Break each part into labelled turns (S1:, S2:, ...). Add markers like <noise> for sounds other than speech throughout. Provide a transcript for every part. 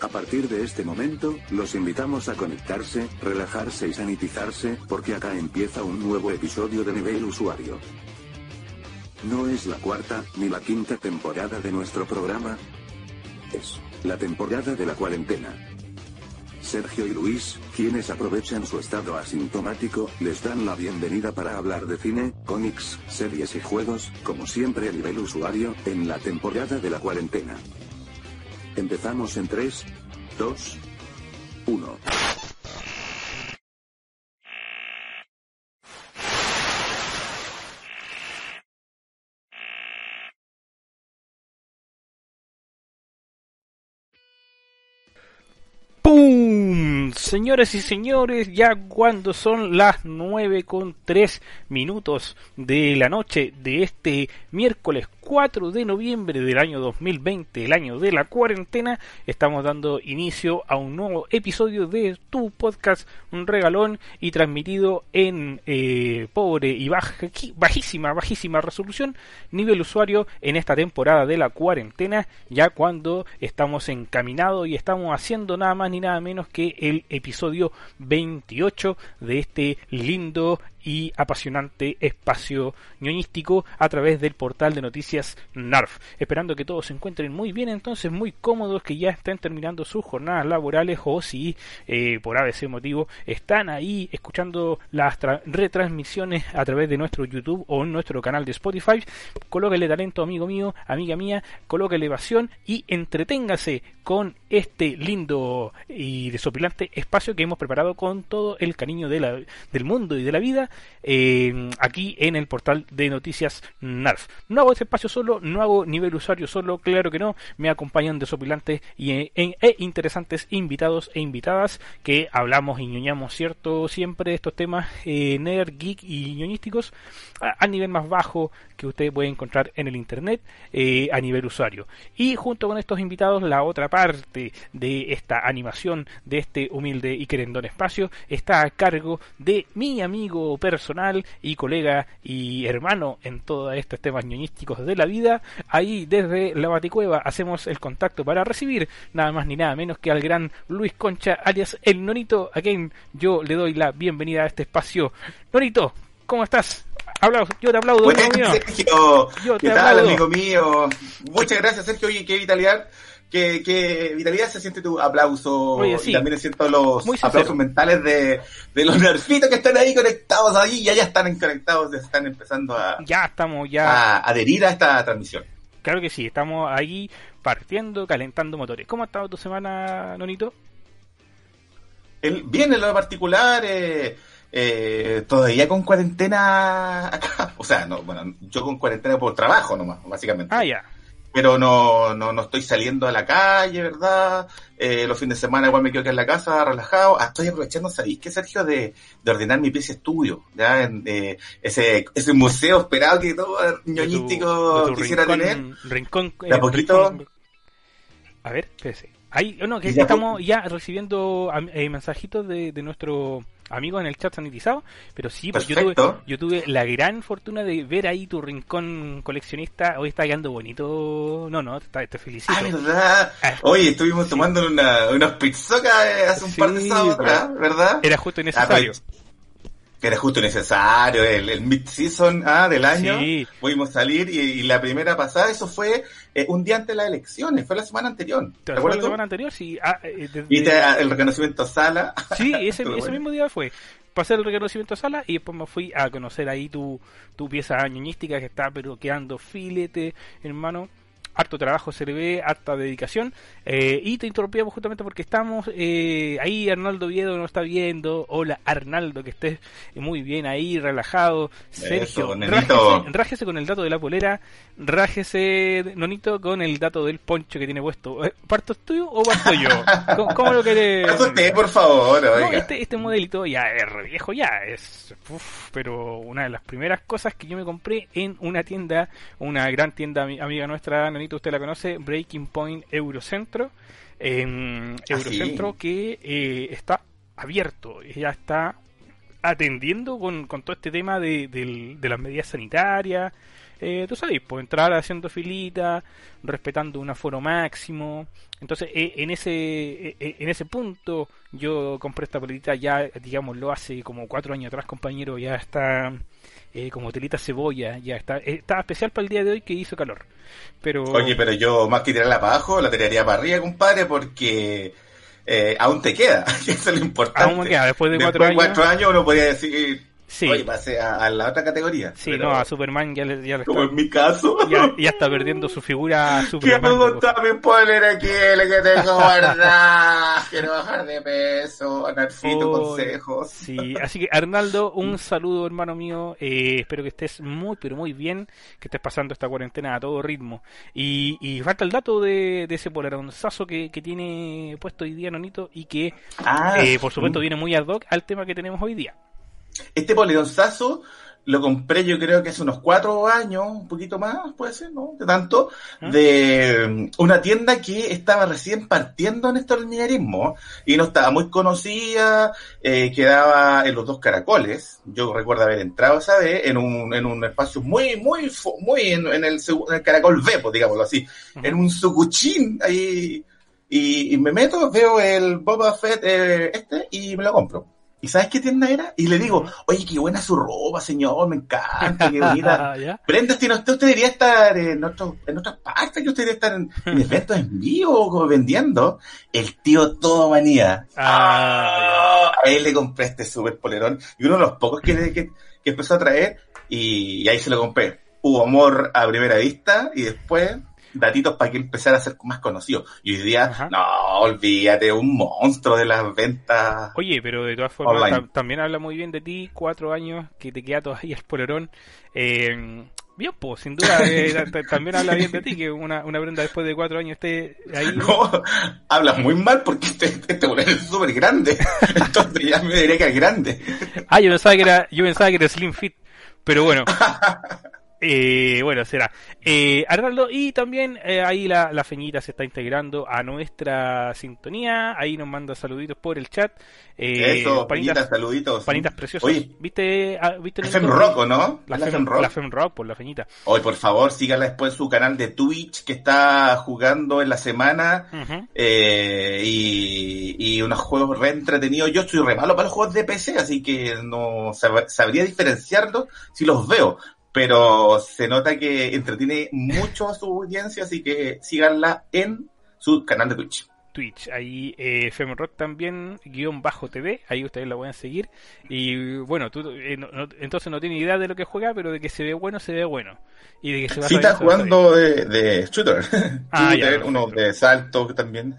S1: A partir de este momento, los invitamos a conectarse, relajarse y sanitizarse, porque acá empieza un nuevo episodio de nivel usuario. No es la cuarta, ni la quinta temporada de nuestro programa. Es la temporada de la cuarentena. Sergio y Luis, quienes aprovechan su estado asintomático, les dan la bienvenida para hablar de cine, cómics, series y juegos, como siempre a nivel usuario, en la temporada de la cuarentena. Empezamos en 3, 2, 1.
S2: ¡Pum! Señores y señores, ya cuando son las 9 con 3 minutos de la noche de este miércoles 4 de noviembre del año 2020, el año de la cuarentena, estamos dando inicio a un nuevo episodio de tu podcast, un regalón y transmitido en eh, pobre y bajísima, bajísima resolución, nivel usuario en esta temporada de la cuarentena, ya cuando estamos encaminados y estamos haciendo nada más ni nada menos que el episodio 28 de este lindo y apasionante espacio ñoñístico a través del portal de noticias NARF. Esperando que todos se encuentren muy bien, entonces muy cómodos, que ya estén terminando sus jornadas laborales o si eh, por ABC motivo están ahí escuchando las retransmisiones a través de nuestro YouTube o en nuestro canal de Spotify. Colóquele talento, amigo mío, amiga mía, colóquele elevación y entreténgase con este lindo y desopilante espacio que hemos preparado con todo el cariño de la, del mundo y de la vida eh, aquí en el portal de noticias NARF. No hago este espacio solo, no hago nivel usuario solo, claro que no, me acompañan desopilantes y e, e interesantes invitados e invitadas que hablamos y ñoñamos, ¿cierto? Siempre estos temas eh, nerd, geek y ñoñísticos a, nivel más bajo que usted puede encontrar en el internet eh, a nivel usuario. Y junto con estos invitados, la otra parte de esta animación de este humilde y querendón espacio está a cargo de mi amigo personal y colega y hermano en todos estos temas ñoñísticos de la vida. Ahí desde la Baticueva hacemos el contacto para recibir nada más ni nada menos que al gran Luis Concha, alias el Nonito, a quien yo le doy la bienvenida a este espacio. Nonito, ¿cómo estás? yo te aplaudo,
S3: amigo mío. Sergio, ¿qué tal, amigo mío? Muchas gracias, Sergio. Oye, qué vitalidad qué, vitalidad se siente tu aplauso y también siento los aplausos mentales de, de, los nerfitos que están ahí conectados ahí ya ya están conectados, están empezando a
S2: ya estamos ya
S3: a adherir a esta transmisión.
S2: Claro que sí, estamos ahí partiendo, calentando motores. ¿Cómo ha estado tu semana, Nonito?
S3: El, bien, en lo particular, eh, eh, todavía con cuarentena acá. <laughs> O sea, no, bueno, yo con cuarentena por trabajo nomás, básicamente.
S2: Ah, ya
S3: pero no, no, no estoy saliendo a la calle, ¿verdad? Eh, los fines de semana igual me quedo aquí en la casa, relajado. Ah, estoy aprovechando, ¿sabéis qué, Sergio? De, de ordenar mi pieza estudio, ¿ya? En, eh, ese, ese museo esperado que todo ñoñístico quisiera tener.
S2: Rincón.
S3: De a poquito.
S2: A ver, espérese. Ahí, no, que estamos ya recibiendo eh, mensajitos de, de nuestro amigos en el chat sanitizado, pero sí, pues yo tuve, yo tuve la gran fortuna de ver ahí tu rincón coleccionista. Hoy está quedando bonito. No, no, te, te felicito.
S3: Ah, ¿verdad? Ah. Oye, estuvimos tomando una, unas pizzocas eh, hace un par de sábados ¿verdad?
S2: Era justo necesario. Ah,
S3: era justo necesario, el, el mid-season ah, del año. Pudimos salir y, la primera pasada, eso fue eh, un día antes de las elecciones, fue la semana anterior.
S2: ¿Te, acuerdas? La semana anterior, sí. Ah,
S3: eh, ¿Viste el reconocimiento a Sala?
S2: Sí, <laughs> ese, ese mismo día fue. Pasé el reconocimiento a Sala y después me fui a conocer ahí tu, tu pieza ñoñística que está pero quedando filete, hermano harto trabajo se le ve, harta dedicación. Eh, y te interrumpíamos justamente porque estamos eh, ahí, Arnaldo Viedo nos está viendo. Hola Arnaldo, que estés muy bien ahí, relajado. Sergio, rájese, con el dato de la polera, rájese, Nonito, con el dato del poncho que tiene puesto. Eh, ¿Parto tuyo o parto yo? <laughs> ¿Cómo, lo querés?
S3: usted, por favor.
S2: este, este modelito ya es viejo, ya es. pero una de las primeras cosas que yo me compré en una tienda, una gran tienda amiga nuestra, Nonito usted la conoce, Breaking Point Eurocentro. en ah, Eurocentro que eh, está abierto, ya está atendiendo con, todo este tema de, las medidas sanitarias. eh, tú sabes, pues entrar haciendo filita, respetando un aforo máximo. Entonces, eh, en ese eh, en ese punto, yo compré esta pelita ya, digamos, lo hace como cuatro años atrás, compañero, ya está como telita cebolla, ya está, está especial para el día de hoy que hizo calor. Pero...
S3: Oye, pero yo más que tirarla para abajo, la tiraría para arriba, compadre, porque aún te queda, <laughs> eso es lo importante. Aún queda,
S2: después de cuatro años.
S3: cuatro años uno podría decir Sí. Oye, pasé a, la otra categoría.
S2: Sí, no, a Superman ya le, ya
S3: Como en mi caso. <laughs>
S2: Ya, está perdiendo su figura <laughs> Superman.
S3: Quiero contar mi spoiler aquí, el que tengo <laughs> verdad. Quiero bajar de peso. Anarfito, consejos.
S2: Sí, así que Arnaldo, un saludo, hermano mío. Eh, espero que estés muy, pero muy bien. Que estés pasando esta cuarentena a todo ritmo. Y, y falta el dato de, de ese poleronzazo que, que tiene puesto hoy día Nonito y que, ah, eh, por supuesto, viene muy ad hoc al tema que tenemos hoy día.
S3: Este poleronzazo lo compré yo creo que hace unos cuatro años, un poquito más, puede ser, ¿no? De tanto, ¿Ah? de mm, una tienda que estaba recién partiendo en este linearismo y no estaba muy conocida, eh, quedaba en los dos caracoles. Yo recuerdo haber entrado esa vez en un, en un espacio muy, muy, muy en, el, caracol V, pues, digámoslo así, en un sucuchín ahí. Y, me meto, veo el Boba Fett eh, este y me lo compro. ¿Y sabes qué tienda era? Y le digo, oye, qué buena su ropa, señor, me encanta, qué <laughs> bonita. Brenda, si no, usted, usted debería estar en, otro, en otras partes, que usted debería estar en, <laughs> eventos en vivo, vendiendo. El tío todo manía. Ah, a él le compré este super polerón. Y uno de los pocos que, que, que empezó a traer, y ahí se lo compré. Hubo amor a primera vista, y después datitos para que empezara a ser más conocido. Y hoy día, no, olvídate, un monstruo de las ventas.
S2: Oye, pero de todas formas, también habla muy bien de ti, cuatro años, que te queda todavía el polerón. Eh, bien, pues, sin duda, <laughs> eh, también habla bien de ti, que una, una prenda después de cuatro años esté ahí. <laughs>
S3: No, hablas muy mal porque este, este es súper grande. <laughs> Entonces ya me diría que es grande.
S2: Ah, yo pensaba que era, yo pensaba que era Slim Fit. Pero bueno. Eh, bueno, será. Eh, Arnaldo, y también eh, ahí la, la, Feñita se está integrando a nuestra sintonía. Ahí nos manda saluditos por el chat.
S3: Eh, Eso, panitas, saluditos.
S2: Panitas preciosas. ¿Viste,
S3: ah, ¿viste la Fem Rock, ¿no?
S2: La, Fem, Rock. La Fem Rock, por la Feñita.
S3: Hoy, por favor, síganla después en su canal de Twitch que está jugando en la semana. eh, y, y unos juegos re entretenidos. Yo estoy re malo para los juegos de PC, así que no sabría diferenciarlos si los veo pero se nota que entretiene mucho a su audiencia, así que síganla en su canal de Twitch.
S2: Twitch, ahí eh, Femrock también, guion bajo TV, ahí ustedes la pueden seguir. Y bueno, tú eh, entonces no tiene idea de lo que juega, pero de que se ve bueno, se ve bueno. Y de que se
S3: va sí, está jugando de, de, shooter, ah, <laughs> shooter uno de salto también.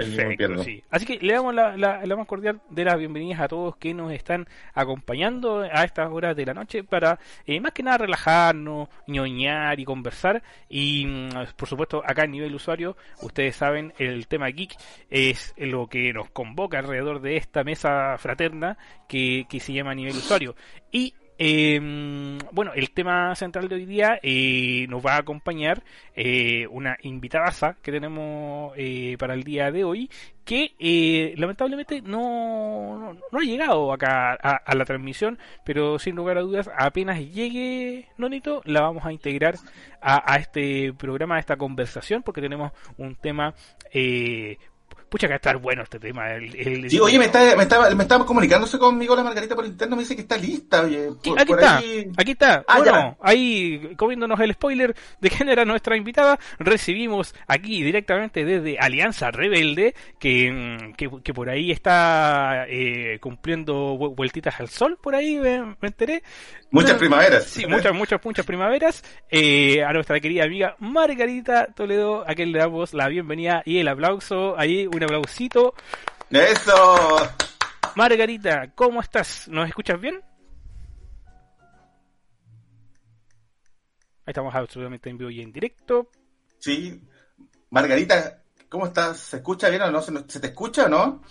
S2: Perfecto, sí. Así que le damos la, la, más cordial de las bienvenidas a todos que nos están acompañando a estas horas de la noche para eh, más que nada relajarnos, ñoñar y conversar. Y mm, por supuesto, acá a nivel usuario, ustedes saben, el tema geek es lo que nos convoca alrededor de esta mesa fraterna que, que se llama a nivel usuario. Y eh, bueno, el tema central de hoy día eh, nos va a acompañar eh, una invitada que tenemos eh, para el día de hoy que eh, lamentablemente no, no, ha llegado acá a, la transmisión, pero sin lugar a dudas, apenas llegue Nonito, la vamos a integrar a, a este programa, a esta conversación, porque tenemos un tema eh, Pucha que va a estar bueno este tema. El,
S3: sí, oye, me está, me, estaba, me comunicándose conmigo la Margarita por interno, me dice que está lista, oye.
S2: aquí, está, aquí está, ah, bueno, ahí comiéndonos el spoiler de quién era nuestra invitada, recibimos aquí directamente desde Alianza Rebelde, que, que, por ahí está eh, cumpliendo vueltitas al sol, por ahí me, enteré.
S3: Muchas primaveras.
S2: Sí, muchas, muchas, muchas primaveras. Eh, a nuestra querida amiga Margarita Toledo, a quien le damos la bienvenida y el aplauso ahí un aplausito.
S3: ¡Eso!
S2: Margarita, ¿cómo estás? ¿Nos escuchas bien? Ahí estamos absolutamente en vivo y en directo.
S3: Sí. Margarita, ¿cómo estás? ¿Se escucha bien o no? ¿Se, te escucha o no?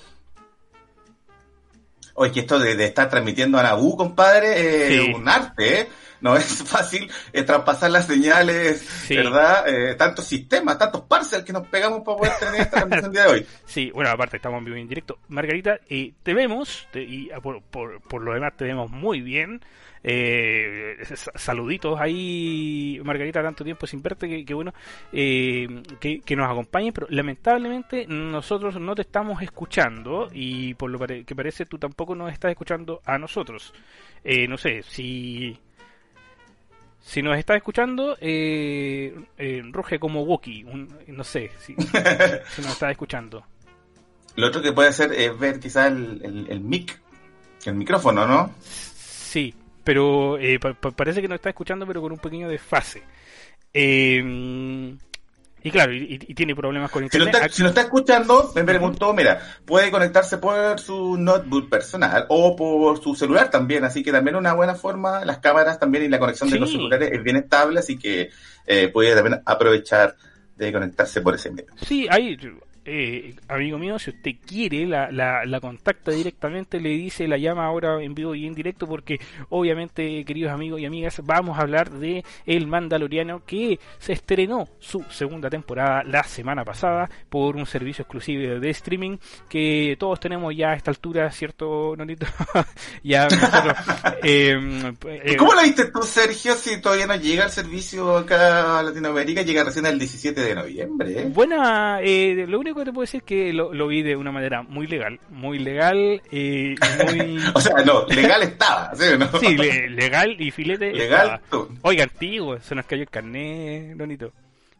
S3: Oye, que esto de, estar transmitiendo a Nabu, compadre, es un arte, ¿eh? no es <laughs> fácil eh, traspasar las señales, ¿verdad? Eh, tantos sistemas, tantos parcels que nos pegamos para poder tener esta transmisión de hoy. <laughs>
S2: Sí, bueno, aparte estamos en vivo en directo. Margarita, eh, te vemos, y ah, por, por, por, lo demás te vemos muy bien. Eh, saluditos ahí, Margarita, tanto tiempo sin verte, que, bueno, eh, que, nos acompañes, pero lamentablemente nosotros no te estamos escuchando y por lo que parece tú tampoco nos estás escuchando a nosotros. Eh, no sé, si... Si nos estás escuchando, eh, ruge como Wookie, no sé si, <laughs> si nos estás escuchando.
S3: Lo otro que puede hacer es ver quizás el, el, el mic, el micrófono, ¿no?
S2: Sí, pero eh, parece que no está escuchando, pero con un pequeño desfase. Eh, y claro, y, tiene problemas con
S3: internet. Si lo está, escuchando, me preguntó, mira, puede conectarse por su notebook personal o por su celular también, así que también una buena forma, las cámaras también y la conexión de los celulares es bien estable, así que eh, puede también aprovechar de conectarse por ese medio.
S2: Sí, hay, eh, amigo mío, si usted quiere, la, la, contacta directamente, le dice, la llama ahora en vivo y en directo, porque obviamente, queridos amigos y amigas, vamos a hablar de El Mandaloriano, que se estrenó su segunda temporada la semana pasada por un servicio exclusivo de streaming, que todos tenemos ya a esta altura, ¿cierto, Nonito? <laughs> ya <laughs>
S3: em, eh, ¿Cómo lo viste tú, Sergio, si todavía no llega el servicio acá a Latinoamérica? Llega recién el 17 de noviembre.
S2: ¿eh? Buena, eh, lo único te puedo decir que lo, vi de una manera muy legal, muy legal, eh, muy... <laughs>
S3: o sea, no, legal estaba, ¿sí no?
S2: Sí, legal y filete Legal. Oiga, antiguo, se nos cayó el carnet, Donito.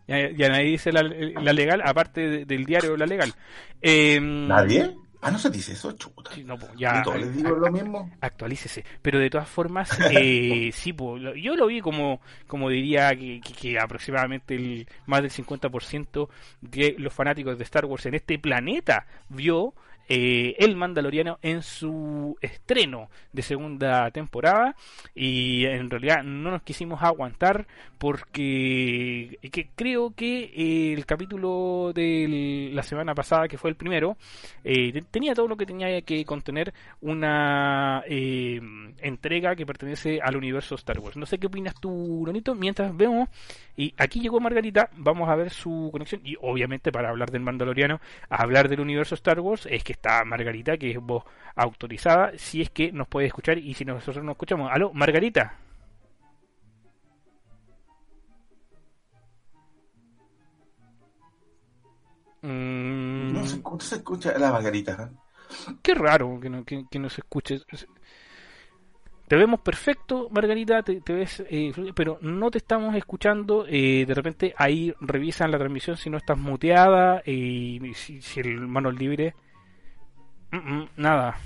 S2: Ya, ya nadie dice la, legal, aparte del diario La Legal.
S3: Eh, ¿Nadie? Ah, no se dice eso, chuta.
S2: no, pues, ya. les digo lo mismo? Actualícese. Pero de todas formas, <laughs> eh, sí, pues, yo lo vi como, como diría que, que, aproximadamente el más del 50% de los fanáticos de Star Wars en este planeta vio eh, El Mandaloriano en su estreno de segunda temporada. Y en realidad no nos quisimos aguantar porque que creo que eh, el capítulo de la semana pasada que fue el primero eh, tenía todo lo que tenía que contener una entrega que pertenece al universo Star Wars. No sé qué opinas tú Ronito mientras vemos y aquí llegó Margarita vamos a ver su conexión. Y obviamente para hablar del Mandaloriano hablar del universo Star Wars es que está Margarita, que es voz autorizada, si es que nos puede escuchar y si nosotros no escuchamos. Aló, Margarita.
S3: Mm. No se, escucha la Margarita.
S2: ¿eh? Qué raro que no, que, se escuche. Te vemos perfecto, Margarita, te, ves, eh, pero no te estamos escuchando. Eh, de repente ahí revisan la transmisión si no estás muteada y si, si el mano libre nada.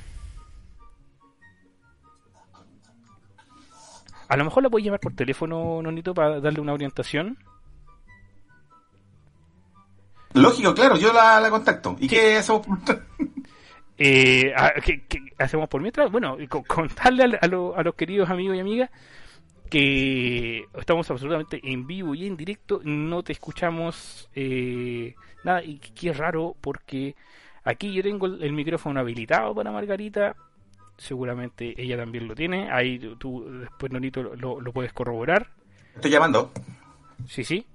S2: A lo mejor la puedes llamar por teléfono, Nonito, para darle una orientación.
S3: Lógico, claro, yo la, contacto. ¿Y qué, hacemos por <laughs>
S2: eh, ¿qué, hacemos por mientras? Bueno, contarle a, los queridos amigos y amigas que estamos absolutamente en vivo y en directo, no te escuchamos eh, nada y qué raro porque Aquí yo tengo el, micrófono habilitado para Margarita. Seguramente ella también lo tiene. Ahí tú después, Nonito, lo, lo puedes corroborar.
S3: Estoy llamando.
S2: Sí, sí.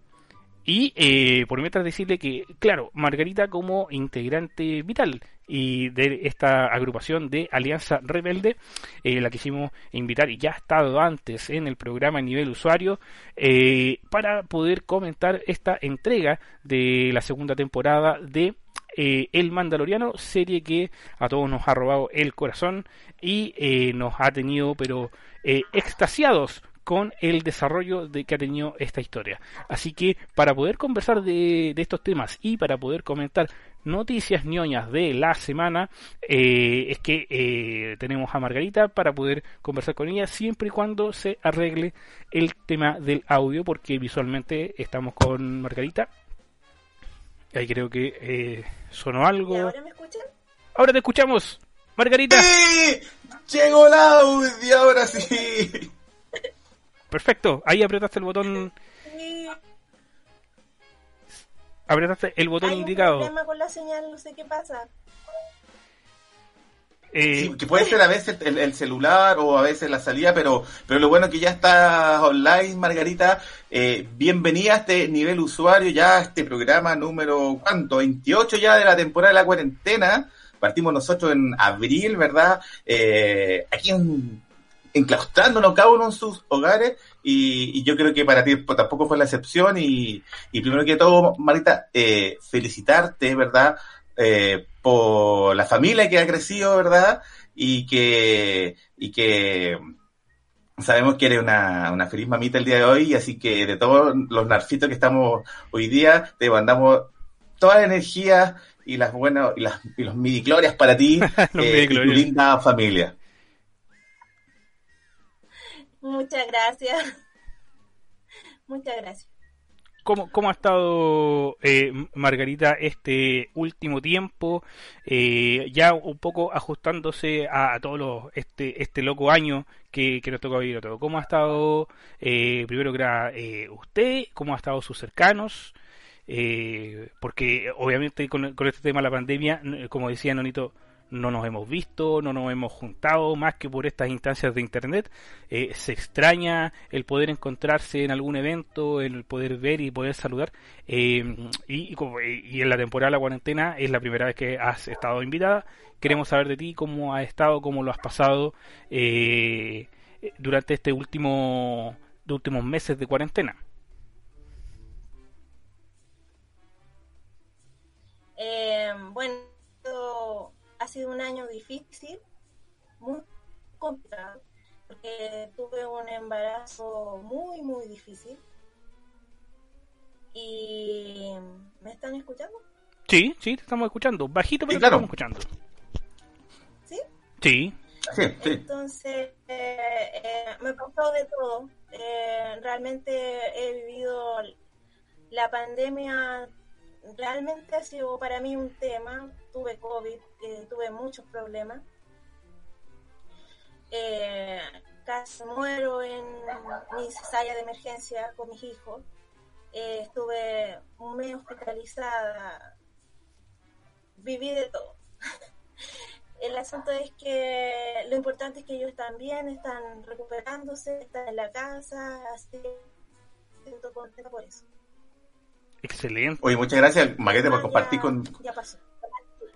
S2: Y eh, por mientras decirle que, claro, Margarita como integrante vital y de esta agrupación de Alianza Rebelde, eh, la quisimos invitar y ya ha estado antes en el programa a nivel usuario eh, para poder comentar esta entrega de la segunda temporada de eh, El Mandaloriano, serie que a todos nos ha robado el corazón y eh, nos ha tenido pero eh, extasiados con el desarrollo de que ha tenido esta historia. Así que para poder conversar de, estos temas y para poder comentar noticias ñoñas de la semana, es que tenemos a Margarita para poder conversar con ella siempre y cuando se arregle el tema del audio, porque visualmente estamos con Margarita Ahí creo que eh, sonó algo.
S4: ahora me escuchan?
S2: Ahora te escuchamos, Margarita.
S3: ¡Sí! Llegó el audio, ahora sí.
S2: Perfecto, ahí apretaste el botón. Sí. Apretaste el botón Hay indicado.
S4: Un problema con la señal, no sé qué pasa.
S3: Eh, que puede ser a veces el, celular o a veces la salida, pero, pero lo bueno que ya está online, Margarita. Eh, bienvenida a este nivel usuario, ya a este programa número, ¿cuánto? 28 ya de la temporada de la cuarentena. Partimos nosotros en abril, ¿verdad? Eh, aquí en, enclaustrándonos cada uno en sus hogares y, yo creo que para ti pues, tampoco fue la excepción y, y primero que todo, Marita, eh, felicitarte, ¿verdad? Eh, por la familia que ha crecido, ¿verdad? Y que, y que sabemos que eres una, una feliz mamita el día de hoy, así que de todos los narcitos que estamos hoy día, te mandamos toda la energía y las buenas y las y los midi glorias para ti <laughs> eh, y tu linda familia.
S4: Muchas gracias. Muchas gracias.
S2: ¿Cómo, ¿Cómo, ha estado eh, Margarita este último tiempo? Eh, ya un poco ajustándose a, todos los, este, este loco año que, que nos tocó vivir a todo. ¿Cómo ha estado, eh, primero que eh, usted? ¿Cómo ha estado sus cercanos? Eh, porque obviamente con, con, este tema de la pandemia, como decía Nonito, no nos hemos visto, no nos hemos juntado más que por estas instancias de internet. Eh, se extraña el poder encontrarse en algún evento, el poder ver y poder saludar. Eh, y, y, en la temporada de la cuarentena es la primera vez que has estado invitada. Queremos saber de ti cómo has estado, cómo lo has pasado eh, durante este último de últimos meses de cuarentena.
S4: bueno ha sido un año difícil, muy complicado, porque tuve un embarazo muy, muy difícil. ¿Y me están escuchando?
S2: Sí, sí, te estamos escuchando. Bajito, pero te estamos escuchando.
S4: ¿Sí?
S2: Sí.
S4: Entonces, eh, eh, me pasó de todo. Eh, realmente he vivido la pandemia realmente ha sido para mí un tema. Tuve COVID, eh, tuve muchos problemas. Eh, casi muero en mi cesárea de emergencia con mis hijos. Eh, estuve un mes hospitalizada. Viví de todo. <laughs> El asunto es que lo importante es que ellos bien, están recuperándose, están en la casa, así siento contenta por eso.
S2: Excelente.
S3: Oye, muchas gracias, Maguete, por compartir con...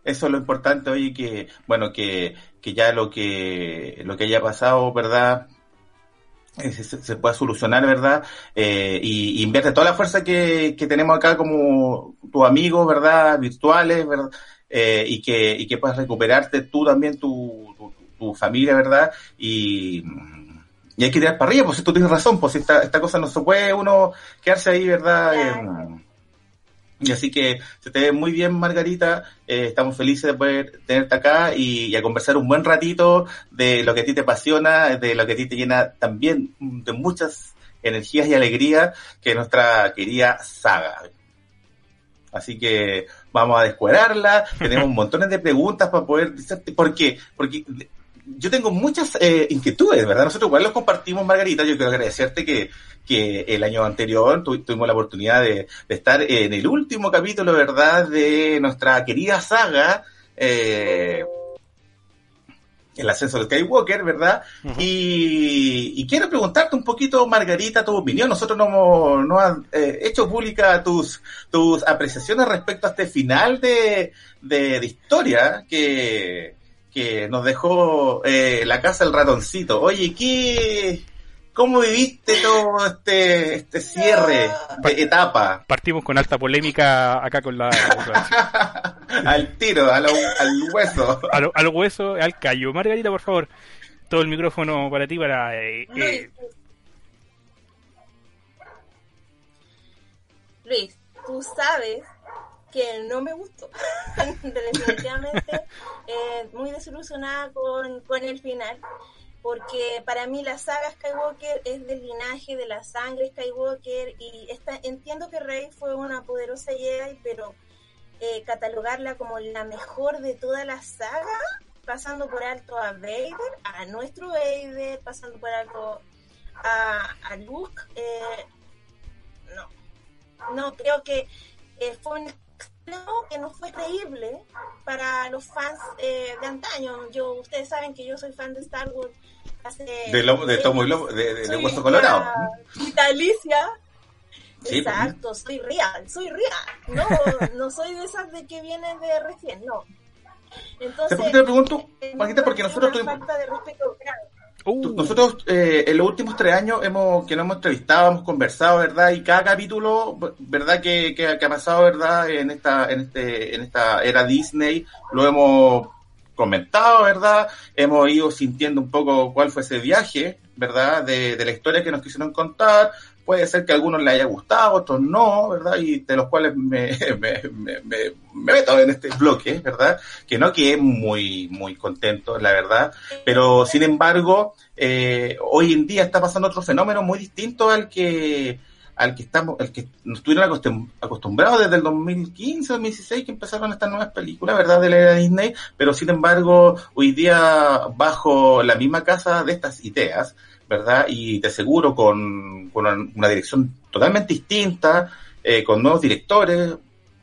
S3: Eso es lo importante, oye, que, bueno, que, que ya lo que, lo que haya pasado, ¿verdad? Eh, se, pueda solucionar, ¿verdad? Eh, y, invierte toda la fuerza que, que tenemos acá como tus amigos, ¿verdad? Virtuales, ¿verdad? Eh, y, que, y que puedas recuperarte tú también, tu, tu, familia, ¿verdad? Y, y hay que tirar para arriba, pues tú tienes razón, pues esta, esta cosa no se puede uno quedarse ahí, ¿verdad? Y <laughs> así que se te ve muy bien, Margarita. Eh, estamos felices de poder tenerte acá y, a conversar un buen ratito de lo que a ti te apasiona, de lo que a ti te llena también de muchas energías y alegrías que nuestra querida saga. Así que vamos a descuadrarla. Tenemos un montón de preguntas para poder... ¿Por qué? Porque yo tengo muchas eh, inquietudes, ¿verdad? Nosotros igual los compartimos, Margarita. Yo quiero agradecerte que, que el año anterior tuvimos la oportunidad de, estar en el último capítulo, ¿verdad?, de nuestra querida saga. Eh, el ascenso de Skywalker, ¿verdad? y, quiero preguntarte un poquito, Margarita, tu opinión. Nosotros no hemos, eh, hecho pública tus, tus apreciaciones respecto a este final de, de, historia que, que nos dejó eh, la casa el ratoncito. Oye, ¿qué, ¿Cómo viviste todo este, este cierre de etapa?
S2: Partimos con alta polémica acá con la... <laughs>
S3: al tiro, al, hueso.
S2: Al, al, hueso, al callo. Margarita, por favor, todo el micrófono para ti, para... Eh,
S4: eh. Luis, tú sabes que no me gustó. <laughs> Definitivamente eh, muy desilusionada con, con el final porque para mí la saga Skywalker es del linaje de la sangre Skywalker y entiendo que Rey fue una poderosa Jedi, pero eh, catalogarla como la mejor de toda la saga, pasando por alto a Vader, a nuestro Vader, pasando por alto a, a Luke, eh, no, no, creo que eh, fue un que no fue creíble para los fans eh, de antaño. Yo, ustedes saben que yo soy fan de Star Wars. Hace,
S3: de, lomo, de Tomo y Lomo, de, de, Hueso Colorado.
S4: Italicia. Pues, Exacto, soy real, soy real. No, no soy de esas de que vienen de recién, no.
S3: Entonces, ¿Por qué te pregunto, Paquita? Porque nosotros tuvimos... Falta de respeto, Uh. Nosotros eh, en los últimos tres años hemos que nos hemos entrevistado, hemos conversado, ¿verdad? Y cada capítulo, ¿verdad? Que, que, ha pasado, ¿verdad? En esta, en este, en esta era Disney, lo hemos comentado, ¿verdad? Hemos ido sintiendo un poco cuál fue ese viaje, ¿verdad? De, de la historia que nos quisieron contar, puede ser que a algunos les haya gustado, otros no, ¿verdad? Y de los cuales <laughs> me, me, me, me, meto en este bloque, ¿verdad? Que no quedé muy, muy contento, la verdad. Pero, sin embargo, eh, hoy en día está pasando otro fenómeno muy distinto al que al que estamos, al que nos estuvieron acostumbrados desde el 2015, 2016 que empezaron estas nuevas películas, ¿verdad? De la era Disney, pero sin embargo, hoy día bajo la misma casa de estas ideas, ¿verdad? Y te aseguro con, una, dirección totalmente distinta, eh, con nuevos directores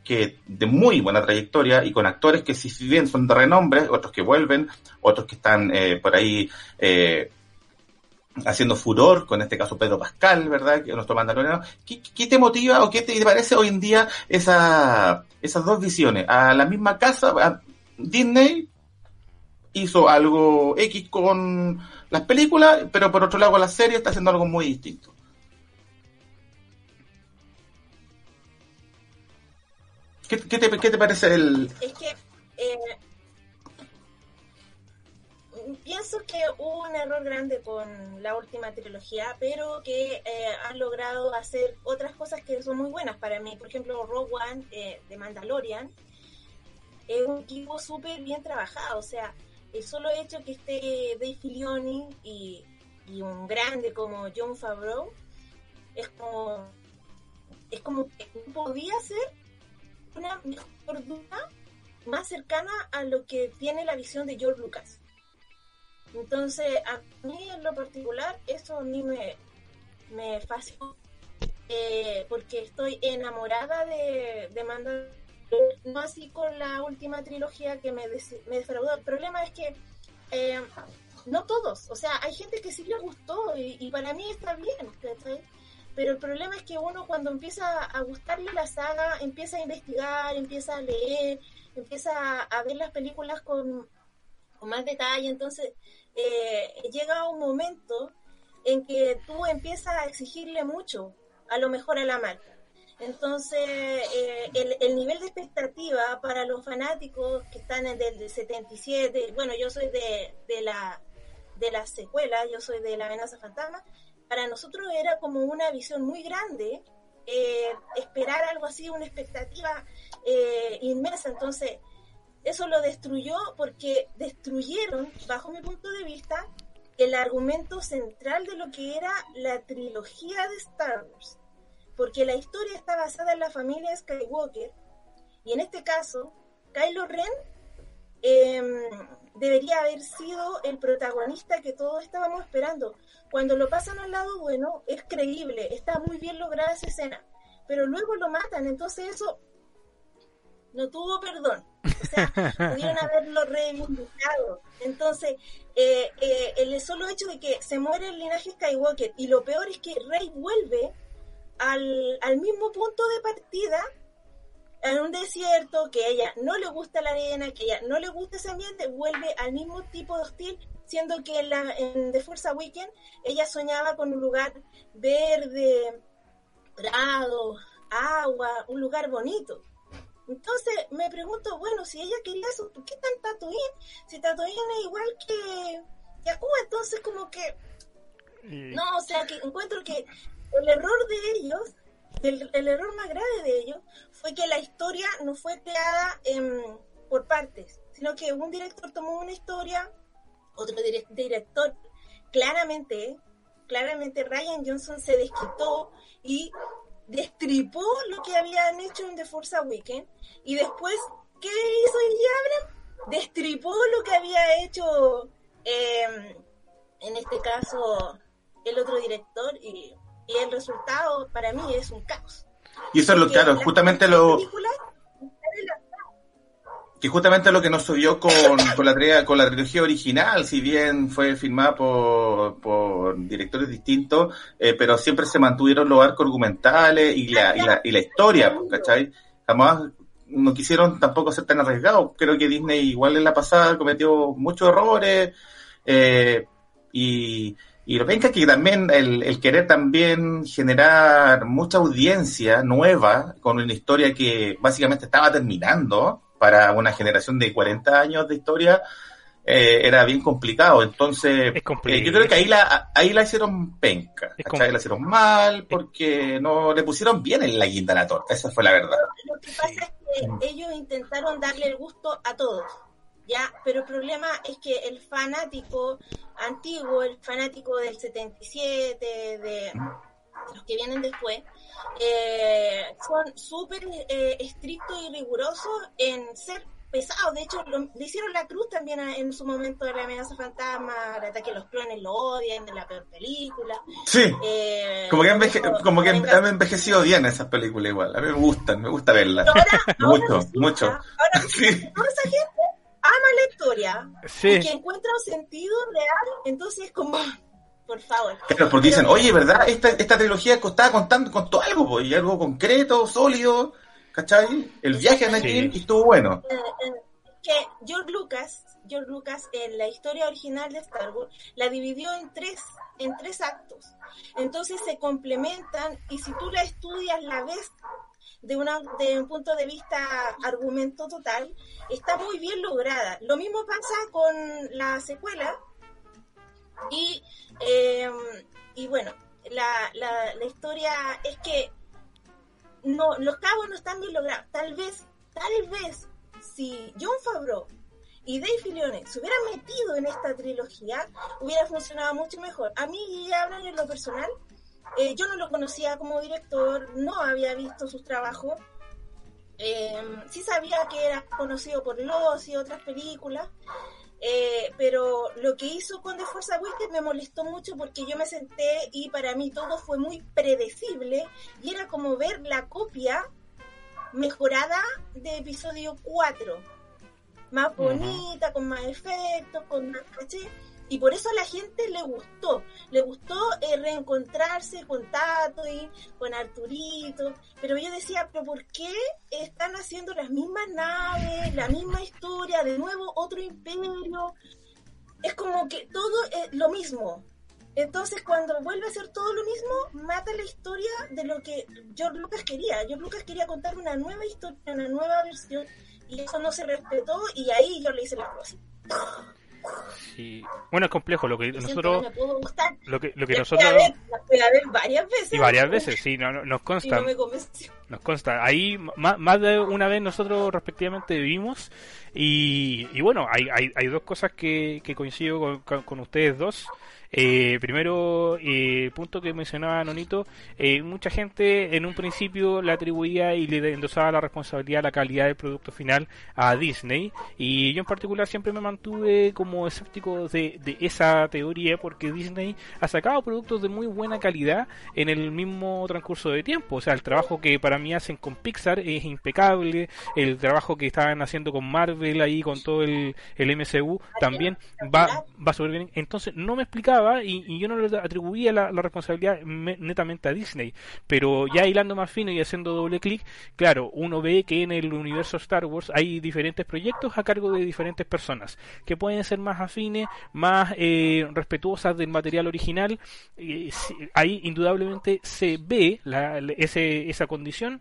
S3: que de muy buena trayectoria y con actores que si bien son de renombre, otros que vuelven, otros que están eh, por ahí eh, haciendo furor, con este caso Pedro Pascal, ¿verdad? Que nuestro mandaloriano. ¿Qué, ¿Qué, te motiva o qué te parece hoy en día esa, esas dos visiones? A la misma casa, a Disney hizo algo X con las películas, pero por otro lado la serie está haciendo algo muy distinto. ¿Qué, te, parece el...?
S4: Es que eh, pienso que hubo un error grande con la última trilogía, pero que eh, han logrado hacer otras cosas que son muy buenas para mí. Por ejemplo, Rogue One eh, de Mandalorian es un equipo súper bien trabajado, o sea, el solo hecho que esté Dave Filoni y, un grande como John Favreau es como es como que podía ser una mejor duda más cercana a lo que tiene la visión de George Lucas. Entonces, a mí en lo particular, eso a mí me, me eh, porque estoy enamorada de, de no así con la última trilogía que me, me defraudó. El problema es que eh, no todos, o sea, hay gente que sí le gustó y, para mí está bien, pero el problema es que uno cuando empieza a gustarle la saga, empieza a investigar, empieza a leer, empieza a ver las películas con, más detalle, entonces eh, llega un momento en que tú empiezas a exigirle mucho, a lo mejor a la marca. Entonces, eh, el, nivel de expectativa para los fanáticos que están en el 77, bueno, yo soy de, de, la, de la secuela, yo soy de La amenaza fantasma, para nosotros era como una visión muy grande eh, esperar algo así, una expectativa eh, inmensa. Entonces, eso lo destruyó porque destruyeron, bajo mi punto de vista, el argumento central de lo que era la trilogía de Star Wars porque la historia está basada en la familia Skywalker y en este caso Kylo Ren em, debería haber sido el protagonista que todos estábamos esperando. Cuando lo pasan al lado bueno es creíble, está muy bien lograda esa escena, pero luego lo matan, entonces eso no tuvo perdón. O sea, <laughs> pudieron haberlo reivindicado. Entonces, eh, eh, el solo hecho de que se muere el linaje Skywalker y lo peor es que Rey vuelve al, al mismo punto de partida en un desierto, que a ella no le gusta la arena, que a ella no le gusta ese ambiente, vuelve al mismo tipo de hostil, siendo que en, la, en The Force Awakens ella soñaba con un lugar verde, prado, agua, un lugar bonito. Entonces me pregunto, bueno, si ella quería eso, ¿por qué tan Tatooine? Si Tatooine es igual que, Cuba, entonces como que... No, o sea, que encuentro que el error de ellos, el, error más grave de ellos, fue que la historia no fue creada por partes, sino que un director tomó una historia, otro director claramente, claramente Ryan Johnson se desquitó y destripó lo que habían hecho en The Force Awakens y después, ¿qué hizo Abrams? Destripó lo que había hecho em, en este caso el otro director y y el resultado para mí es un caos.
S3: Y eso es lo claro, justamente lo... que justamente lo que nos subió con, con, la, con la trilogía original, si bien fue filmada por, por directores distintos, eh, pero siempre se mantuvieron los arcos argumentales y la, y la, y la historia, ¿cachai? Jamás no quisieron tampoco ser tan arriesgados. Creo que Disney igual en la pasada cometió muchos errores eh, y, y lo venga que también el, el, querer también generar mucha audiencia nueva con una historia que básicamente estaba terminando para una generación de 40 años de historia eh, era bien complicado. Entonces, eh, yo creo que ahí la, ahí la hicieron penca. La hicieron mal porque no le pusieron bien en la guinda a la torta. Esa fue la verdad.
S4: Lo que pasa es que ellos intentaron darle el gusto a todos. ¿Ya? Pero el problema es que el fanático antiguo, el fanático del 77, de los que vienen después, eh, son súper eh, estrictos y rigurosos en ser pesados. De hecho, le hicieron la cruz también en su momento de la amenaza fantasma, el ataque a los clones lo odian, de la peor película.
S3: Sí. Eh, como que, como que han envejecido bien esas películas igual. A mí me gustan, me gusta verlas. mucho, <laughs> mucho.
S4: Ahora, <laughs> sí. toda esa gente ama la historia y que encuentra un sentido real, entonces como por favor.
S3: Claro, porque dicen, oye, ¿verdad? Esta, esta trilogía estaba contando, contó algo, pues, y algo concreto, sólido, ¿cachai? El viaje a Anakin y estuvo bueno.
S4: Eh, eh, que George Lucas, George Lucas en la historia original de Star Wars la dividió en tres, en tres actos. Entonces se complementan y si tú la estudias, la ves de, una, de un punto de vista argumento total, está muy bien lograda. Lo mismo pasa con la secuela, y, eh, y bueno, la, la, la, historia es que no, los cabos no están bien logrados. Tal vez, tal vez, si John Favreau y Dave Filoni se hubieran metido en esta trilogía, hubiera funcionado mucho mejor. A mí, hablan en lo personal, eh, yo no lo conocía como director, no había visto sus trabajos. Eh, sí sabía que era conocido por Los y otras películas, eh, pero lo que hizo con The Force Awakens me molestó mucho porque yo me senté y para mí todo fue muy predecible y era como ver la copia mejorada de episodio 4. Más bonita, con más efectos, con más caché y por eso a la gente le gustó, le gustó eh, reencontrarse con Tato y con Arturito, pero yo decía, pero ¿por qué están haciendo las mismas naves, la misma historia, de nuevo otro imperio? Es como que todo es lo mismo. Entonces, cuando vuelve a ser todo lo mismo, mata la historia de lo que George Lucas quería. George Lucas quería contar una nueva historia, una nueva versión, y eso no se respetó, y ahí yo le hice la cosa.
S2: Sí. Bueno, es complejo lo que nosotros. lo que, lo que
S4: nosotros. varias veces.
S2: Y varias veces, sí, no, nos consta. nos consta. Ahí más, más, de una vez nosotros respectivamente vimos. Y, y bueno, hay, hay, hay dos cosas que, que coincido con, con ustedes dos. Eh, primero, eh, punto que mencionaba Nonito, eh, mucha gente en un principio le atribuía y le endosaba la responsabilidad, la calidad del producto final a Disney. Y yo en particular siempre me mantuve como escéptico de, esa teoría porque Disney ha sacado productos de muy buena calidad en el mismo transcurso de tiempo, o sea, el trabajo que para mí hacen con Pixar es impecable, el trabajo que estaban haciendo con Marvel ahí, con todo el, el MCU, también va, va súper bien, entonces no me explicaba y, yo no le atribuía la, responsabilidad netamente a Disney, pero ya hilando más fino y haciendo doble clic, claro, uno ve que en el universo Star Wars hay diferentes proyectos a cargo de diferentes personas que pueden ser más afines, más eh, respetuosas del material original. ahí indudablemente se ve ese, esa condición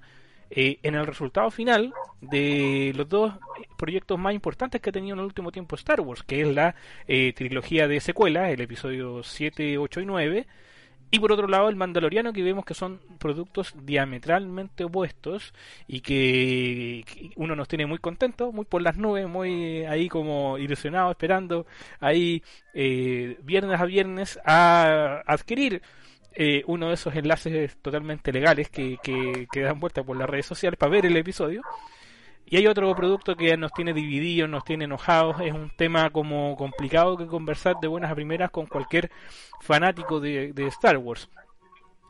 S2: eh, en el resultado final de los dos proyectos más importantes que ha tenido en el último tiempo Star Wars, que es la eh, trilogía de secuelas, el episodio 7, 8 y 9, y por otro lado el Mandaloriano, que vemos que son productos diametralmente opuestos y que uno nos tiene muy contentos, muy por las nubes, muy ahí como ilusionados, esperando ahí eh, viernes a viernes a adquirir eh, uno de esos enlaces totalmente legales que, que, dan vuelta por las redes sociales para ver el episodio. Y hay otro producto que nos tiene divididos, nos tiene enojados. Es un tema como complicado que conversar de buenas a primeras con cualquier fanático de, Star Wars.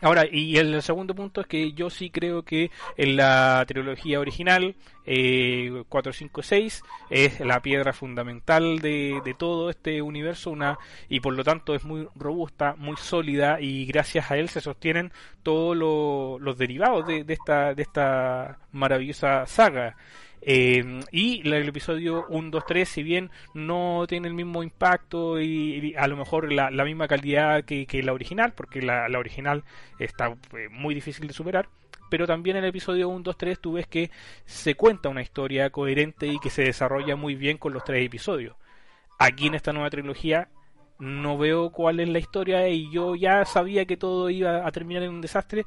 S2: Ahora, y el segundo punto es que yo sí creo que en la trilogía original, eh, 456, es la piedra fundamental de, de, todo este universo una y por lo tanto es muy robusta, muy sólida y gracias a él se sostienen todos los derivados de, de, esta, de esta maravillosa saga. Eh, y el episodio 1, 2, 3, si bien no tiene el mismo impacto y, a lo mejor la, misma calidad que, la original, porque la, original está eh, muy difícil de superar, pero también el episodio 1, 2, 3 tú ves que se cuenta una historia coherente y que se desarrolla muy bien con los tres episodios. Aquí en esta nueva trilogía no veo cuál es la historia y yo ya sabía que todo iba a terminar en un desastre,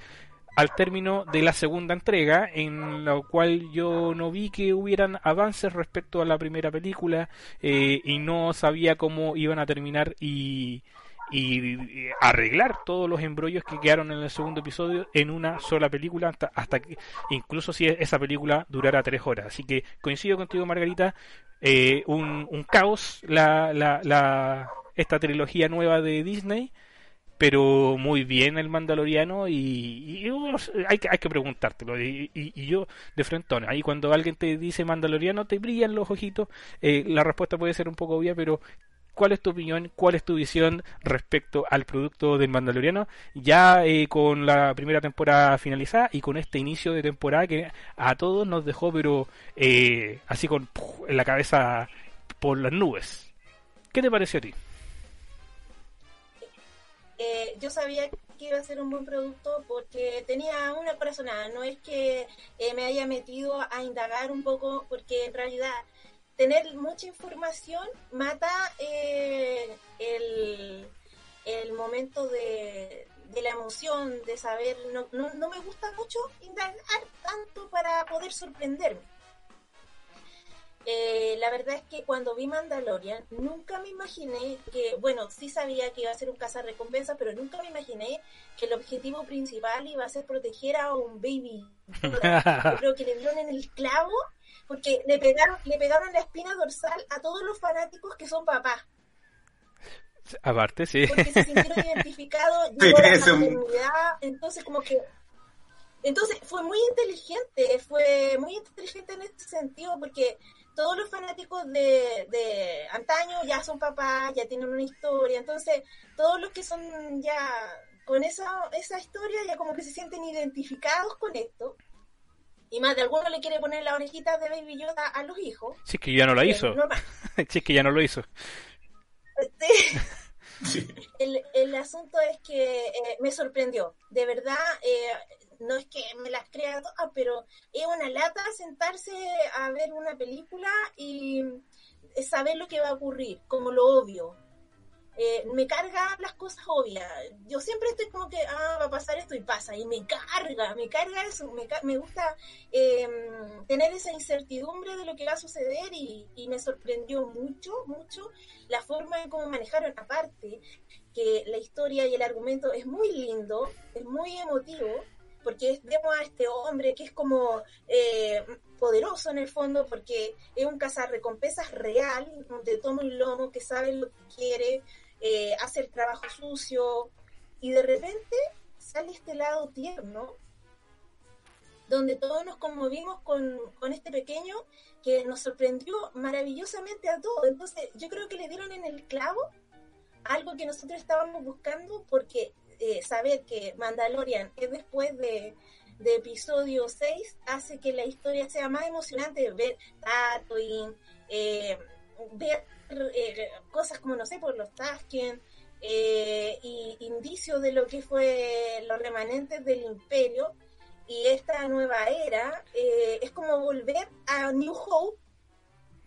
S2: al término de la segunda entrega, en la cual yo no vi que hubieran avances respecto a la primera película eh, y no sabía cómo iban a terminar y, y, arreglar todos los embrollos que quedaron en el segundo episodio en una sola película hasta, hasta que incluso si esa película durara tres horas. Así que coincido contigo, Margarita, eh, un, un, caos la, la, la, esta trilogía nueva de Disney pero muy bien el Mandaloriano y, hay, que, hay que preguntártelo. Y, yo, de frente, ahí cuando alguien te dice Mandaloriano, te brillan los ojitos. Eh, la respuesta puede ser un poco obvia, pero ¿cuál es tu opinión? ¿Cuál es tu visión respecto al producto del Mandaloriano? Ya eh, con la primera temporada finalizada y con este inicio de temporada que a todos nos dejó, pero eh, así con en la cabeza por las nubes. ¿Qué te pareció a ti?
S4: Eh, yo sabía que iba a ser un buen producto porque tenía una corazonada, no es que eh, me haya metido a indagar un poco, porque en realidad tener mucha información mata eh, el, el, momento de, de, la emoción, de saber, no, no, no me gusta mucho indagar tanto para poder sorprenderme eh, la verdad es que cuando vi Mandalorian, nunca me imaginé que, bueno, sí sabía que iba a ser un recompensa, pero nunca me imaginé que el objetivo principal iba a ser proteger a un baby. <laughs> creo que le dieron en el clavo porque le pegaron, le pegaron la espina dorsal a todos los fanáticos que son papás.
S2: Aparte, sí.
S4: Porque se sintieron <laughs> identificados, llegó la maternidad, entonces como que entonces fue muy inteligente, fue muy inteligente en este sentido porque todos los fanáticos de, de antaño ya son papás, ya tienen una historia, entonces todos los que son ya con esa, esa historia ya como que se sienten identificados con esto. Y más de alguno le quiere poner la orejita de Baby Yoda a los hijos.
S2: Si es que ya no lo hizo. <laughs> si es que ya no lo hizo. <laughs>
S4: El, el, asunto es que eh, me sorprendió. De verdad, eh, no es que me las crea todas, pero es una lata sentarse a ver una película y saber lo que va a ocurrir, como lo obvio. Eh, me carga las cosas obvias. Yo siempre estoy como que, ah, va a pasar esto y pasa. Y me carga, me carga eso. Me, me gusta em, tener esa incertidumbre de lo que va a suceder y, y, me sorprendió mucho, mucho la forma en cómo manejaron. Aparte, que la historia y el argumento es muy lindo, es muy emotivo porque vemos a este hombre que es como eh, poderoso en el fondo, porque es un cazarrecompensas real, de tomo y lomo, que sabe lo que quiere, eh, hace el trabajo sucio, y de repente sale este lado tierno, donde todos nos conmovimos con, con este pequeño que nos sorprendió maravillosamente a todos. Entonces, yo creo que le dieron en el clavo algo que nosotros estábamos buscando porque eh, saber que Mandalorian es después de, episodio 6 hace que la historia sea más emocionante, ver Tatooine, eh, ver eh, cosas como, no sé, por los Tasken, eh, y indicios de lo que fue los remanentes del imperio y esta nueva era, es como volver a New Hope,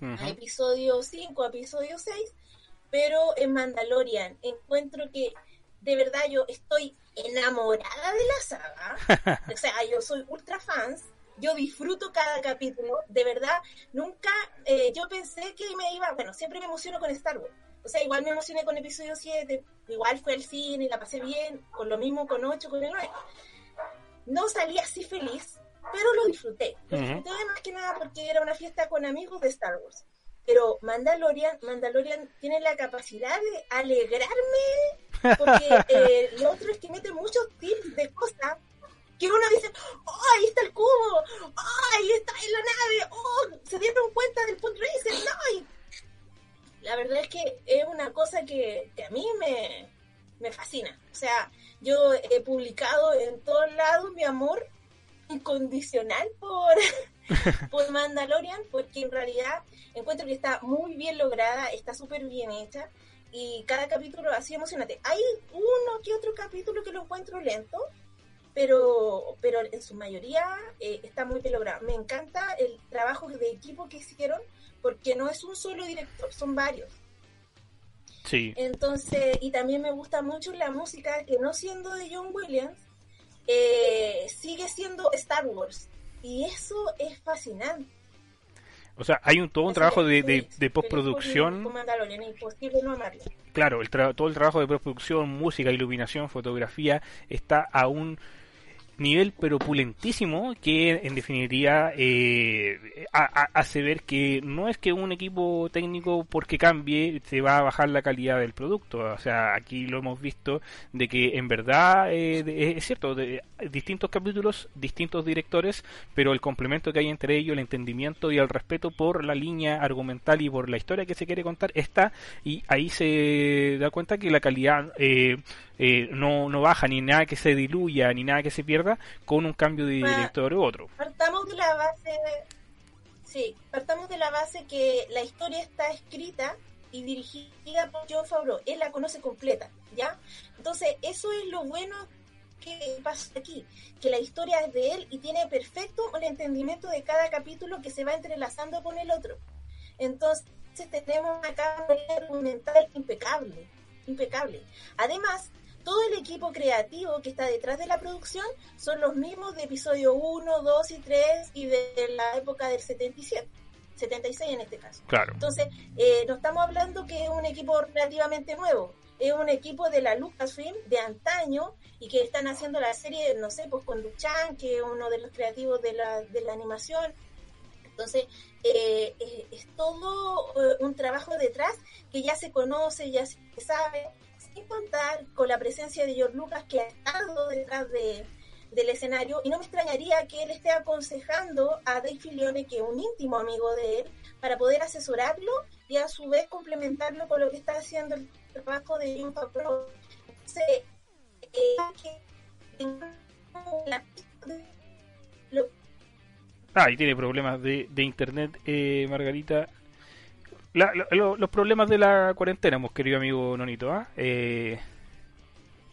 S4: a episodio 5, a episodio 6, pero en Mandalorian. Encuentro que de verdad yo estoy enamorada de la saga. <laughs> o sea, yo soy ultra fans. Yo disfruto cada capítulo. De verdad, nunca eh, yo pensé que me iba. Bueno, siempre me emociono con Star Wars. O sea, igual me emocioné con episodio 7. Igual fue el cine la pasé bien. Con lo mismo con 8, con el 9. No salí así feliz, pero lo disfruté. Lo disfruté más que nada porque era una fiesta con amigos de Star Wars. Pero Mandalorian, Mandalorian tiene la capacidad de alegrarme Porque eh, lo otro es que mete muchos tips de cosas que uno dice, oh, ahí está el cubo, oh, ahí está en la nave, oh, se dieron cuenta del punto racer, no. la verdad es que es una cosa que, que a mí me, me fascina. O sea, yo he publicado en todos lados mi amor incondicional por, <laughs> por Mandalorian, porque en realidad encuentro que está muy bien lograda, está súper bien hecha y cada capítulo así emocionante. Hay uno que otro capítulo que lo encuentro lento, pero, pero en su mayoría eh, está muy bien logrado. Me encanta el trabajo de equipo que hicieron, porque no es un solo director, son varios.
S2: Sí.
S4: Entonces, y también me gusta mucho la música que no siendo de John Williams, eh, sigue siendo Star Wars. Y eso es fascinante.
S2: O sea, hay un, todo un trabajo de, de, postproducción. Claro, el todo el trabajo de postproducción, música, iluminación, fotografía está aún nivel pero pulentísimo que en definitiva eh, hace ver que no es que un equipo técnico porque cambie se va a bajar la calidad del producto. O sea aquí lo hemos visto de que en verdad eh, es cierto de distintos capítulos distintos directores pero el complemento que hay entre ellos el entendimiento y el respeto por la línea argumental y por la historia que se quiere contar está y ahí se da cuenta que la calidad eh, eh, no, no baja ni nada que se diluya ni nada que se pierda con un cambio de director u otro.
S4: Partamos de la base, sí, partamos de la base que la historia está escrita y dirigida por John Favreau. Él la conoce completa, ¿ya? Entonces, eso es lo bueno que pasa aquí, que la historia es de él y tiene perfecto el entendimiento de cada capítulo que se va entrelazando con el otro. Entonces, tenemos acá un argumental impecable, impecable. Además, todo el equipo creativo que está detrás de la producción son los mismos de episodio 1, 2 y 3 y de la época del 77. 76 en este caso.
S2: Claro.
S4: Entonces, eh, no estamos hablando que es un equipo relativamente nuevo, es un equipo de la Lucasfilm de antaño y que están haciendo la serie, no sé, pues con Luchan, que es uno de los creativos de la, de la animación. Entonces, eh, eh, es todo un trabajo detrás que ya se conoce, ya se sabe, sin contar con la presencia de George Lucas que ha estado detrás de, del escenario y no me extrañaría que él esté aconsejando a Dave Filoni, que es un íntimo amigo de él, para poder asesorarlo y a su vez complementarlo con lo que está haciendo el trabajo de John Favreau. Entonces, eh,
S2: Ah, y tiene problemas de, de internet, eh, Margarita los problemas de la cuarentena, hemos querido amigo Nonito. ¿ah? Eh,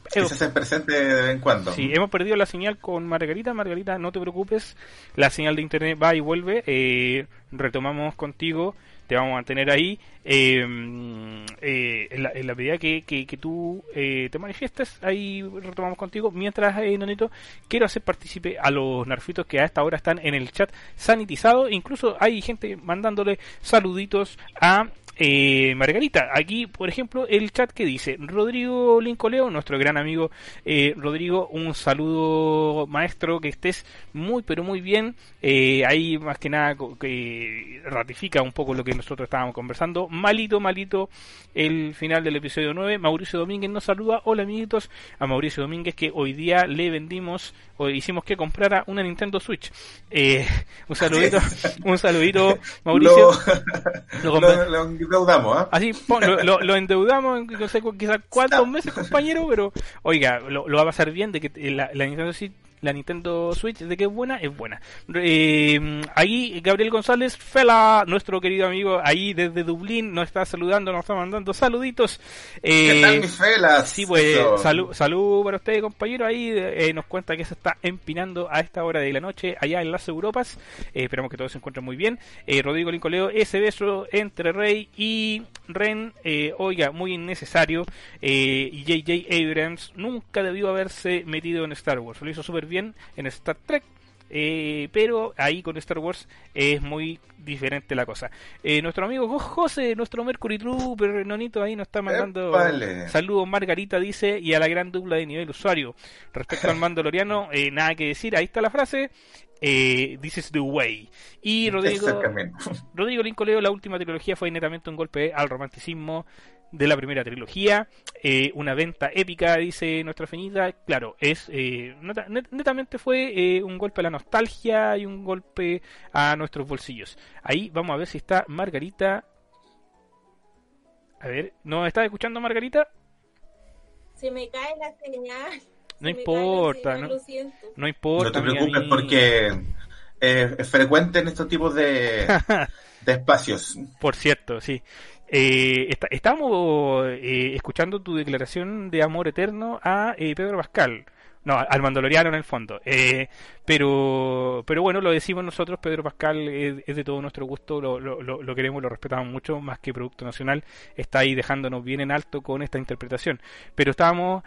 S3: se hacen presente de vez en cuando.
S2: Sí, hemos perdido la señal con Margarita. Margarita, no te preocupes, la señal de internet va y vuelve. Eh, retomamos contigo te vamos a mantener ahí em, eh, en, la, en, la, medida que, que, tú eh, te manifiestes ahí retomamos contigo. Mientras eh, Nonito quiero hacer partícipe a los narfitos que a esta hora están en el chat sanitizado. Incluso hay gente mandándole saluditos a eh, Margarita, aquí por ejemplo el chat que dice Rodrigo Lincoleo, nuestro gran amigo eh, Rodrigo, un saludo maestro, que estés muy pero muy bien, eh, ahí más que nada que ratifica un poco lo que nosotros estábamos conversando, malito, malito el final del episodio 9, Mauricio Domínguez nos saluda, hola amiguitos, a Mauricio Domínguez que hoy día le vendimos o hicimos que comprara una Nintendo Switch. Eh, un saludito, <laughs> un saludito, Mauricio. <laughs>
S3: Lo, endeudamos, ¿ah?
S2: Así, lo, lo, endeudamos, no sé, quizás cuatro meses, compañero, pero oiga, lo, va a pasar bien de que la, la Nintendo Switch la Nintendo Switch de que es buena, es buena. Eh, ahí Gabriel González, Fela, nuestro querido amigo ahí desde Dublín, nos está saludando, nos está mandando saluditos.
S3: Eh, ¿Qué tal, mi Fela?
S2: Sí, pues salud, salud para ustedes, compañero. Ahí eh, nos cuenta que se está empinando a esta hora de la noche allá en las Europas. Eh, esperamos que todos se encuentren muy bien. Eh, Rodrigo Lincoleo, ese beso entre Rey y Ren, oiga, muy innecesario. JJ Abrams nunca debió haberse metido en Star Wars. Lo hizo súper bien en Star Trek. Eh, pero ahí con Star Wars es muy diferente la cosa. Eh, nuestro amigo José, nuestro Mercury Trooper, Nonito, ahí nos está mandando saludos. Margarita dice, y a la gran dupla de nivel usuario. Respecto al <laughs> Mandaloriano, eh, nada que decir, ahí está la frase. Eh, This is the way. Y Rodrigo, Rodrigo Lincoln Leo, la última trilogía fue netamente un golpe al romanticismo de la primera trilogía, eh, una venta épica, dice nuestra feñita, claro, es eh, netamente fue eh, un golpe a la nostalgia y un golpe a nuestros bolsillos. Ahí vamos a ver si está Margarita. A ver, ¿no estás escuchando Margarita?
S4: Se me cae la señal.
S2: No importa, no, no, importa.
S3: No te preocupes porque es frecuente en estos tipos de, <laughs> de espacios.
S2: Por cierto, sí. Eh, estamos eh, escuchando tu declaración de amor eterno a eh, Pedro Pascal. No, al mandaloriano en el fondo. Eh, pero, pero bueno, lo decimos nosotros, Pedro Pascal es, de todo nuestro gusto, lo, lo, lo, queremos, lo respetamos mucho, más que Producto Nacional, está ahí dejándonos bien en alto con esta interpretación. Pero estábamos,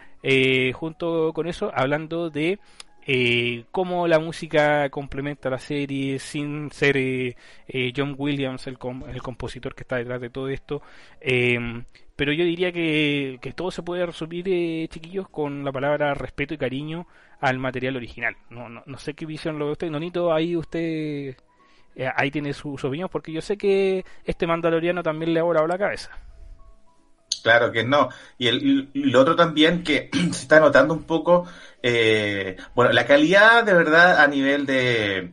S2: junto con eso, hablando de eh, cómo la música complementa la serie sin ser eh, eh, John Williams el, el, compositor que está detrás de todo esto. Em, pero yo diría que, todo se puede resumir, eh, chiquillos, con la palabra respeto y cariño al material original. No, no, no sé qué visión lo ve usted. Nonito, ahí usted ahí tiene su, su, opinión, porque yo sé que este mandaloriano también le ha volado la cabeza.
S3: Claro que no. Y el, lo otro también que <clears throat> se está notando un poco, eh, bueno, la calidad de verdad a nivel de,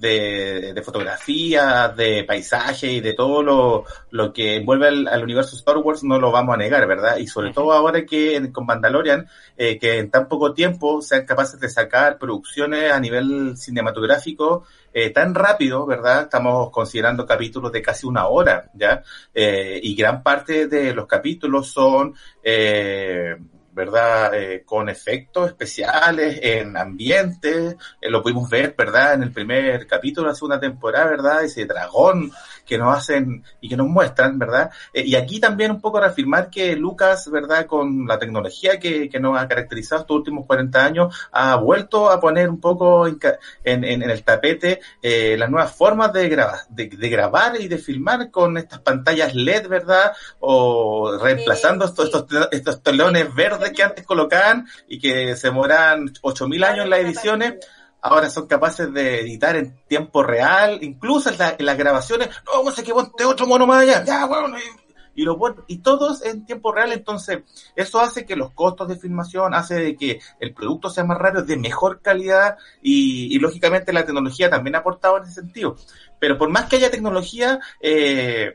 S3: de, fotografía, de paisaje y de todo lo, lo que envuelve al, universo Star Wars no lo vamos a negar, ¿verdad? Y sobre todo ahora que con Mandalorian, eh, que en tan poco tiempo sean capaces de sacar producciones a nivel cinematográfico eh, tan rápido, ¿verdad? Estamos considerando capítulos de casi una hora, ¿ya? Eh, y gran parte de los capítulos son... Eh, ¿verdad? Eh, con efectos especiales, en ambientes, eh, lo pudimos ver, ¿verdad? En el primer capítulo de la segunda temporada, ¿verdad? Ese dragón que nos hacen y que nos muestran, ¿verdad? Eh, y aquí también un poco reafirmar que Lucas, ¿verdad? Con la tecnología que, que nos ha caracterizado estos últimos 40 años, ha vuelto a poner un poco en, en, el tapete las nuevas formas de, grabar, de, grabar y de filmar con estas pantallas LED, ¿verdad? O reemplazando estos, estos, estos telones verdes que antes colocaban y que se demoran 8.000 años en las ediciones, ahora son capaces de editar en tiempo real, incluso en, las grabaciones, no, vamos a que ponte otro mono más allá, ya, bueno, y, lo y todos en tiempo real, entonces eso hace que los costos de filmación, hace de que el producto sea más rápido, de mejor calidad y, y lógicamente la tecnología también ha aportado en ese sentido. Pero por más que haya tecnología, eh,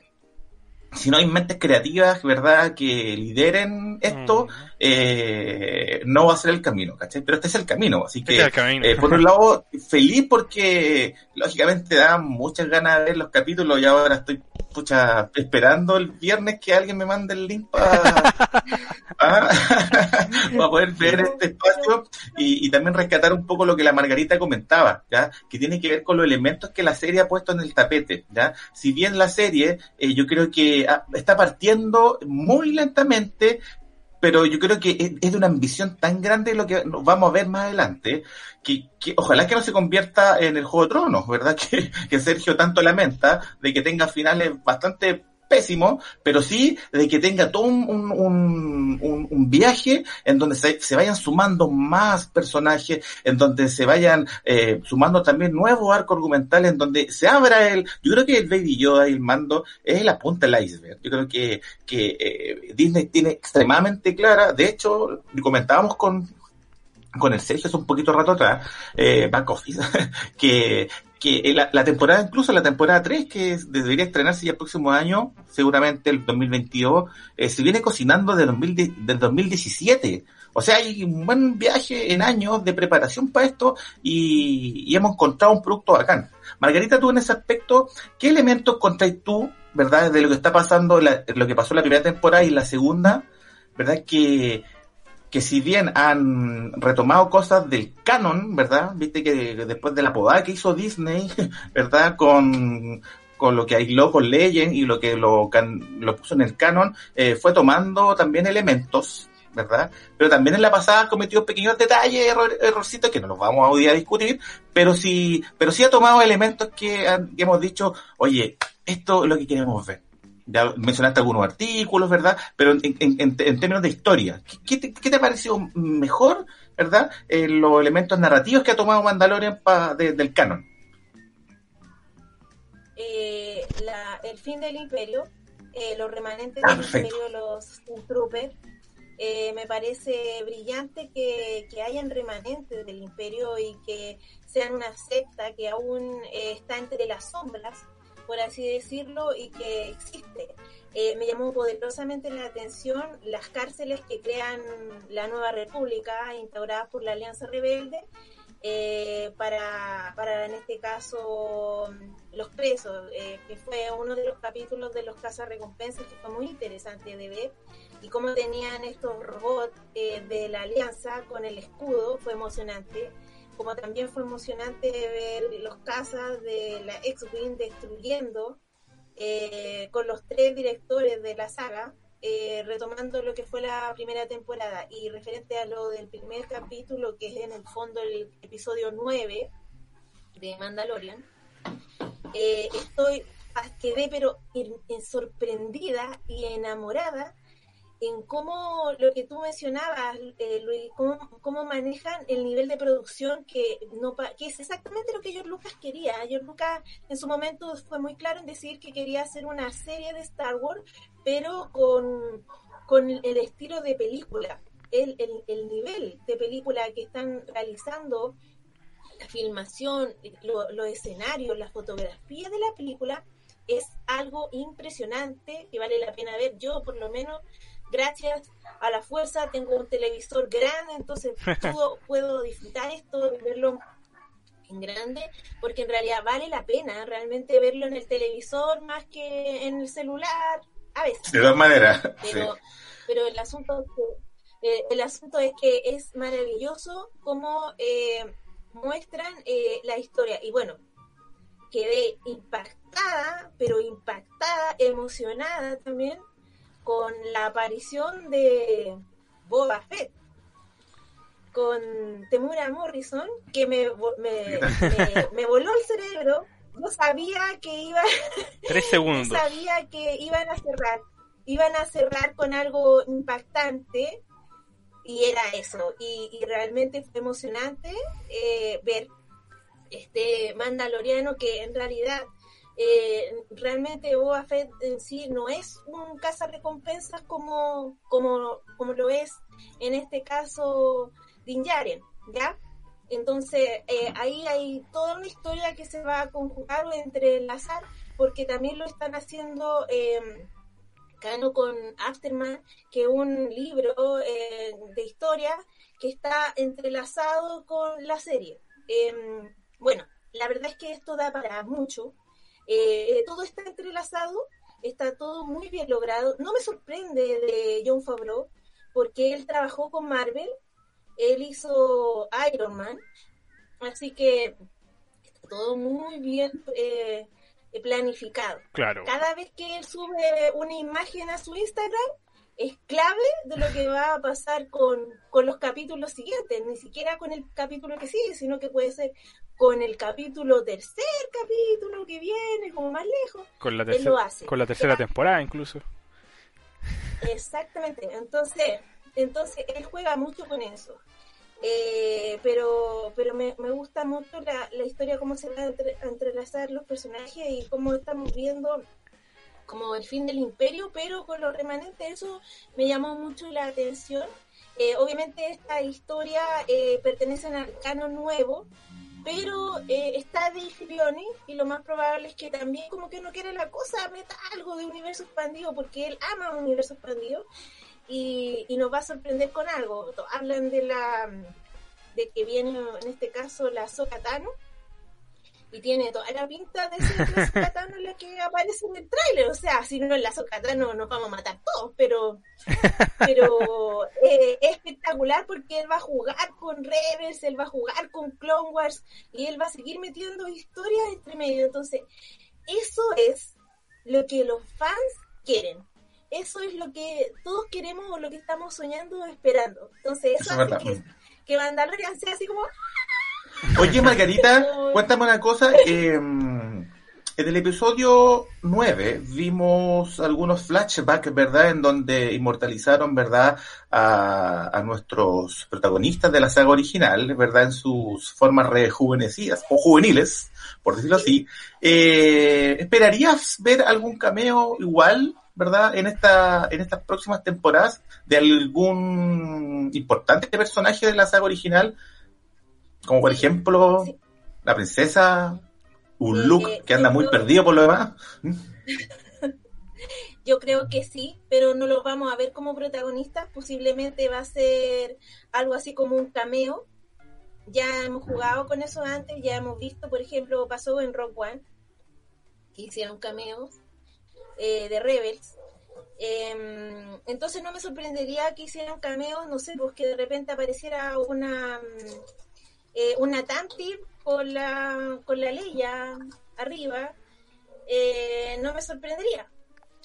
S3: si no hay mentes creativas, ¿verdad?, que lideren esto, eh, no va a ser el camino, ¿cachai? Pero este es el camino, así que, eh, por un <laughs> lado, feliz porque, lógicamente, da muchas ganas de ver los capítulos y ahora estoy, pucha, esperando el viernes que alguien me mande el link para, <laughs> <laughs> poder ver este espacio y, también rescatar un poco lo que la Margarita comentaba, ¿ya? Que tiene que ver con los elementos que la serie ha puesto en el tapete, ¿ya? Si bien la serie, eh, yo creo que está partiendo muy lentamente, pero yo creo que es de una ambición tan grande lo que vamos a ver más adelante, que, ojalá que no se convierta en el Juego de Tronos, ¿verdad? <laughs> Que, que Sergio tanto lamenta de que tenga finales bastante pésimo, pero sí de que tenga todo un, un, un, viaje en donde se, se, vayan sumando más personajes, en donde se vayan eh, sumando también nuevos arcos argumentales, en donde se abra el... Yo creo que el Baby Yoda y el mando es la punta del iceberg. Yo creo que, que eh, Disney tiene extremadamente clara, de hecho, comentábamos con, con el Sergio hace un poquito rato atrás, eh, Back Office, <laughs> que, que la, temporada, incluso la temporada 3, que debería estrenarse ya el próximo año, seguramente el 2022, eh, se viene cocinando desde del 2017. O sea, hay un buen viaje en años de preparación para esto y, hemos encontrado un producto bacán. Margarita, tú en ese aspecto, ¿qué elementos contáis tú, verdad, de lo que está pasando, lo que pasó en la primera temporada y la segunda, verdad, que que si bien han retomado cosas del canon, ¿verdad? Viste que después de la podada que hizo Disney, <laughs> ¿verdad? Con, con lo que aisló con Legend y lo que lo, lo puso en el canon, eh, fue tomando también elementos, ¿verdad? Pero también en la pasada cometió pequeños detalles, errorcitos que no los vamos a hoy a discutir, pero sí, pero sí ha tomado elementos que, que hemos dicho, oye, esto es lo que queremos ver ya mencionaste algunos artículos, ¿verdad? Pero en, términos de historia, ¿qué te, qué te ha parecido mejor, ¿verdad? Eh, los elementos narrativos que ha tomado Mandalorian pa, del canon.
S4: Eh, el fin del imperio eh, los remanentes ah, del imperio, los Troopers. Eh, me parece brillante que, que, hayan remanentes del imperio y que sean una secta que aún eh, está entre las sombras, por así decirlo, y que existe. Eh, me llamó poderosamente la atención las cárceles que crean la nueva república, instauradas por la Alianza Rebelde, eh, para, para, en este caso, los presos, eh, que fue uno de los capítulos de los recompensas que fue muy interesante de ver, y cómo tenían estos robots de la Alianza con el escudo, fue emocionante como también fue emocionante ver los casas de la X-Wing destruyendo eh, con los tres directores de la saga, eh, retomando lo que fue la primera temporada. Y referente a lo del primer capítulo, que es en el fondo el episodio 9 de Mandalorian, eh, estoy quedé pero sorprendida y enamorada en cómo lo que tú mencionabas, eh, Luis, cómo, manejan el nivel de producción que no que es exactamente lo que George Lucas quería. George Lucas en su momento fue muy claro en decir que quería hacer una serie de Star Wars, pero con, el estilo de película, el, el, nivel de película que están realizando, la filmación, los escenarios, la fotografía de la película, es algo impresionante que vale la pena ver. Yo, por lo menos, gracias a la fuerza tengo un televisor grande, entonces <laughs> puedo, disfrutar esto, verlo en grande, porque en realidad vale la pena realmente verlo en el televisor más que en el celular, a veces.
S3: De todas maneras. <laughs>
S4: Pero, pero el asunto es que, eh, el asunto es que es maravilloso cómo eh, muestran eh, la historia. Y bueno, quedé impactada, pero impactada, emocionada también con la aparición de Boba Fett con Temura Morrison que me, me, voló el cerebro. No sabía que iba <laughs>
S2: tres segundos.
S4: No sabía que iban a cerrar iban a cerrar con algo impactante y era eso. Y, realmente fue emocionante eh, ver este Mandaloriano que en realidad eh, realmente Boba Fett en sí no es un recompensas como, como, como lo es en este caso Din Djarin, ¿ya? Entonces eh, ahí hay toda una historia que se va a conjugar o entrelazar porque también lo están haciendo eh, Cano con Afterman, que es un libro eh, de historia que está entrelazado con la serie. Em, bueno, la verdad es que esto da para mucho, eh, todo está entrelazado, está todo muy bien logrado. No me sorprende de John Favreau, porque él trabajó con Marvel, él hizo Iron Man, así que está todo muy bien eh, planificado.
S2: Claro.
S4: Cada vez que él sube una imagen a su Instagram, es clave de lo que va a pasar con, con, los capítulos siguientes, ni siquiera con el capítulo que sigue, sino que puede ser con el capítulo tercer capítulo que viene, como más lejos.
S2: Con la, con la tercera temporada incluso.
S4: Exactamente, entonces, entonces él juega mucho con eso. Eh, pero pero me, me, gusta mucho la, la historia, cómo se van a entrelazar los personajes y cómo estamos viendo como el fin del imperio, pero con los remanentes, eso me llamó mucho la atención. Eh, obviamente esta historia eh, pertenece al canon nuevo, pero eh, está de Filoni y lo más probable es que también como que no quiere la cosa meta algo de universo expandido porque él ama un universo expandido y, y nos va a sorprender con algo. Hablan de la de que viene en este caso la Sokatano y tiene toda la pinta de ser la Sokatano la que aparece en el tráiler, o sea, si no es la Sokatano nos vamos a matar todos, pero pero <laughs> eh, es espectacular porque él va a jugar con Rebels, él va a jugar con Clone Wars y él va a seguir metiendo historias entre medio, entonces eso es lo que los fans quieren. Eso es lo que todos queremos o lo que estamos soñando o esperando. Entonces, eso, hace que, que sea así como
S3: Oye, Margarita, <laughs> cuéntame una cosa. Eh, En el episodio 9 vimos algunos flashbacks, ¿verdad? En donde inmortalizaron, ¿verdad? A, nuestros protagonistas de la saga original, ¿verdad? En sus formas rejuvenecidas o juveniles, por decirlo así. Eh, ¿Esperarías ver algún cameo igual, ¿verdad? En, esta, en estas próximas temporadas de algún importante personaje de la saga original, como por ejemplo la princesa un look que anda muy perdido por lo demás. <laughs>
S4: Yo creo que sí, pero no lo vamos a ver como protagonistas. Posiblemente va a ser algo así como un cameo. Ya hemos jugado con eso antes, ya hemos visto, por ejemplo, pasó en Rock One, que hicieron cameos eh, de Rebels. Em, entonces no me sorprendería que hicieran cameos, no sé, pues que de repente apareciera una, mm, eh, una Tanti con la, con la Leia arriba, eh, no me sorprendería.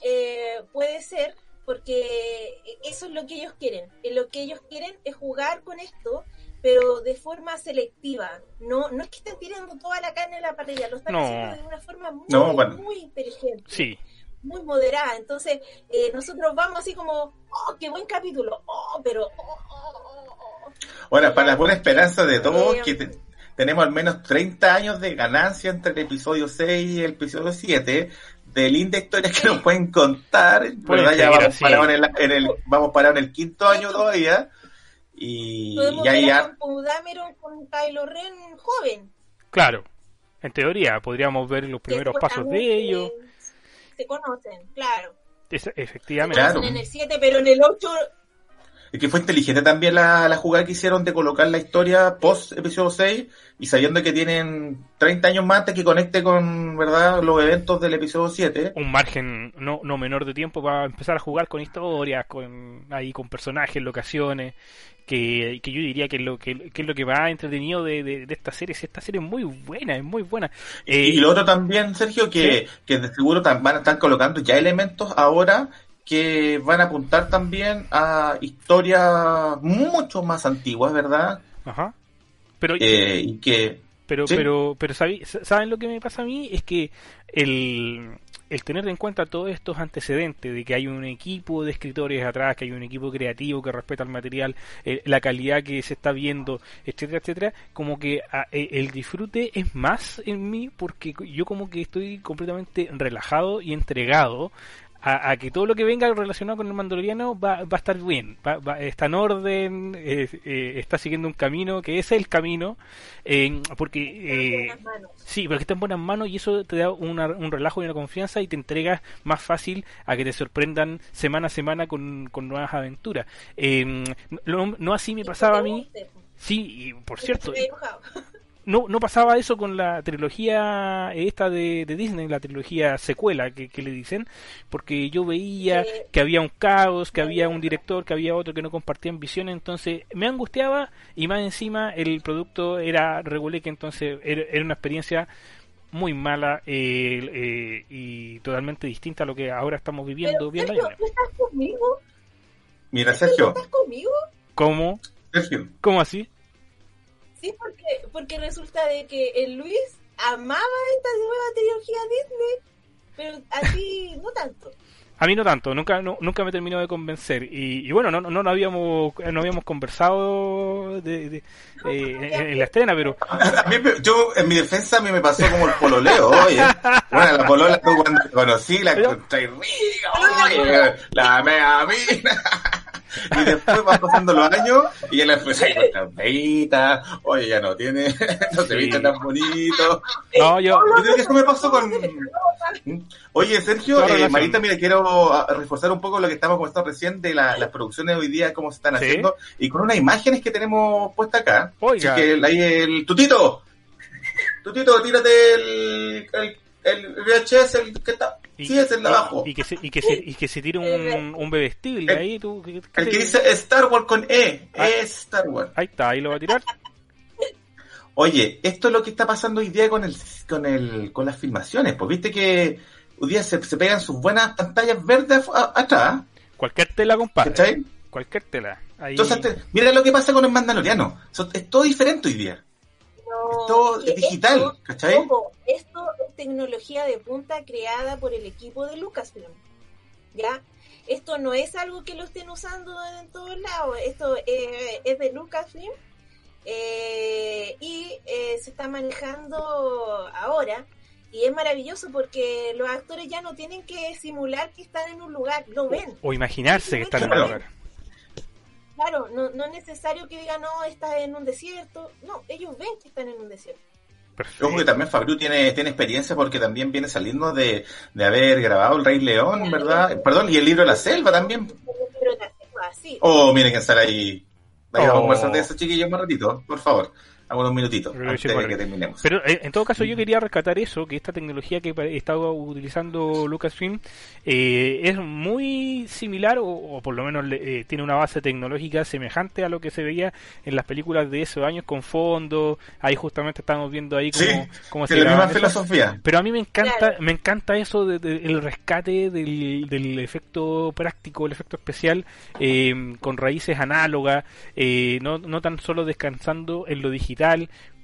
S4: Eh, puede ser porque eso es lo que ellos quieren. Lo que ellos quieren es jugar con esto, pero de forma selectiva. No, no es que estén tirando toda la carne en la parrilla, lo están haciendo de una forma muy, inteligente.
S2: Sí.
S4: Muy moderada. Entonces, eh, nosotros vamos así como, oh, qué buen capítulo, oh, pero... Oh,
S3: oh, bueno, para la buena esperanza de todos, que tenemos al menos 30 años de ganancia entre el episodio 6 y el episodio 7 de linda historia que nos pueden contar. Ya vamos parados en, el, vamos en el quinto año todavía. Y
S4: ya ya. con Kylo Ren joven.
S2: Claro, en teoría podríamos ver los primeros pasos de ellos.
S4: Se conocen, claro.
S2: efectivamente.
S4: Se en el 7, pero en el 8
S3: y que fue inteligente también la, la jugada que hicieron de colocar la historia post episodio 6 y sabiendo que tienen 30 años más antes que conecte con verdad los eventos del episodio 7.
S2: Un margen no, no menor de tiempo para empezar a jugar con historias, con ahí con personajes, locaciones, que, que yo diría que es lo que, que es lo que más entretenido de, de, esta serie. Esta serie es muy buena, es muy buena.
S3: y, lo otro también, Sergio, que, que de seguro van a estar colocando ya elementos ahora que van a apuntar también a historias mucho más antiguas, ¿verdad?
S2: Ajá. Pero,
S3: eh, y que,
S2: pero, pero, pero, ¿saben lo que me pasa a mí? Es que el, el tener en cuenta todos estos antecedentes de que hay un equipo de escritores atrás, que hay un equipo creativo que respeta el material, eh, la calidad que se está viendo, etcétera, etcétera, como que ah, eh, el disfrute es más en mí porque yo como que estoy completamente relajado y entregado a, que todo lo que venga relacionado con el mandaloriano va, va a estar bien, va, está en orden, eh, está siguiendo un camino que es el camino, eh, porque eh, sí, porque está en buenas manos y eso te da un relajo y una confianza y te entrega más fácil a que te sorprendan semana a semana con, con nuevas aventuras. Eh, no, no, así me pasaba a mí. Sí, y por cierto no, no pasaba eso con la trilogía esta de, Disney, la trilogía secuela que, le dicen, porque yo veía que había un caos, que había un director, que había otro que no compartían visiones, entonces me angustiaba y más encima el producto era regulé que entonces era, una experiencia muy mala eh, eh, y totalmente distinta a lo que ahora estamos viviendo.
S4: viendo estás conmigo?
S3: Mira, Sergio.
S4: ¿Estás conmigo?
S2: ¿Cómo?
S3: Sergio.
S2: ¿Cómo así?
S4: Sí, porque, porque resulta de que el Luis amaba esta nueva trilogía Disney, pero a ti no tanto.
S2: A mí no tanto, nunca nunca me terminó de convencer. Y, bueno, no, no, no, habíamos no habíamos conversado de, eh, en, la estrena, pero...
S3: A mí, yo, en mi defensa, a mí me pasó como el pololeo, oye. Bueno, la polola, tú cuando conocí, la encontré rica, oye, la mea mina. <laughs> Y después van pasando los años y él empezó a con oye, ya no tiene, <laughs> no se viste tan bonito.
S2: No, yo...
S3: yo creo que eso me pasó con... Oye, Sergio, eh, Marita, mira, quiero ah, reforzar un poco lo que estamos comentando recién de las producciones de hoy día, cómo se están haciendo, y con unas imágenes que tenemos puestas acá.
S2: Oiga.
S3: Así que ahí el... Tutito, Tutito, tírate el, el, el VHS, el que está sí, es el de abajo.
S2: Y que se, y que se, y que se tire un, un bebestible ahí. Tú,
S3: el que dice Star Wars con E. Ah, Star Wars.
S2: Ahí está, ahí lo va a tirar. <laughs>
S3: Oye, esto es lo que está pasando hoy día con el, con el, con las filmaciones. Pues viste que hoy día se, se pegan sus buenas pantallas verdes atrás.
S2: Cualquier tela, compadre. ¿Cachai? Cualquier tela.
S3: Ahí... Entonces, mira lo que pasa con el Mandaloriano. Es todo diferente hoy día. es todo digital, ¿cachai?
S4: esto, tecnología de punta creada por el equipo de Lucasfilm. ¿Ya? Esto no es algo que lo estén usando en todos lados, esto eh, es de Lucasfilm eh, y eh, se está manejando ahora. Y es maravilloso porque los actores ya no tienen que simular que están en un lugar, lo ven.
S2: O, imaginarse que están en un lugar.
S4: Claro, no, no es necesario que digan, no, estás en un desierto. No, ellos ven que están en un desierto.
S3: Perfecto. que también Fabio tiene, tiene experiencia porque también viene saliendo de, de haber grabado El Rey León, ¿verdad? Perdón, y el libro de la selva también. Oh, miren que estar ahí. Vamos a oh. conversar de eso, chiquillos, un ratito, por favor algunos minutitos antes de que terminemos.
S2: Pero eh, en todo caso yo quería rescatar eso, que esta tecnología que estaba utilizando Lucasfilm eh, es muy similar o, por lo menos eh, tiene una base tecnológica semejante a lo que se veía en las películas de esos años con fondo, ahí justamente estamos viendo ahí cómo,
S3: se la misma filosofía.
S2: Pero a mí me encanta, me encanta eso del de, el rescate del, del, efecto práctico, el efecto especial eh, con raíces análogas, no, no tan solo descansando en lo digital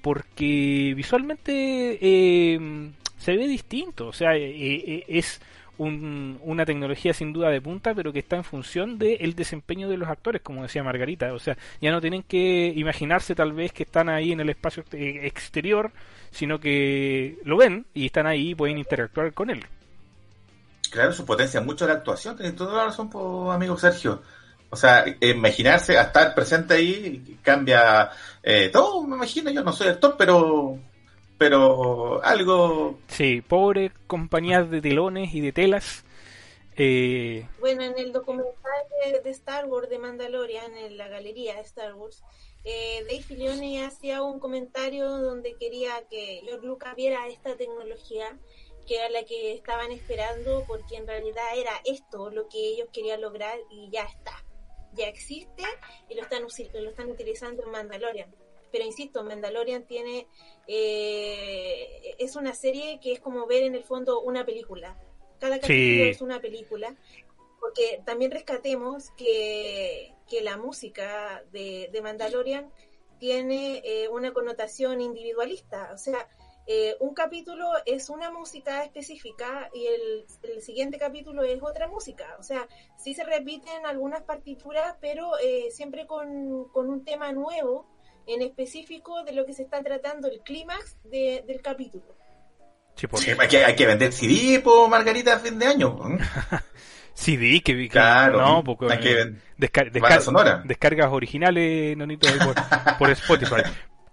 S2: porque visualmente eh, se ve distinto, o sea, eh, eh, es una tecnología sin duda de punta, pero que está en función del desempeño de los actores, como decía Margarita, o sea, ya no tienen que imaginarse tal vez que están ahí en el espacio exterior, sino que lo ven y están ahí y pueden interactuar con él.
S3: Claro, su potencia mucho la actuación, tiene toda la razón, amigo Sergio. O sea, imaginarse a estar presente ahí cambia eh, todo, me imagino, yo no soy actor, pero pero algo...
S2: Sí, pobre compañías de telones y de telas.
S4: Eh... Bueno, en el documental de, Star Wars de Mandalorian, en la galería de Star Wars, eh, Dave Filoni hacía un comentario donde quería que George Lucas viera esta tecnología que era la que estaban esperando porque en realidad era esto lo que ellos querían lograr y ya está ya existe y lo están, lo están utilizando en Mandalorian. Pero insisto, Mandalorian tiene eh, es una serie que es como ver en el fondo una película. Cada capítulo es una película. Porque también rescatemos que, que la música de, de Mandalorian tiene eh, una connotación individualista. O sea, eh, un capítulo es una música específica y el, siguiente capítulo es otra música. O sea, sí se repiten algunas partituras, pero eh, siempre con, un tema nuevo en específico de lo que se está tratando, el clímax del capítulo.
S3: Sí, porque hay, que, hay que vender CD, por Margarita, a fin de año. <laughs>
S2: CD, que,
S3: claro,
S2: no, porque, hay que descargas originales, Nonito, por, por <laughs> Spotify.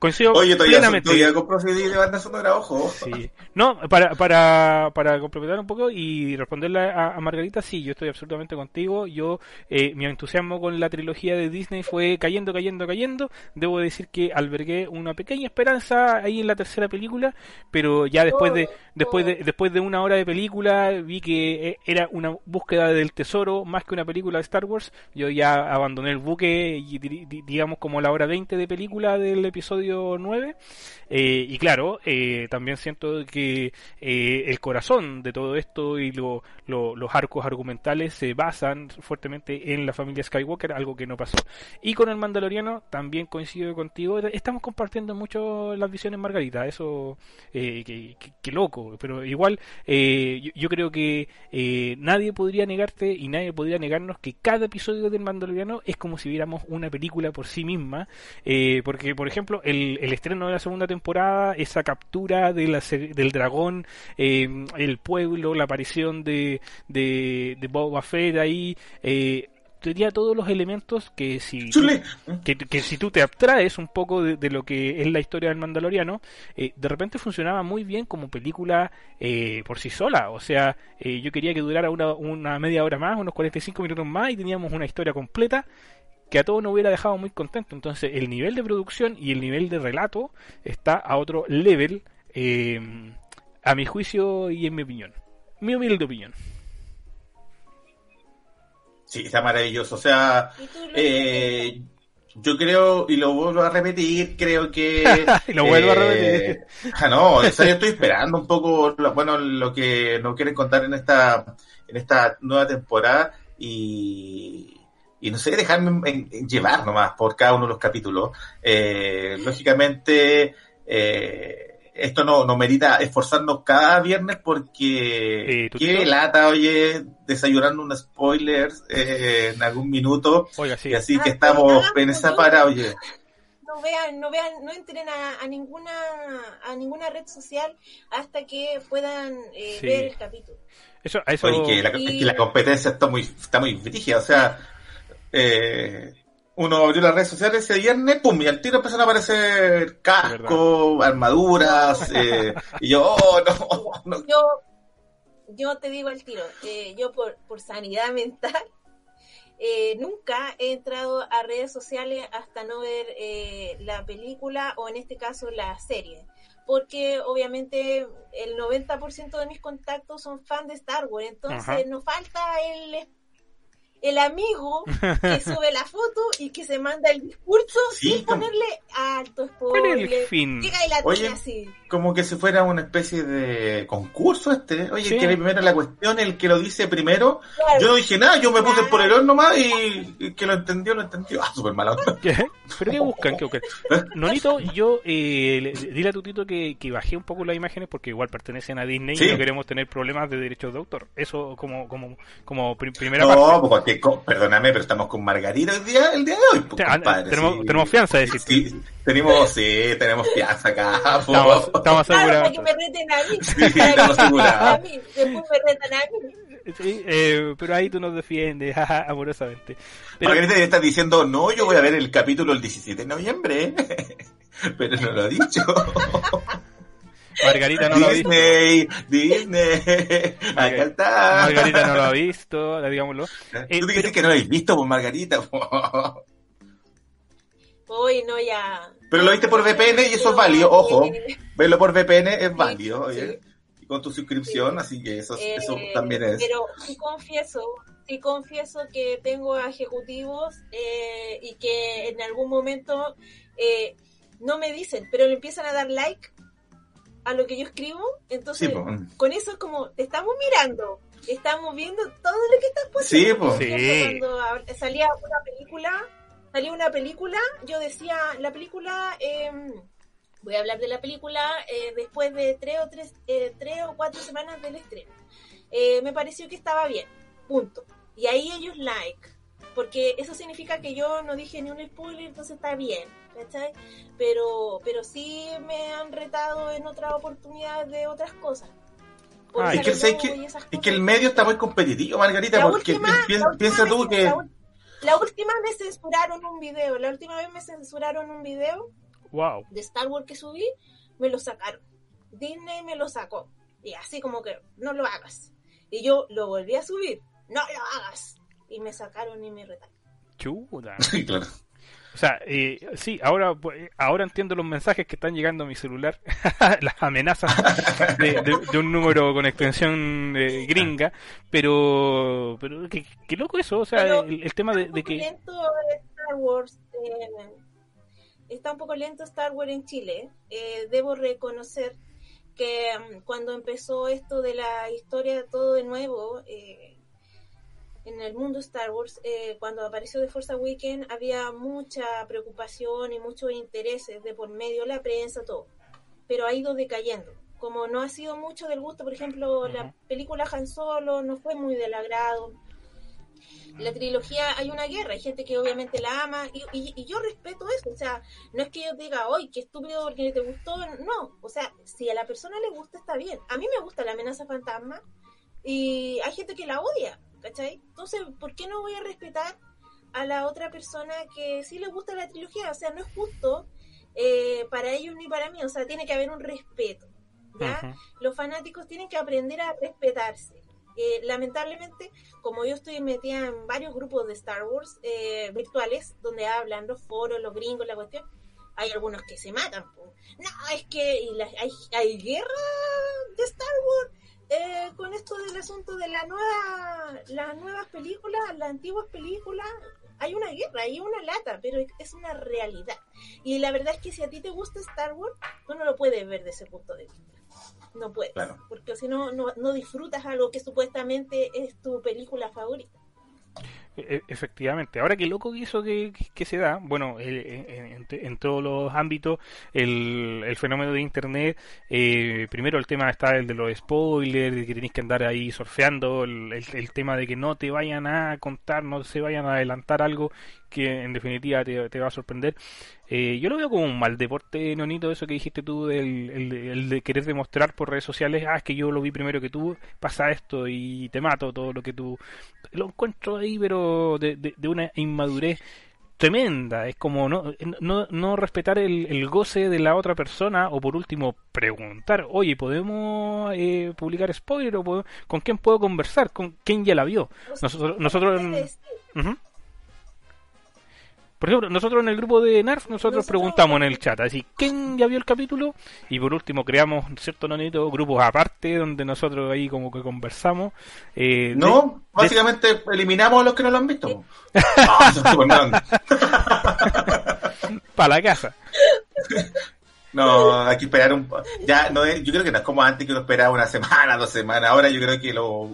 S2: Coincido
S3: Oye, todavía, plenamente. todavía CD de banda sonora, ojo.
S2: Sí. No, para, para, para complementar un poco y responderle a, Margarita, sí, yo estoy absolutamente contigo. Yo, eh, mi entusiasmo con la trilogía de Disney fue cayendo, cayendo, cayendo. Debo decir que albergué una pequeña esperanza ahí en la tercera película, pero ya después de, después de, después de una hora de película vi que eh, era una búsqueda del tesoro más que una película de Star Wars. Yo ya abandoné el buque y digamos como la hora 20 de película del episodio 9. Eh, y claro, eh, también siento que eh, el corazón de todo esto y los arcos argumentales se basan fuertemente en la familia Skywalker, algo que no pasó. Y con el Mandaloriano también coincido contigo, estamos compartiendo mucho las visiones Margarita, eso que, loco, pero igual yo, creo que nadie podría negarte y nadie podría negarnos que cada episodio del Mandaloriano es como si viéramos una película por sí misma, porque por ejemplo el el, estreno de la segunda temporada, esa captura de la, del dragón, eh, el pueblo, la aparición de, de, de Boba Fett ahí, eh, tenía todos los elementos que si, que, si tú te abstraes un poco de, lo que es la historia del Mandaloriano, eh, de repente funcionaba muy bien como película eh, por sí sola. O sea, yo quería que durara una, una media hora más, unos 45 minutos más y teníamos una historia completa que a todos nos hubiera dejado muy contento. Entonces, el nivel de producción y el nivel de relato está a otro level, eh, a mi juicio y en mi opinión. Mi humilde opinión.
S3: Sí, está maravilloso. O sea, eh, yo creo, y lo vuelvo a repetir, creo que... <laughs>
S2: y lo vuelvo a repetir.
S3: Ah, no, eso yo estoy esperando un poco, bueno, lo que nos quieren contar en esta, en esta nueva temporada. Y, y no sé, dejarme llevar nomás por cada uno de los capítulos. Eh, lógicamente, eh, esto no, no merita esforzarnos cada viernes porque qué lata, oye, desayunando un spoiler eh, en algún minuto. Y así que ah, estamos en esa para, oye
S4: no vean, no vean, no entren a, ninguna a ninguna red social hasta que puedan eh, ver el capítulo.
S2: Eso, eso...
S3: Oye, que la, competencia está muy, está muy o sea, eh, uno abrió las redes sociales ese viernes, pum, y al tiro empezaron a aparecer cascos, armaduras, <laughs> eh, y yo, oh, <laughs> no,
S4: Yo, yo te digo al tiro, eh, yo por, por sanidad mental, eh, nunca he entrado a redes sociales hasta no ver eh, la película o en este caso la serie. Porque obviamente el 90% de mis contactos son fans de Star Wars, entonces nos falta el el amigo que <laughs> sube la foto y que se manda el discurso sin ponerle alto spoiler.
S2: El fin.
S4: Llega y la
S3: Oye, así. Como que si fuera una especie de concurso este. Oye, que primero la cuestión, el que lo dice primero. Yo no dije nada, yo me puse por el horno nomás y, que lo entendió, lo entendió. Ah, súper malo.
S2: ¿Qué? ¿Pero qué buscan? ¿Qué buscan? Nonito, yo eh, dile a Tutito que, que bajé un poco las imágenes porque igual pertenecen a Disney y no queremos tener problemas de derechos de autor. Eso como, como, como primera
S3: no, parte. Perdóname, pero estamos con Margarita el día, el día de hoy. Pues,
S2: tenemos, tenemos fianza, decir.
S3: Sí, tenemos, sí, tenemos fianza acá.
S2: Estamos, estamos asegurados.
S4: para que me reten a mí. Sí, estamos asegurados. Después me retan a mí.
S2: Sí, eh, pero ahí tú nos defiendes, <laughs> amorosamente.
S3: Pero... Margarita está diciendo, no, yo voy a ver el capítulo el 17 de noviembre. <laughs> pero no lo ha dicho. <laughs>
S2: Margarita no lo ha visto.
S3: Disney, Disney, acá está.
S2: Margarita no lo ha visto, digámoslo.
S3: Eh, Tú dijiste que no lo habéis visto, pues Margarita.
S4: Hoy no ya.
S3: Pero lo viste por VPN y eso es válido, ojo. Verlo por VPN es válido, oye. Y con tu suscripción, así que eso, eso eh, también es.
S4: Pero sí confieso, sí confieso que tengo ejecutivos eh, y que en algún momento eh, no me dicen, pero le empiezan a dar like a lo que yo escribo, entonces con eso es como, te estamos mirando, estamos viendo todo lo que estás
S3: poniendo. Sí,
S4: Cuando salía una película, salía una película, yo decía, la película, eh, voy a hablar de la película eh, después de tres o, tres, eh, tres o cuatro semanas del estreno. Eh, me pareció que estaba bien, punto. Y ahí ellos like, porque eso significa que yo no dije ni un spoiler, entonces está bien ¿cachai? Pero, pero sí me han retado en otras oportunidades de otras cosas.
S3: Ah, es que, es, que, el medio está muy competitivo, Margarita, porque piensa, tú que...
S4: La, última me censuraron un video, la última vez me censuraron un video
S2: wow.
S4: de Star Wars que subí, me lo sacaron. Disney me lo sacó. Y así como que, no lo hagas. Y yo lo volví a subir, no lo hagas. Y me sacaron y me retaron.
S2: Chuda. <laughs>
S3: Sí, claro.
S2: O sea, eh, sí, ahora, pues, ahora entiendo los mensajes que están llegando a mi celular, <laughs> las amenazas de, un número con extensión eh, gringa, pero, pero qué, loco eso, o sea, el, tema de, de que...
S4: Lento Star Wars, eh, está un poco lento Star Wars en Chile. Eh, debo reconocer que mm, cuando empezó esto de la historia de todo de nuevo, eh, en el mundo Star Wars, eh, cuando apareció The Force Awakens, había mucha preocupación y muchos intereses de por medio, la prensa, todo. Pero ha ido decayendo. Como no ha sido mucho del gusto, por ejemplo, la película Han Solo no fue muy del agrado. La trilogía hay una guerra, hay gente que obviamente la ama y, y, yo respeto eso, o sea, no es que yo diga, hoy qué estúpido porque te gustó, no, o sea, si a la persona le gusta está bien. A mí me gusta la amenaza fantasma y hay gente que la odia, ¿cachai? Entonces, ¿por qué no voy a respetar a la otra persona que sí le gusta la trilogía? O sea, no es justo eh, para ellos ni para mí, o sea, tiene que haber un respeto, ¿ya? Los fanáticos tienen que aprender a respetarse. Eh, lamentablemente, como yo estoy metida en varios grupos de Star Wars eh, virtuales, donde hablan los foros, los gringos, la cuestión, hay algunos que se matan. No, es que hay, hay guerra de Star Wars eh, con esto del asunto de la nueva, las nuevas películas, las antiguas películas, hay una guerra, hay una lata, pero es una realidad. Y la verdad es que si a ti te gusta Star Wars, tú no lo puedes ver de ese punto de vista. No puedes, porque si no, no disfrutas algo que supuestamente es tu película favorita.
S2: E, efectivamente. Ahora qué loco que eso que, se da, bueno, en, todos los ámbitos, el, el fenómeno de Internet, eh, primero el tema está el de los spoilers, de que tenéis que andar ahí surfeando, el, el, tema de que no te vayan a contar, no se vayan a adelantar algo que en definitiva te, va a sorprender. Eh, yo lo veo como un mal deporte, Nonito, eso que dijiste tú, del, el, de querer demostrar por redes sociales, ah, es que yo lo vi primero que tú, pasa esto y te mato, todo lo que tú... Lo encuentro ahí, pero de, de, una inmadurez tremenda. Es como no, no, no respetar el, el, goce de la otra persona o por último preguntar, oye, ¿podemos eh, publicar spoiler o con quién puedo conversar? ¿Con quién ya la vio? Nosotros... nosotros por ejemplo, nosotros en el grupo de NERF, nosotros, preguntamos en el chat, así, ¿quién ya vio el capítulo? Y por último creamos, ¿cierto, Nonito? Grupos aparte, donde nosotros ahí como que conversamos.
S3: Eh, no, básicamente eliminamos a los que no lo han visto. <laughs>
S2: Para la casa. <laughs>
S3: No, hay que esperar un ya no yo creo que no es como antes que uno esperaba una semana, dos semanas. Ahora yo creo que lo,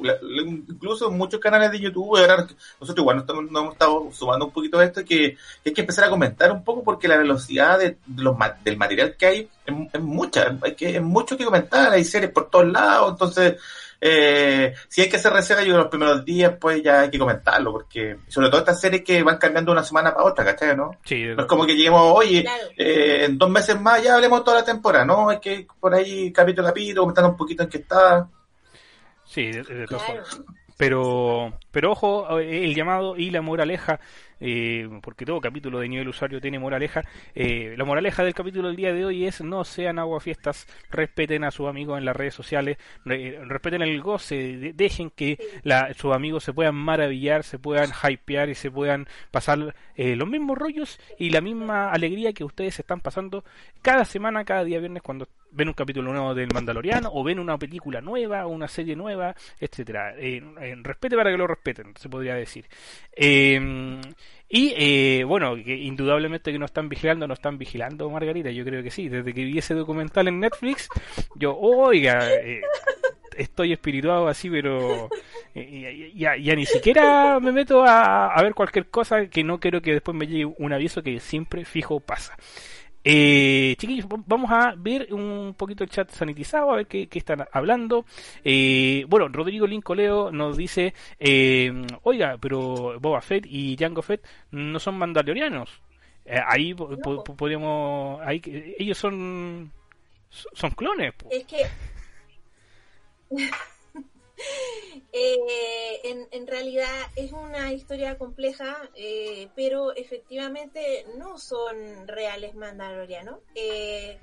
S3: incluso en muchos canales de YouTube, ahora nosotros igual nos, hemos estado sumando un poquito a esto que, hay que empezar a comentar un poco porque la velocidad de, los, del material que hay es, mucha, hay que es mucho que comentar, hay series por todos lados, entonces eh, si hay que hacer reserva, yo los primeros días, pues ya hay que comentarlo, porque sobre todo estas series que van cambiando una semana para otra, ¿cachai? ¿no?
S2: Sí,
S3: no es como que lleguemos, oye, eh, en dos meses más ya hablemos toda la temporada, ¿no? Hay que por ahí capítulo a capítulo, comentando un poquito en qué está.
S2: Sí, de, de Pero, pero ojo, eh, el llamado y la moraleja eh, porque todo capítulo de nivel usuario tiene moraleja. Eh, la moraleja del capítulo del día de hoy es no sean aguafiestas, respeten a sus amigos en las redes sociales, respeten el goce, dejen que sus amigos se puedan maravillar, se puedan hypear y se puedan pasar eh, los mismos rollos y la misma alegría que ustedes están pasando cada semana, cada día viernes cuando ven un capítulo nuevo del Mandaloriano o ven una película nueva o una serie nueva, etcétera. Eh, respete para que lo respeten, se podría decir. Eh, y eh, bueno, que indudablemente que nos están vigilando, nos están vigilando, Margarita, yo creo que sí. Desde que vi ese documental en Netflix, yo, oiga, eh, estoy espirituado así, pero eh, ya, ya, ni siquiera me meto a, a ver cualquier cosa que no quiero que después me llegue un aviso que siempre fijo pasa. Eh, chiquillos, vamos a ver un poquito el chat sanitizado, a ver qué, están hablando. Eh, bueno, Rodrigo Lincoleo nos dice, eh, oiga, pero Boba Fett y Jango Fett no son mandalorianos. Eh, ahí podemos, ahí, ellos son, son clones.
S4: Es que... <laughs> <laughs> Eh, en, en, realidad es una historia compleja, eh, pero efectivamente no son reales mandalorianos. Eh,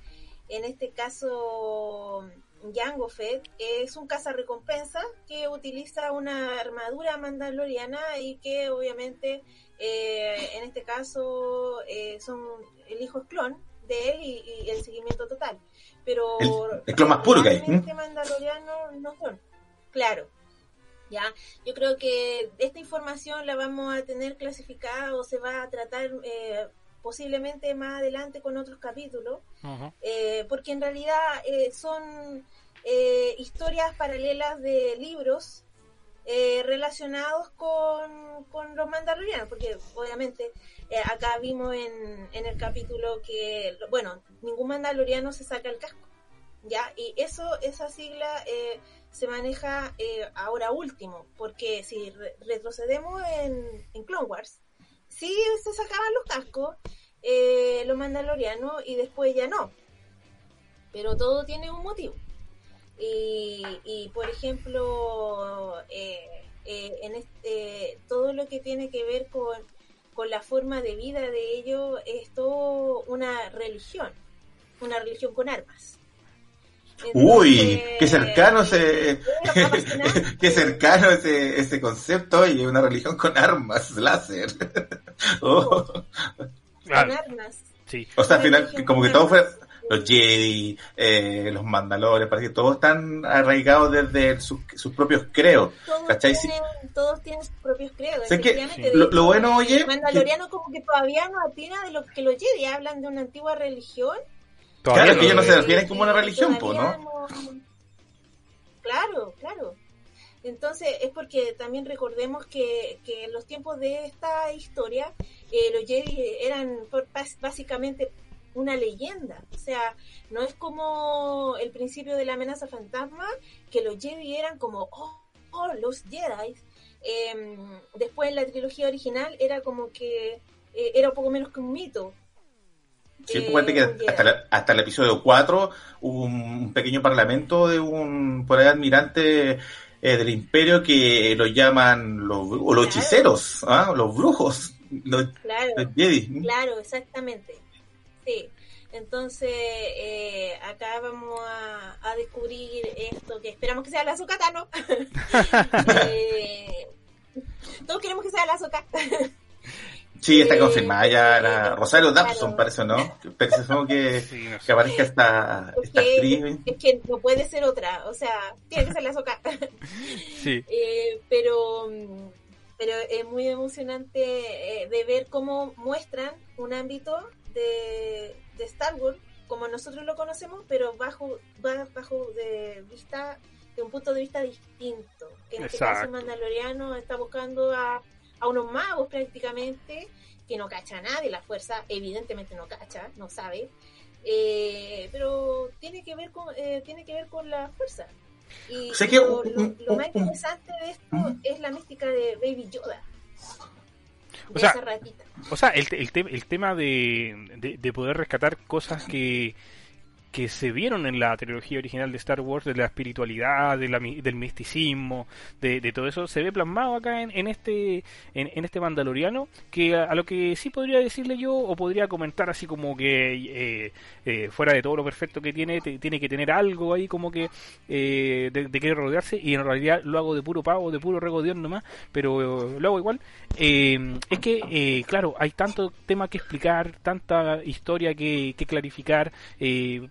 S4: en este caso, Jango Fett es un cazarrecompensa que utiliza una armadura mandaloriana y que obviamente en este caso son el hijo es clon de él y, el seguimiento total. Pero
S3: el, clon más puro que hay.
S4: mandaloriano no son. Claro, ¿ya? Yo creo que esta información la vamos a tener clasificada o se va a tratar eh, posiblemente más adelante con otros capítulos, eh, porque en realidad eh, son historias paralelas de libros relacionados con, con, los mandalorianos, porque obviamente acá vimos en, en el capítulo que, bueno, ningún mandaloriano se saca el casco, ¿ya? Y eso, esa sigla se maneja eh, ahora último, porque si retrocedemos en, Clone Wars, sí se sacaban los cascos, eh, los mandalorianos, y después ya no. Pero todo tiene un motivo. Y, y por ejemplo, eh, en este, todo lo que tiene que ver con, con la forma de vida de ellos es todo una religión, una religión con armas.
S3: Uy, qué cercano ese, <laughs> qué cercano ese, ese concepto y una religión con armas láser. <laughs>
S4: oh. Con armas.
S3: Sí. O sea, al final, como que todo fue, los Jedi, eh, los Mandalores, parece que todos están arraigados desde sus, sus propios creos.
S4: Todos tienen, todos tienen sus propios creos.
S3: lo, bueno, oye.
S4: Los mandalorianos como que todavía no atina de lo que los Jedi hablan de una antigua religión
S3: claro, que ellos no se refieren como una religión, ¿no?
S4: Claro, claro. Entonces es porque también recordemos que, que en los tiempos de esta historia eh, los Jedi eran básicamente una leyenda. O sea, no es como el principio de la amenaza fantasma, que los Jedi eran como, oh, oh los Jedi. Em, después en la trilogía original era como que eh, era un poco menos que un mito.
S3: Sí, eh, que hasta, hasta, el episodio 4 hubo un, pequeño parlamento de un por ahí admirante eh, del imperio que lo llaman los, los hechiceros, ¿ah? los brujos, los,
S4: claro,
S3: Jedi.
S4: Claro, exactamente. Sí. Entonces, eh, acá vamos a, descubrir esto que esperamos que sea la azúcar, ¿no? <laughs> <laughs> eh, todos queremos que sea la azúcar. <laughs>
S3: Sí, está confirmada ya la Rosario Dawson, parece, ¿no? Parece que, <laughs> que aparezca esta,
S4: es que, Es que no puede ser otra, o sea, tiene que ser la soca. <laughs> Sí. <laughs> Eh, pero, pero es muy emocionante eh, de ver cómo muestran un ámbito de, de Star Wars como nosotros lo conocemos, pero bajo, bajo de vista, de un punto de vista distinto. En este caso, Mandaloriano está buscando a a unos magos prácticamente, que no cacha a nadie, la fuerza evidentemente no cacha, no sabe, eh, pero tiene que ver con eh, tiene que ver con la fuerza. Y lo, más interesante de esto es la mística de Baby Yoda.
S2: o sea, o sea, el, el, el tema de, de, poder rescatar cosas que, que se vieron en la trilogía original de Star Wars, de la espiritualidad, de la, del misticismo, de, todo eso, se ve plasmado acá en, en este en, este Mandaloriano, que a, lo que sí podría decirle yo, o podría comentar así como que eh, eh, fuera de todo lo perfecto que tiene, tiene que tener algo ahí como que eh, de, de, rodearse, y en realidad lo hago de puro pavo, de puro regodión nomás, pero lo hago igual, es que, claro, hay tanto tema que explicar, tanta historia que, que clarificar,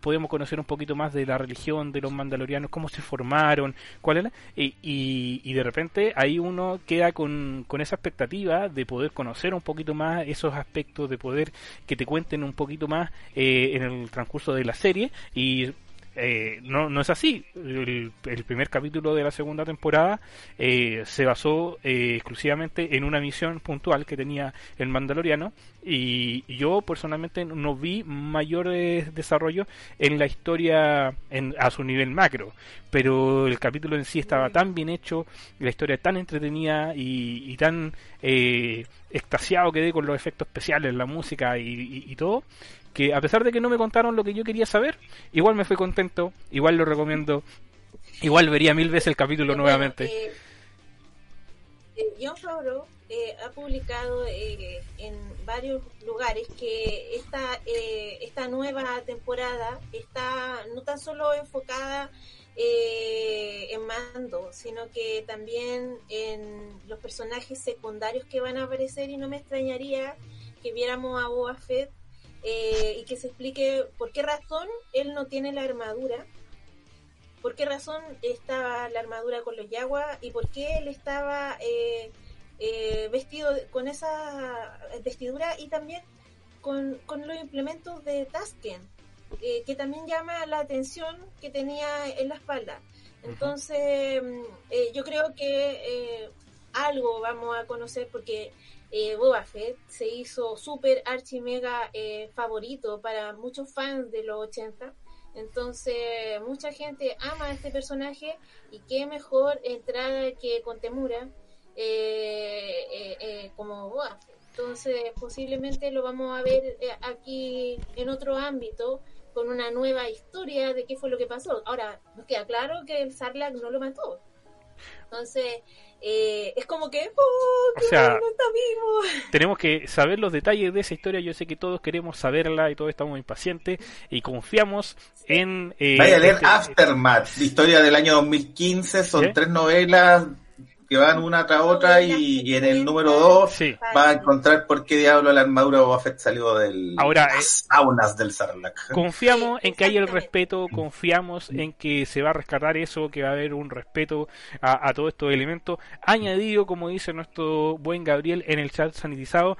S2: poder podemos conocer un poquito más de la religión de los mandalorianos, cómo se formaron, cuál era, y, y, de repente ahí uno queda con, con esa expectativa de poder conocer un poquito más esos aspectos, de poder que te cuenten un poquito más eh, en el transcurso de la serie y eh, no, no es así. El, primer capítulo de la segunda temporada eh, se basó eh, exclusivamente en una misión puntual que tenía el Mandaloriano y yo personalmente no vi mayores desarrollos en la historia en, a su nivel macro, pero el capítulo en sí estaba tan bien hecho, la historia tan entretenida y, tan extasiado quedé con los efectos especiales, la música y todo, que a pesar de que no me contaron lo que yo quería saber, igual me fui contento, igual lo recomiendo, igual vería mil veces el capítulo nuevamente.
S4: Eh, eh, John Favreau eh, ha publicado en varios lugares que esta, esta nueva temporada está no tan solo enfocada en mando, sino que también en los personajes secundarios que van a aparecer y no me extrañaría que viéramos a Boba Fett eh, y que se explique por qué razón él no tiene la armadura, por qué razón estaba la armadura con los Yaguas y por qué él estaba eh, eh, vestido con esa vestidura y también con, los implementos de Tasken, que también llama la atención que tenía en la espalda. Entonces, mm, yo creo que algo vamos a conocer porque eh, Boba Fett se hizo súper archi mega eh, favorito para muchos fans de los 80. Entonces, mucha gente ama este personaje y qué mejor entrada que con Temura eh, eh, como Boba Fett. Entonces, posiblemente lo vamos a ver aquí en otro ámbito con una nueva historia de qué fue lo que pasó. Ahora, nos queda claro que el Sarlacc no lo mató. Entonces, eh, es como que, oh, no está vivo. <laughs>
S2: Tenemos que saber los detalles de esa historia. Yo sé que todos queremos saberla y todos estamos impacientes y confiamos en.
S3: Eh, Vaya a leer este, Aftermath, la historia del año 2015. Son tres novelas porque van una tras otra y, en el número 2 va a encontrar por qué diablo la armadura de Boba Fett salió del
S2: Ahora,
S3: las saunas del Sarlacc.
S2: Confiamos en que haya el respeto, confiamos en que se va a rescatar eso, que va a haber un respeto a, a todos estos elementos, añadido, como dice nuestro buen Gabriel en el chat sanitizado,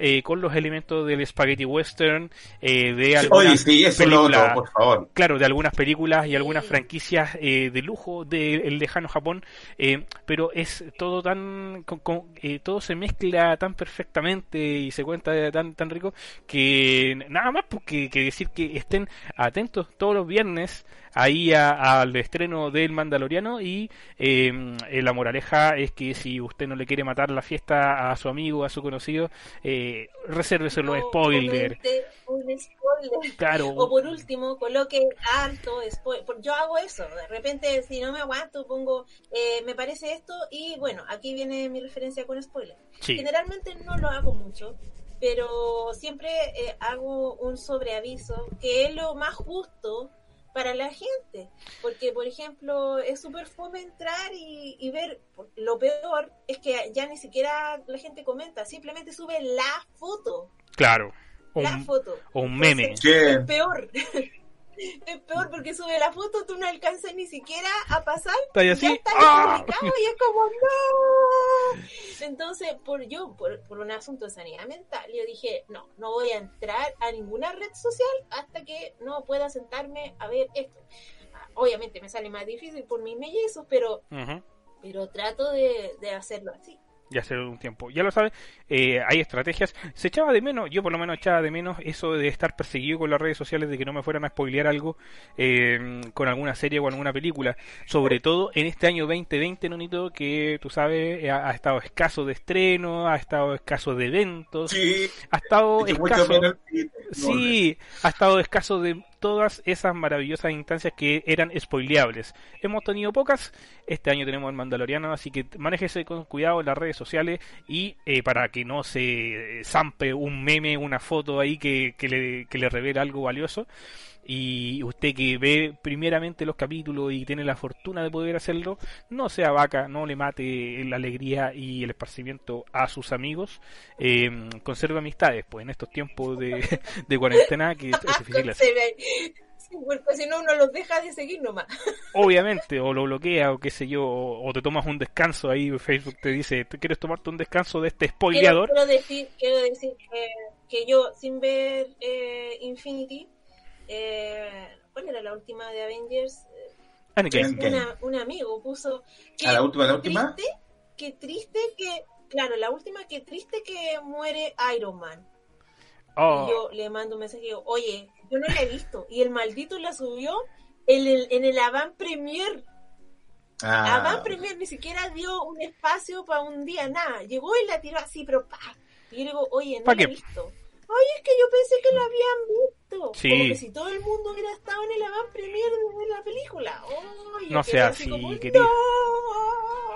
S2: eh, con los elementos del spaghetti western, eh, de algunas películas, por favor. Claro, de algunas películas y algunas franquicias eh, de lujo del lejano Japón, pero es todo tan, todo se mezcla tan perfectamente y se cuenta tan tan rico que nada más porque que decir que estén atentos todos los viernes ahí al estreno del Mandaloriano y em, eh, la moraleja es que si usted no le quiere matar la fiesta a su amigo, a su conocido, eh, resérvese los spoilers.
S4: Un spoiler. Claro. O por último, coloque alto spoiler. Yo hago eso. De repente, si no me aguanto, pongo, eh, me parece esto y bueno, aquí viene mi referencia con spoiler. Generalmente no lo hago mucho pero siempre eh, hago un sobreaviso que es lo más justo para la gente. Porque, por ejemplo, es súper fome entrar y, ver. Lo peor es que ya ni siquiera la gente comenta, simplemente sube la foto.
S2: Claro.
S4: La foto.
S2: O un meme.
S4: es peor. <laughs> es peor porque sube la foto, tú no alcanzas ni siquiera a pasar.
S2: Está así.
S4: Ya está ¡Ah! y es como, no. Entonces, por yo, por, por, un asunto de sanidad mental, yo dije, no, no voy a entrar a ninguna red social hasta que no pueda sentarme a ver esto. Ah, obviamente me sale más difícil por mis mellizos, pero, pero trato de, de hacerlo así
S2: ya hace un tiempo. Ya lo saben, eh, hay estrategias. Se echaba de menos, yo por lo menos echaba de menos eso de estar perseguido con las redes sociales, de que no me fueran a spoilear algo eh, con alguna serie o alguna película. Sobre todo en este año 2020, Nonito, que tú sabes, eh, ha, estado escaso de estreno, ha estado escaso de eventos,
S3: sí,
S2: ha estado escaso. Sí, ha estado escaso de todas esas maravillosas instancias que eran spoileables. Hemos tenido pocas, este año tenemos el Mandaloriano, así que manéjese con cuidado en las redes sociales y eh, para que no se zampe un meme, una foto ahí que, que, le, que le revele algo valioso y usted que ve primeramente los capítulos y tiene la fortuna de poder hacerlo, no sea vaca, no le mate la alegría y el esparcimiento a sus amigos, eh, conserve amistades, pues en estos tiempos de, de cuarentena que es, difícil <laughs> hacer.
S4: Porque si no uno los deja de seguir nomás.
S2: Obviamente, o lo bloquea, o qué sé yo, o, te tomas un descanso ahí, Facebook te dice, ¿tú quieres tomarte un descanso de este spoileador?
S4: Quiero, decir, quiero decir que, yo, sin ver eh, Infinity, eh, ¿cuál era la última de Avengers? un amigo puso
S3: que la última, la última?
S4: Triste, que triste que, claro, la última que triste que muere Iron Man. Oh. Y yo le mando un mensaje, oye, yo no la he visto. Y el maldito la subió en el, en el Avant Premier. Ah. Avant Premier ni siquiera dio un espacio para un día, nada. Llegó y la tiró así, pero pa. Y yo le digo, oye, no la he visto. Oye, es que yo pensé que lo habían visto. Sí. Como que si todo el mundo hubiera estado en el avant premier de la película.
S2: no sea así,
S3: querido.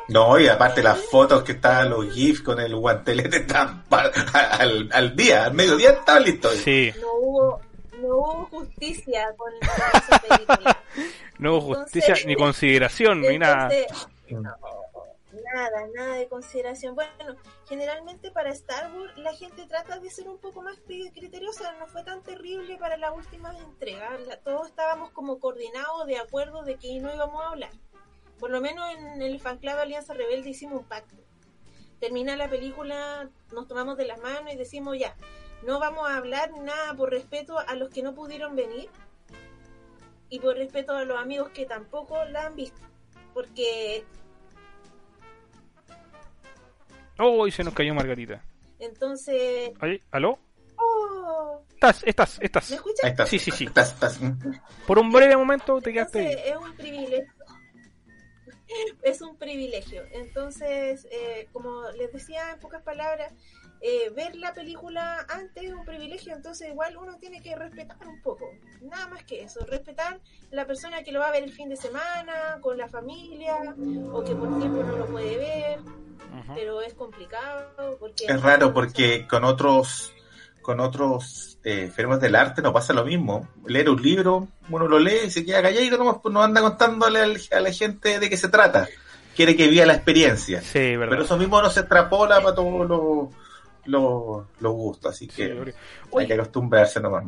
S3: No. y aparte las fotos que estaban los GIFs con el guantelete <laughs> están al, al día, al mediodía estaban listos.
S2: Sí.
S4: No hubo, no hubo justicia con, esa película. <laughs>
S2: no hubo justicia ni consideración, ni nada
S4: nada, nada de consideración. Bueno, generalmente para Star Wars la gente trata de ser un poco más criteriosa, no fue tan terrible para la última entrega, todos estábamos como coordinados de acuerdo de que no íbamos a hablar. Por lo menos en el fanclave Alianza Rebelde hicimos un pacto. Termina la película, nos tomamos de las manos y decimos ya, no vamos a hablar nada por respeto a los que no pudieron venir y por respeto a los amigos que tampoco la han visto. Porque
S2: Oh, se nos cayó Margarita.
S4: Entonces.
S2: ¿Aló?
S4: Oh.
S2: Estás, estás, estás.
S4: ¿Me escuchas?
S2: Sí, sí, sí.
S3: Estás, estás.
S2: Por un breve momento te quedaste.
S4: Es un privilegio. <laughs> Es un privilegio. Entonces, eh, como les decía en pocas palabras, eh, ver la película antes es un privilegio, entonces igual uno tiene que respetar un poco, nada más que eso, respetar la persona que lo va a ver el fin de semana, con la familia, o que por tiempo no lo puede ver, pero es complicado porque...
S3: Es raro porque con otros con otros eh, enfermos del arte no pasa lo mismo. Leer un libro, uno lo lee y se queda calladito, no, pues no anda contándole a la gente de qué se trata. quiere que viva la experiencia. Sí, verdad. Pero eso mismo no se extrapola para todos los, los, gustos, así que hay que acostumbrarse nomás.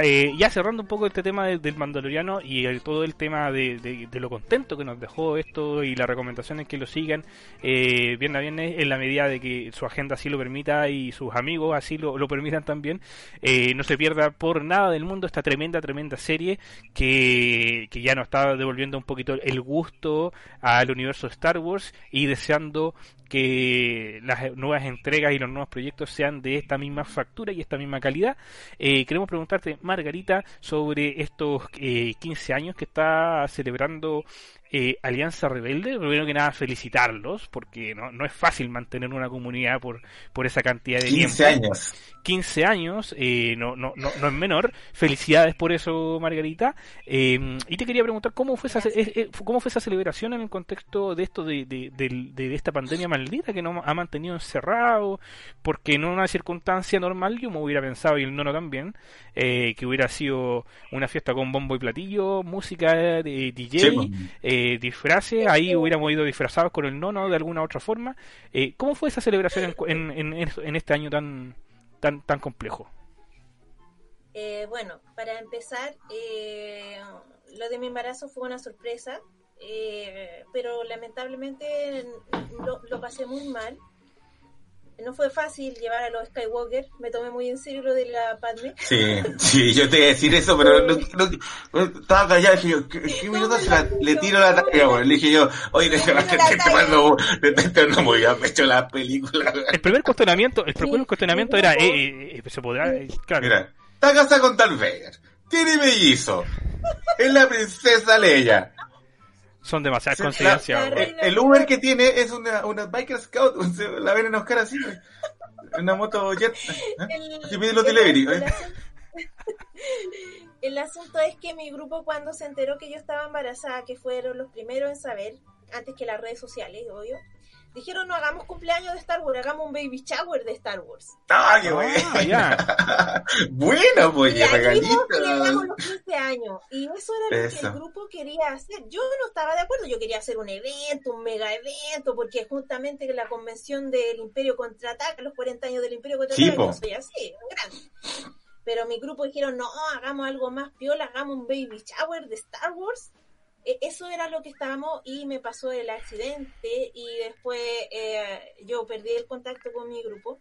S2: Eh, ya cerrando un poco este tema del Mandaloriano y todo el tema de, lo contento que nos dejó esto y las recomendaciones que lo sigan, eh, bien a bien en la medida de que su agenda así lo permita y sus amigos así lo, permitan también, eh, no se pierda por nada del mundo esta tremenda, tremenda serie que, que ya nos está devolviendo un poquito el gusto al universo de Star Wars y deseando que las nuevas entregas y los nuevos proyectos sean de esta misma factura y esta misma calidad. Eh, queremos preguntarte, Margarita, sobre estos eh, 15 años que está celebrando eh, Alianza Rebelde. Primero que nada, felicitarlos, porque no, no es fácil mantener una comunidad por, por esa cantidad de
S3: 15 años.
S2: 15 años, eh, no, no, no, no es menor. Felicidades por eso, Margarita. Eh, y te quería preguntar, ¿cómo fue, esa, ¿cómo fue esa celebración en el contexto de esto, de, de, de, esta pandemia maldita que nos ha mantenido encerrado? Porque en una circunstancia normal yo me hubiera pensado, y el nono también, que hubiera sido una fiesta con bombo y platillo, música de DJ. Disfraces, ahí hubiéramos ido disfrazados con el nono de alguna otra forma. Eh, ¿Cómo fue esa celebración en, en, en, este año tan, tan, tan complejo?
S4: Eh, bueno, para empezar, eh, lo de mi embarazo fue una sorpresa, pero lamentablemente lo pasé muy mal no fue fácil llevar a los Skywalker, me tomé muy en serio lo de la Padme.
S3: Sí, sí, yo te iba a decir eso, pero estaba callado, dije yo, ¿qué, minutos le tiro la tarea? Bueno, le dije yo, oye, <laughs> te mando, no muy bien, hecho la película.
S2: El primer cuestionamiento, el primer cuestionamiento era, eh, eh, eh, se podrá, eh, claro.
S3: Mira, está casada con Darth Vader, tiene mellizo, es la princesa Leia
S2: son demasiadas coincidencias.
S3: el, Uber que tiene es una, una Biker Scout, <laughs> la ven en Oscar así, una moto jet. ¿eh? Así pide los delivery. ¿eh? <laughs>
S4: El asunto es que mi grupo cuando se enteró que yo estaba embarazada, que fueron los primeros en saber, antes que las redes sociales, obvio, dijeron no hagamos cumpleaños de Star Wars, hagamos un baby shower de Star Wars.
S3: ¡Ah, qué ah, bueno! <laughs> pues, y regalito.
S4: celebramos los 15 años. Y eso era lo que el grupo quería hacer. Yo no estaba de acuerdo, yo quería hacer un evento, un mega evento, porque justamente la convención del Imperio Contraataca, los 40 años del Imperio Contraataca, yo soy así, grande. Pero mi grupo dijeron, no, hagamos algo más piola, hagamos un baby shower de Star Wars eso era lo que estábamos y me pasó el accidente y después eh, yo perdí el contacto con mi grupo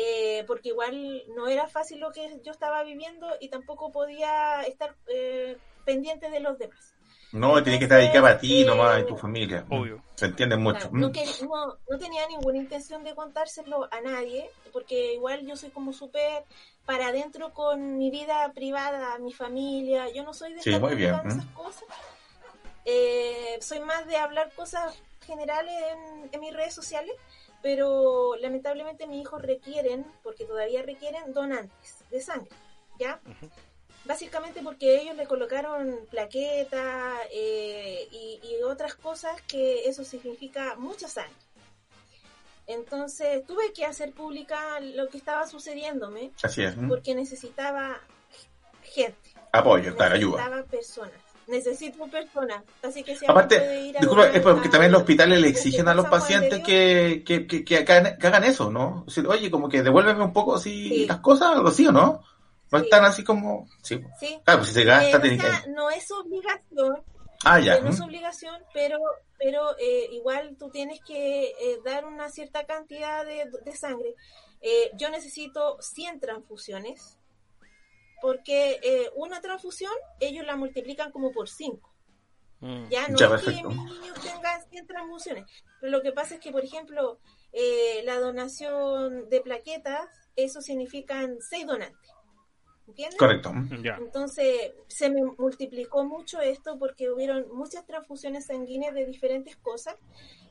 S4: eh, porque igual no era fácil lo que yo estaba viviendo y tampoco podía estar eh, pendiente de los demás.
S3: No, tiene que estar dedicado a ti nomás y tu familia. Obvio. Se entiende mucho.
S4: no, no, tenía ninguna intención de contárselo a nadie, porque igual yo soy como súper para adentro con mi vida privada, mi familia. Yo no soy de
S3: sí, muy bien.
S4: esas cosas. Eh, soy más de hablar cosas generales en, mis redes sociales, pero lamentablemente mis hijos requieren, porque todavía requieren, donantes de sangre, ¿ya? Básicamente porque ellos le colocaron plaquetas eh, y, otras cosas que eso significa mucha sangre. Entonces tuve que hacer pública lo que estaba sucediéndome.
S3: Así es.
S4: Porque necesitaba gente.
S3: Apoyo, claro, ayuda.
S4: Necesitaba personas necesito personas. Así que si
S3: Aparte, disculpa, es porque también los hospitales le exigen a los pacientes que, que, que, hagan, eso, ¿no? oye, como que devuélveme un poco así las cosas, algo así, ¿o no? No están así como... Sí. Claro, pues si se gasta...
S4: Eh, no es obligación.
S3: Ah, ya.
S4: No es obligación, pero pero eh, igual tú tienes que eh, dar una cierta cantidad de, de sangre. yo necesito 100 transfusiones porque eh, una transfusión ellos la multiplican como por 5. Mm. Ya no es que mis niños tengan 100 transfusiones, pero lo que pasa es que, por ejemplo, eh, la donación de plaquetas, eso significan 6 donantes. ¿Entiendes?
S3: Correcto.
S4: Entonces se me multiplicó mucho esto porque hubieron muchas transfusiones sanguíneas de diferentes cosas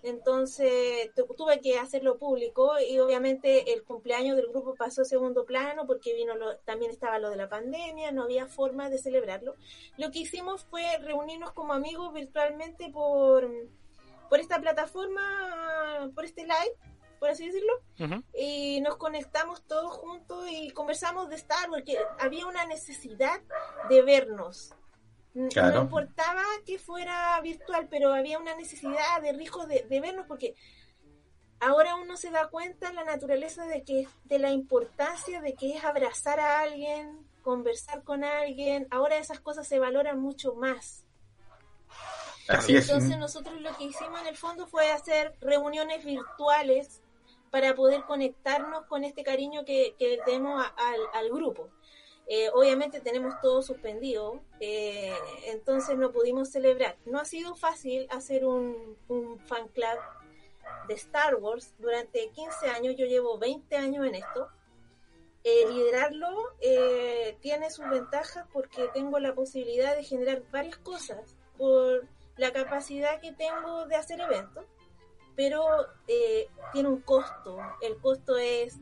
S4: entonces tuve que hacerlo público y obviamente el cumpleaños del grupo pasó a segundo plano porque vino también estaba lo de la pandemia, no había forma de celebrarlo. Lo que hicimos fue reunirnos como amigos virtualmente por, por esta plataforma, por este live, por así decirlo, y nos conectamos todos juntos y conversamos de Star Wars, que había una necesidad de vernos No importaba que fuera virtual, pero había una necesidad de riesgo de, vernos porque ahora uno se da cuenta la naturaleza de que de la importancia de que es abrazar a alguien, conversar con alguien. Ahora esas cosas se valoran mucho más. Así Entonces nosotros lo que hicimos en el fondo fue hacer reuniones virtuales para poder conectarnos con este cariño que, que tenemos al grupo. Eh, obviamente tenemos todo suspendido, eh, entonces no pudimos celebrar. No ha sido fácil hacer un, un, fan club de Star Wars durante 15 años, yo llevo 20 años en esto. Eh, liderarlo tiene sus ventajas porque tengo la posibilidad de generar varias cosas por la capacidad que tengo de hacer eventos, pero tiene un costo. El costo es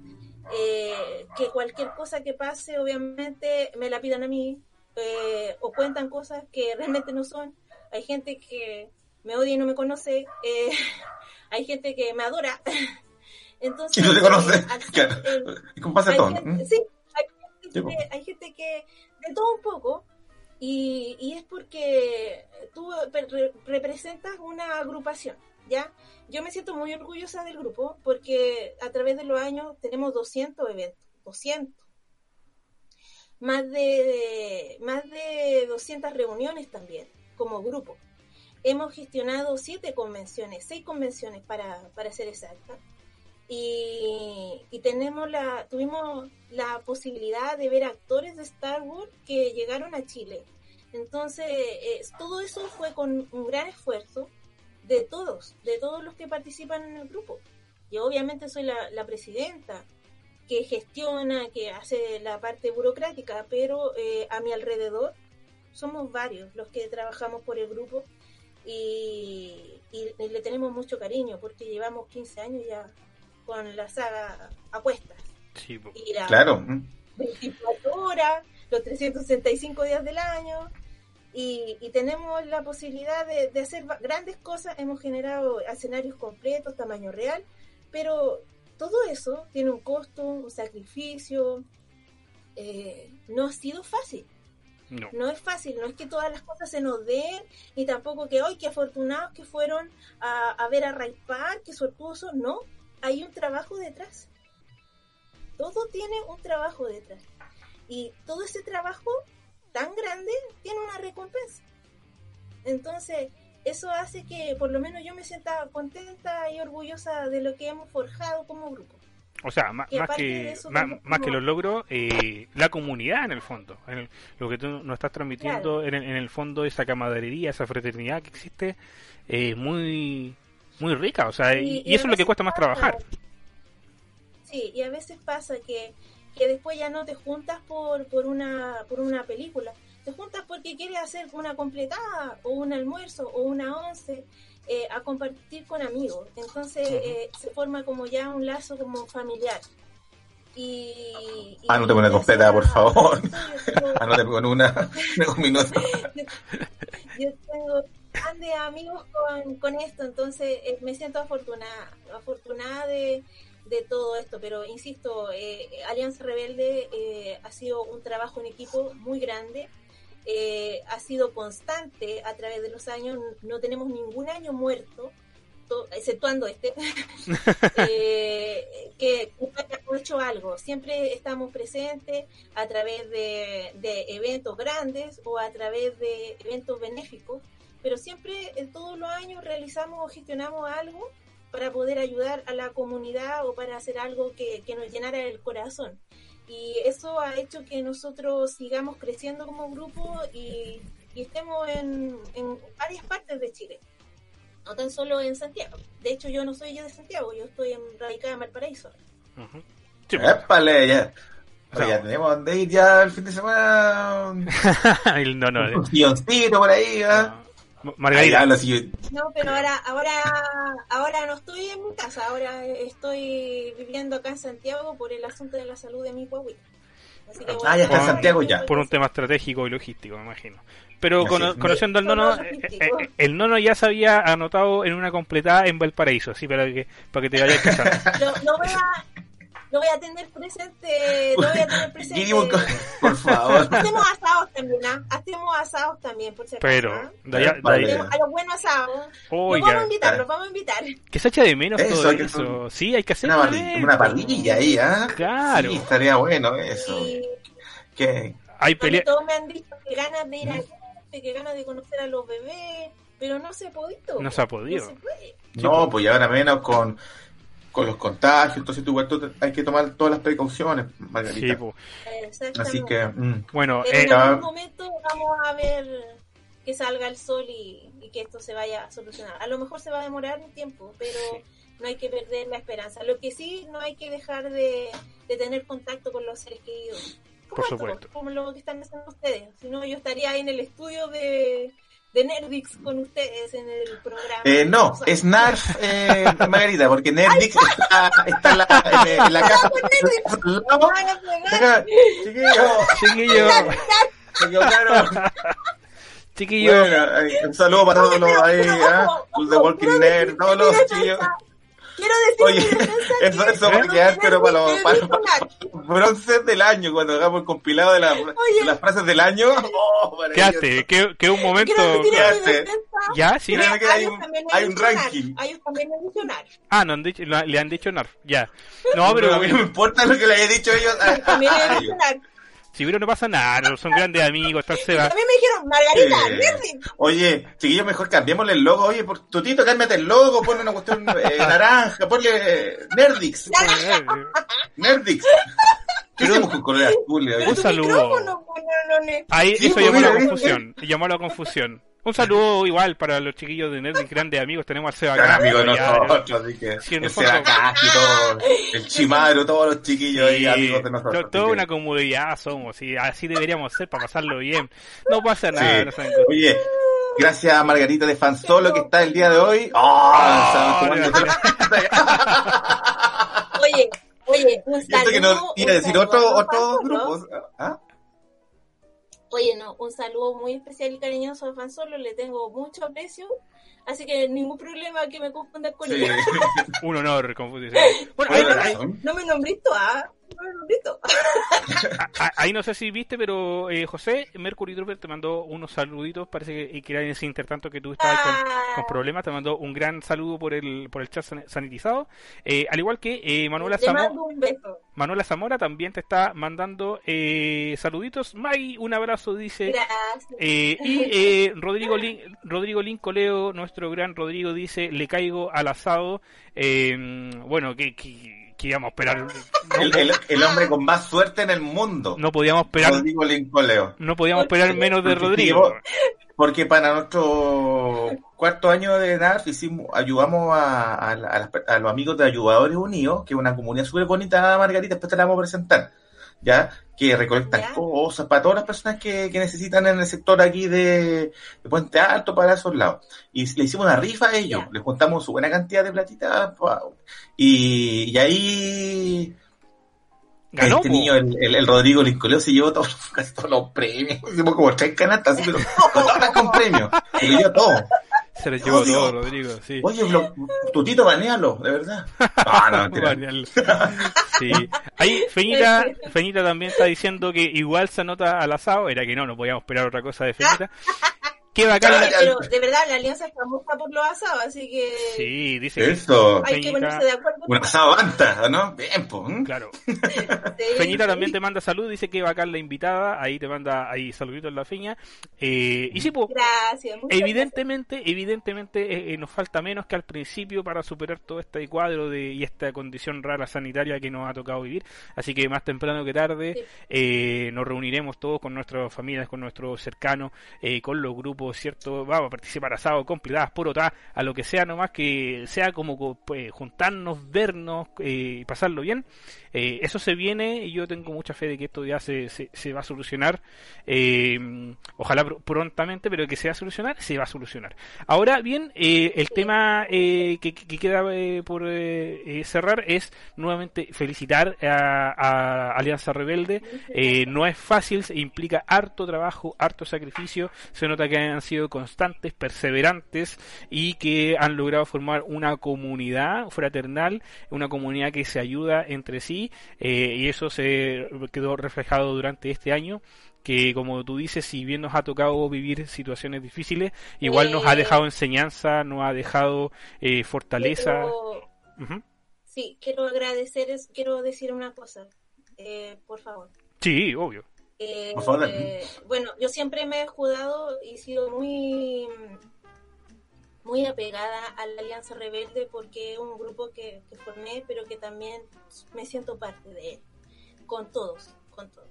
S4: eh, que cualquier cosa que pase, obviamente, me la pidan a mí, eh, o cuentan cosas que <laughs> realmente no son. Hay gente que me odia y no me conoce, eh, <laughs> hay gente que me adora. <laughs> Entonces,
S3: no te conoce? pasa
S4: hay, gente, sí, hay, gente que, de todo un poco, y, y es porque tú representas una agrupación, ¿ya? Yo me siento muy orgullosa del grupo porque a través de los años tenemos 200 eventos, 200. Más de, más de 200 reuniones también como grupo. Hemos gestionado siete convenciones, seis convenciones para, para ser exacta. Y, tenemos la, tuvimos la posibilidad de ver actores de Star Wars que llegaron a Chile. Entonces, eh, todo eso fue con un gran esfuerzo de todos, de todos los que participan en el grupo. Yo obviamente soy la, presidenta que gestiona, que hace la parte burocrática, pero eh, a mi alrededor somos varios los que trabajamos por el grupo y, le tenemos mucho cariño porque llevamos 15 años ya con la saga a cuestas.
S3: Sí, claro.
S4: 24 horas, los 365 días del año, y, tenemos la posibilidad de, hacer grandes cosas. Hemos generado escenarios completos, tamaño real, pero todo eso tiene un costo, un sacrificio. Eh, no ha sido fácil. No. es fácil, no es que todas las cosas se nos den, ni tampoco que hoy, qué afortunados que fueron a, ver a Ray Park, qué suertuoso, no, hay un trabajo detrás. Todo tiene un trabajo detrás. Y todo ese trabajo tan grande tiene una recompensa. Entonces, eso hace que por lo menos yo me sienta contenta y orgullosa de lo que hemos forjado como grupo.
S2: O sea, más, que, más, que los logros, eh, la comunidad en el fondo. lo que tú nos estás transmitiendo en, el, fondo, esa camaradería, esa fraternidad que existe, es muy, muy rica. O sea, y, eso es lo que cuesta más trabajar.
S4: Sí, y a veces pasa que que después ya no te juntas por, por, una, por una película, te juntas porque quieres hacer una completada o un almuerzo o una once eh, a compartir con amigos. Entonces eh, se forma como ya un lazo como familiar. Y,
S3: ah, no te una completa, por favor. <laughs> <laughs> ah, no te con una, <laughs> un minuto.
S4: yo, tengo grandes amigos con, con esto, entonces eh, me siento afortunada, afortunada de, de todo esto, pero insisto, eh, Alianza Rebelde eh, ha sido un trabajo en equipo muy grande, eh, ha sido constante a través de los años, no tenemos ningún año muerto, exceptuando este, <laughs> que hemos hecho algo, siempre estamos presentes a través de, de eventos grandes o a través de eventos benéficos, pero siempre en todos los años realizamos o gestionamos algo para poder ayudar a la comunidad o para hacer algo que, nos llenara el corazón. Y eso ha hecho que nosotros sigamos creciendo como grupo y, estemos en, varias partes de Chile, no tan solo en Santiago. De hecho, yo no soy yo de Santiago, yo estoy en radicada en Valparaíso.
S3: Uh ya. ya tenemos donde ir ya el fin de semana. <laughs>
S2: no, no.
S3: Un guioncito por ahí, ¿eh?
S2: Margarita.
S4: No, pero ahora, ahora, ahora no estoy en mi casa, ahora estoy viviendo acá en Santiago por el asunto de la salud de mi guaguita.
S3: ah, ya está en Santiago ya.
S2: Por un tema estratégico y logístico, me imagino. Pero conociendo al nono, eh, eh, el nono ya se había anotado en una completada en Valparaíso, así para que, para que te vayas
S4: casando. <laughs> no, voy a, lo voy a tener presente, lo voy a tener <laughs> presente. <laughs>
S3: por favor.
S4: Hacemos asados también, ¿ah? Hacemos asados también, por si
S2: Pero,
S4: ¿ah? A los buenos asados. Los vamos a invitar, los vamos a invitar.
S2: Que se echa de menos eso, todo eso. Sí, hay que hacer
S3: una, una parrilla ahí, ¿ah?
S2: Claro.
S3: Sí, estaría bueno eso.
S4: Y...
S3: ¿Qué?
S2: Hay pelea...
S4: Todos me han dicho que ganas de ir a que ganas de conocer a los bebés, pero no se ha podido.
S2: No se ha podido.
S3: No, no pues ya ahora menos con con los contagios, entonces tú, tú hay que tomar todas las precauciones, Margarita. Sí, Así que, mm.
S2: bueno,
S4: en eh, algún momento vamos a ver que salga el sol y, que esto se vaya a solucionar. A lo mejor se va a demorar un tiempo, pero no hay que perder la esperanza. Lo que sí, no hay que dejar de, tener contacto con los seres queridos.
S2: Por supuesto.
S4: Como lo que están haciendo ustedes. Si no, yo estaría ahí en el estudio de de Nerdix con ustedes en el programa.
S3: Eh, no, es Narf, eh, Margarita, porque Nerdix está, está en, la, en, la casa. Chiquillo,
S2: chiquillo.
S3: Chiquillo, claro.
S2: Chiquillo.
S3: Bueno, un saludo para todos los ahí, ¿eh? los de Walking Nerd, todos los chiquillos.
S4: Quiero decir
S3: Oye, eso, eso va a quedar, pero para los, para, los <laughs> bronces del año, cuando hagamos el compilado de, la, de las frases del año. <laughs> Oh,
S2: ¿Qué hace? ¿Qué, qué un momento?
S3: ¿Qué hace?
S2: Ya, sí.
S3: Mira, que hay un, hay un ranking.
S4: Hay un también adicional.
S2: Ah, no han dicho, le han dicho NARF, ya. No, pero.
S3: No, <laughs> a mí no me importa lo que le haya dicho ellos.
S4: También adicional.
S2: Si no pasa nada, son grandes amigos, tal se va.
S4: También me dijeron, Margarita,
S3: sí. Oye, chiquillos, mejor cambiémosle el logo. Oye, por tutito, cámbiate el logo, ponle una cuestión <laughs> eh, naranja, ponle Nerdix. Nerdix. ¿Qué hacemos con Corea Azul?
S2: Un saludo. Ahí, eso llamó a la confusión. Llamó a la confusión. Un saludo igual para los chiquillos de Nerd, grandes amigos. Tenemos al Seba
S3: Gran amigo de nosotros, así que el Seba Casi, todo, el <laughs> Chimaro, todos los chiquillos ahí, amigos de nosotros.
S2: Toda una comunidad somos, y así deberíamos ser para pasarlo bien. No pasa nada. No
S3: Oye, gracias a Margarita de Fansolo que está el día de hoy. Oh, <laughs>
S4: oye, oye, un saludo.
S3: que nos iba a decir otro, otro grupo. ¿Ah?
S4: Oye, no, un saludo muy especial y cariñoso a Fan Solo, le tengo mucho aprecio, así que ningún problema que me confundas con él. <laughs>
S2: un honor confundir. <laughs>
S4: Bueno, no me nombrito, ¿ah? <laughs>
S2: Ahí no sé si viste, pero eh, José, Mercury Trooper te mandó unos saluditos. Parece que, que era en ese intertanto que tú estabas con, ah. problemas. Te mandó un gran saludo por el, por el chat sanitizado. Eh, al igual que eh, Manuela Zamora. Manuela Zamora también te está mandando eh, saluditos. May, un abrazo, dice. y Rodrigo, Lin, Rodrigo Lincoleo, nuestro gran Rodrigo, dice: Le caigo al asado. bueno, que que íbamos a esperar.
S3: El, hombre con más suerte en el mundo.
S2: No podíamos esperar.
S3: Rodrigo Lincoleo.
S2: No podíamos esperar menos de Rodrigo.
S3: Porque para nuestro cuarto año de edad hicimos, ayudamos a, a, los amigos de Ayudadores Unidos, que es una comunidad súper bonita, Margarita, después te la vamos a presentar. ¿Ya? Que recolectan cosas para todas las personas que, necesitan en el sector aquí de, Puente Alto, para esos lados. Y le hicimos una rifa a ellos, les contamos su buena cantidad de platitas, y, y ahí...
S2: Ganó,
S3: este niño, el, el, Rodrigo Lincoleo, se llevó todos, <laughs> casi todos los premios. Hicimos como tres canastas, pero <laughs> todas con premios. Se llevó todo.
S2: Se lo llevó todo, Rodrigo, sí.
S3: Oye, tutito, banealo, de verdad.
S2: Ah, no, <laughs> Sí. Ahí, Feñita, Feñita también está diciendo que igual se anota al asado. Era que no, no podíamos esperar otra cosa de Feñita. Qué bacán.
S4: Pero de verdad, la alianza está famosa por los asados, así que.
S2: Sí, dice
S3: Eso.
S4: Hay que ponerse de acuerdo.
S3: Un asado antes, ¿no? Bien, pues.
S2: Claro. <laughs> Feñita también te manda salud, dice que bacán la invitada. Ahí te manda ahí saluditos en la feña. Eh, y sí, pues.
S4: Gracias.
S2: Evidentemente, evidentemente eh, eh, nos falta menos que al principio para superar todo este cuadro de, y esta condición rara sanitaria que nos ha tocado vivir. Así que más temprano que tarde eh, nos reuniremos todos con nuestras familias, con nuestros cercanos, con los grupos ¿cierto? Vamos a participar asado, complicadas, por otra, a lo que sea nomás que sea como pues, juntarnos, vernos y eh, pasarlo bien. Eh, eso se viene y yo tengo mucha fe de que esto ya se, se, va a solucionar. Eh, ojalá prontamente, pero que se va a solucionar, se va a solucionar. Ahora bien, eh, el tema que, queda por cerrar es nuevamente felicitar a, Alianza Rebelde. no es fácil, implica harto trabajo, harto sacrificio. Se nota que han sido constantes, perseverantes y que han logrado formar una comunidad fraternal, una comunidad que se ayuda entre sí eh, y eso se quedó reflejado durante este año que como tú dices, si bien nos ha tocado vivir situaciones difíciles, igual nos ha eh, dejado enseñanza, nos ha dejado eh, fortaleza.
S4: Sí, quiero agradecer, quiero decir una cosa, por favor.
S2: Sí, obvio.
S4: por favor. bueno, yo siempre me he jugado y sido muy muy apegada a la Alianza Rebelde porque es un grupo que, que formé, pero que también me siento parte de él, con todos, con todos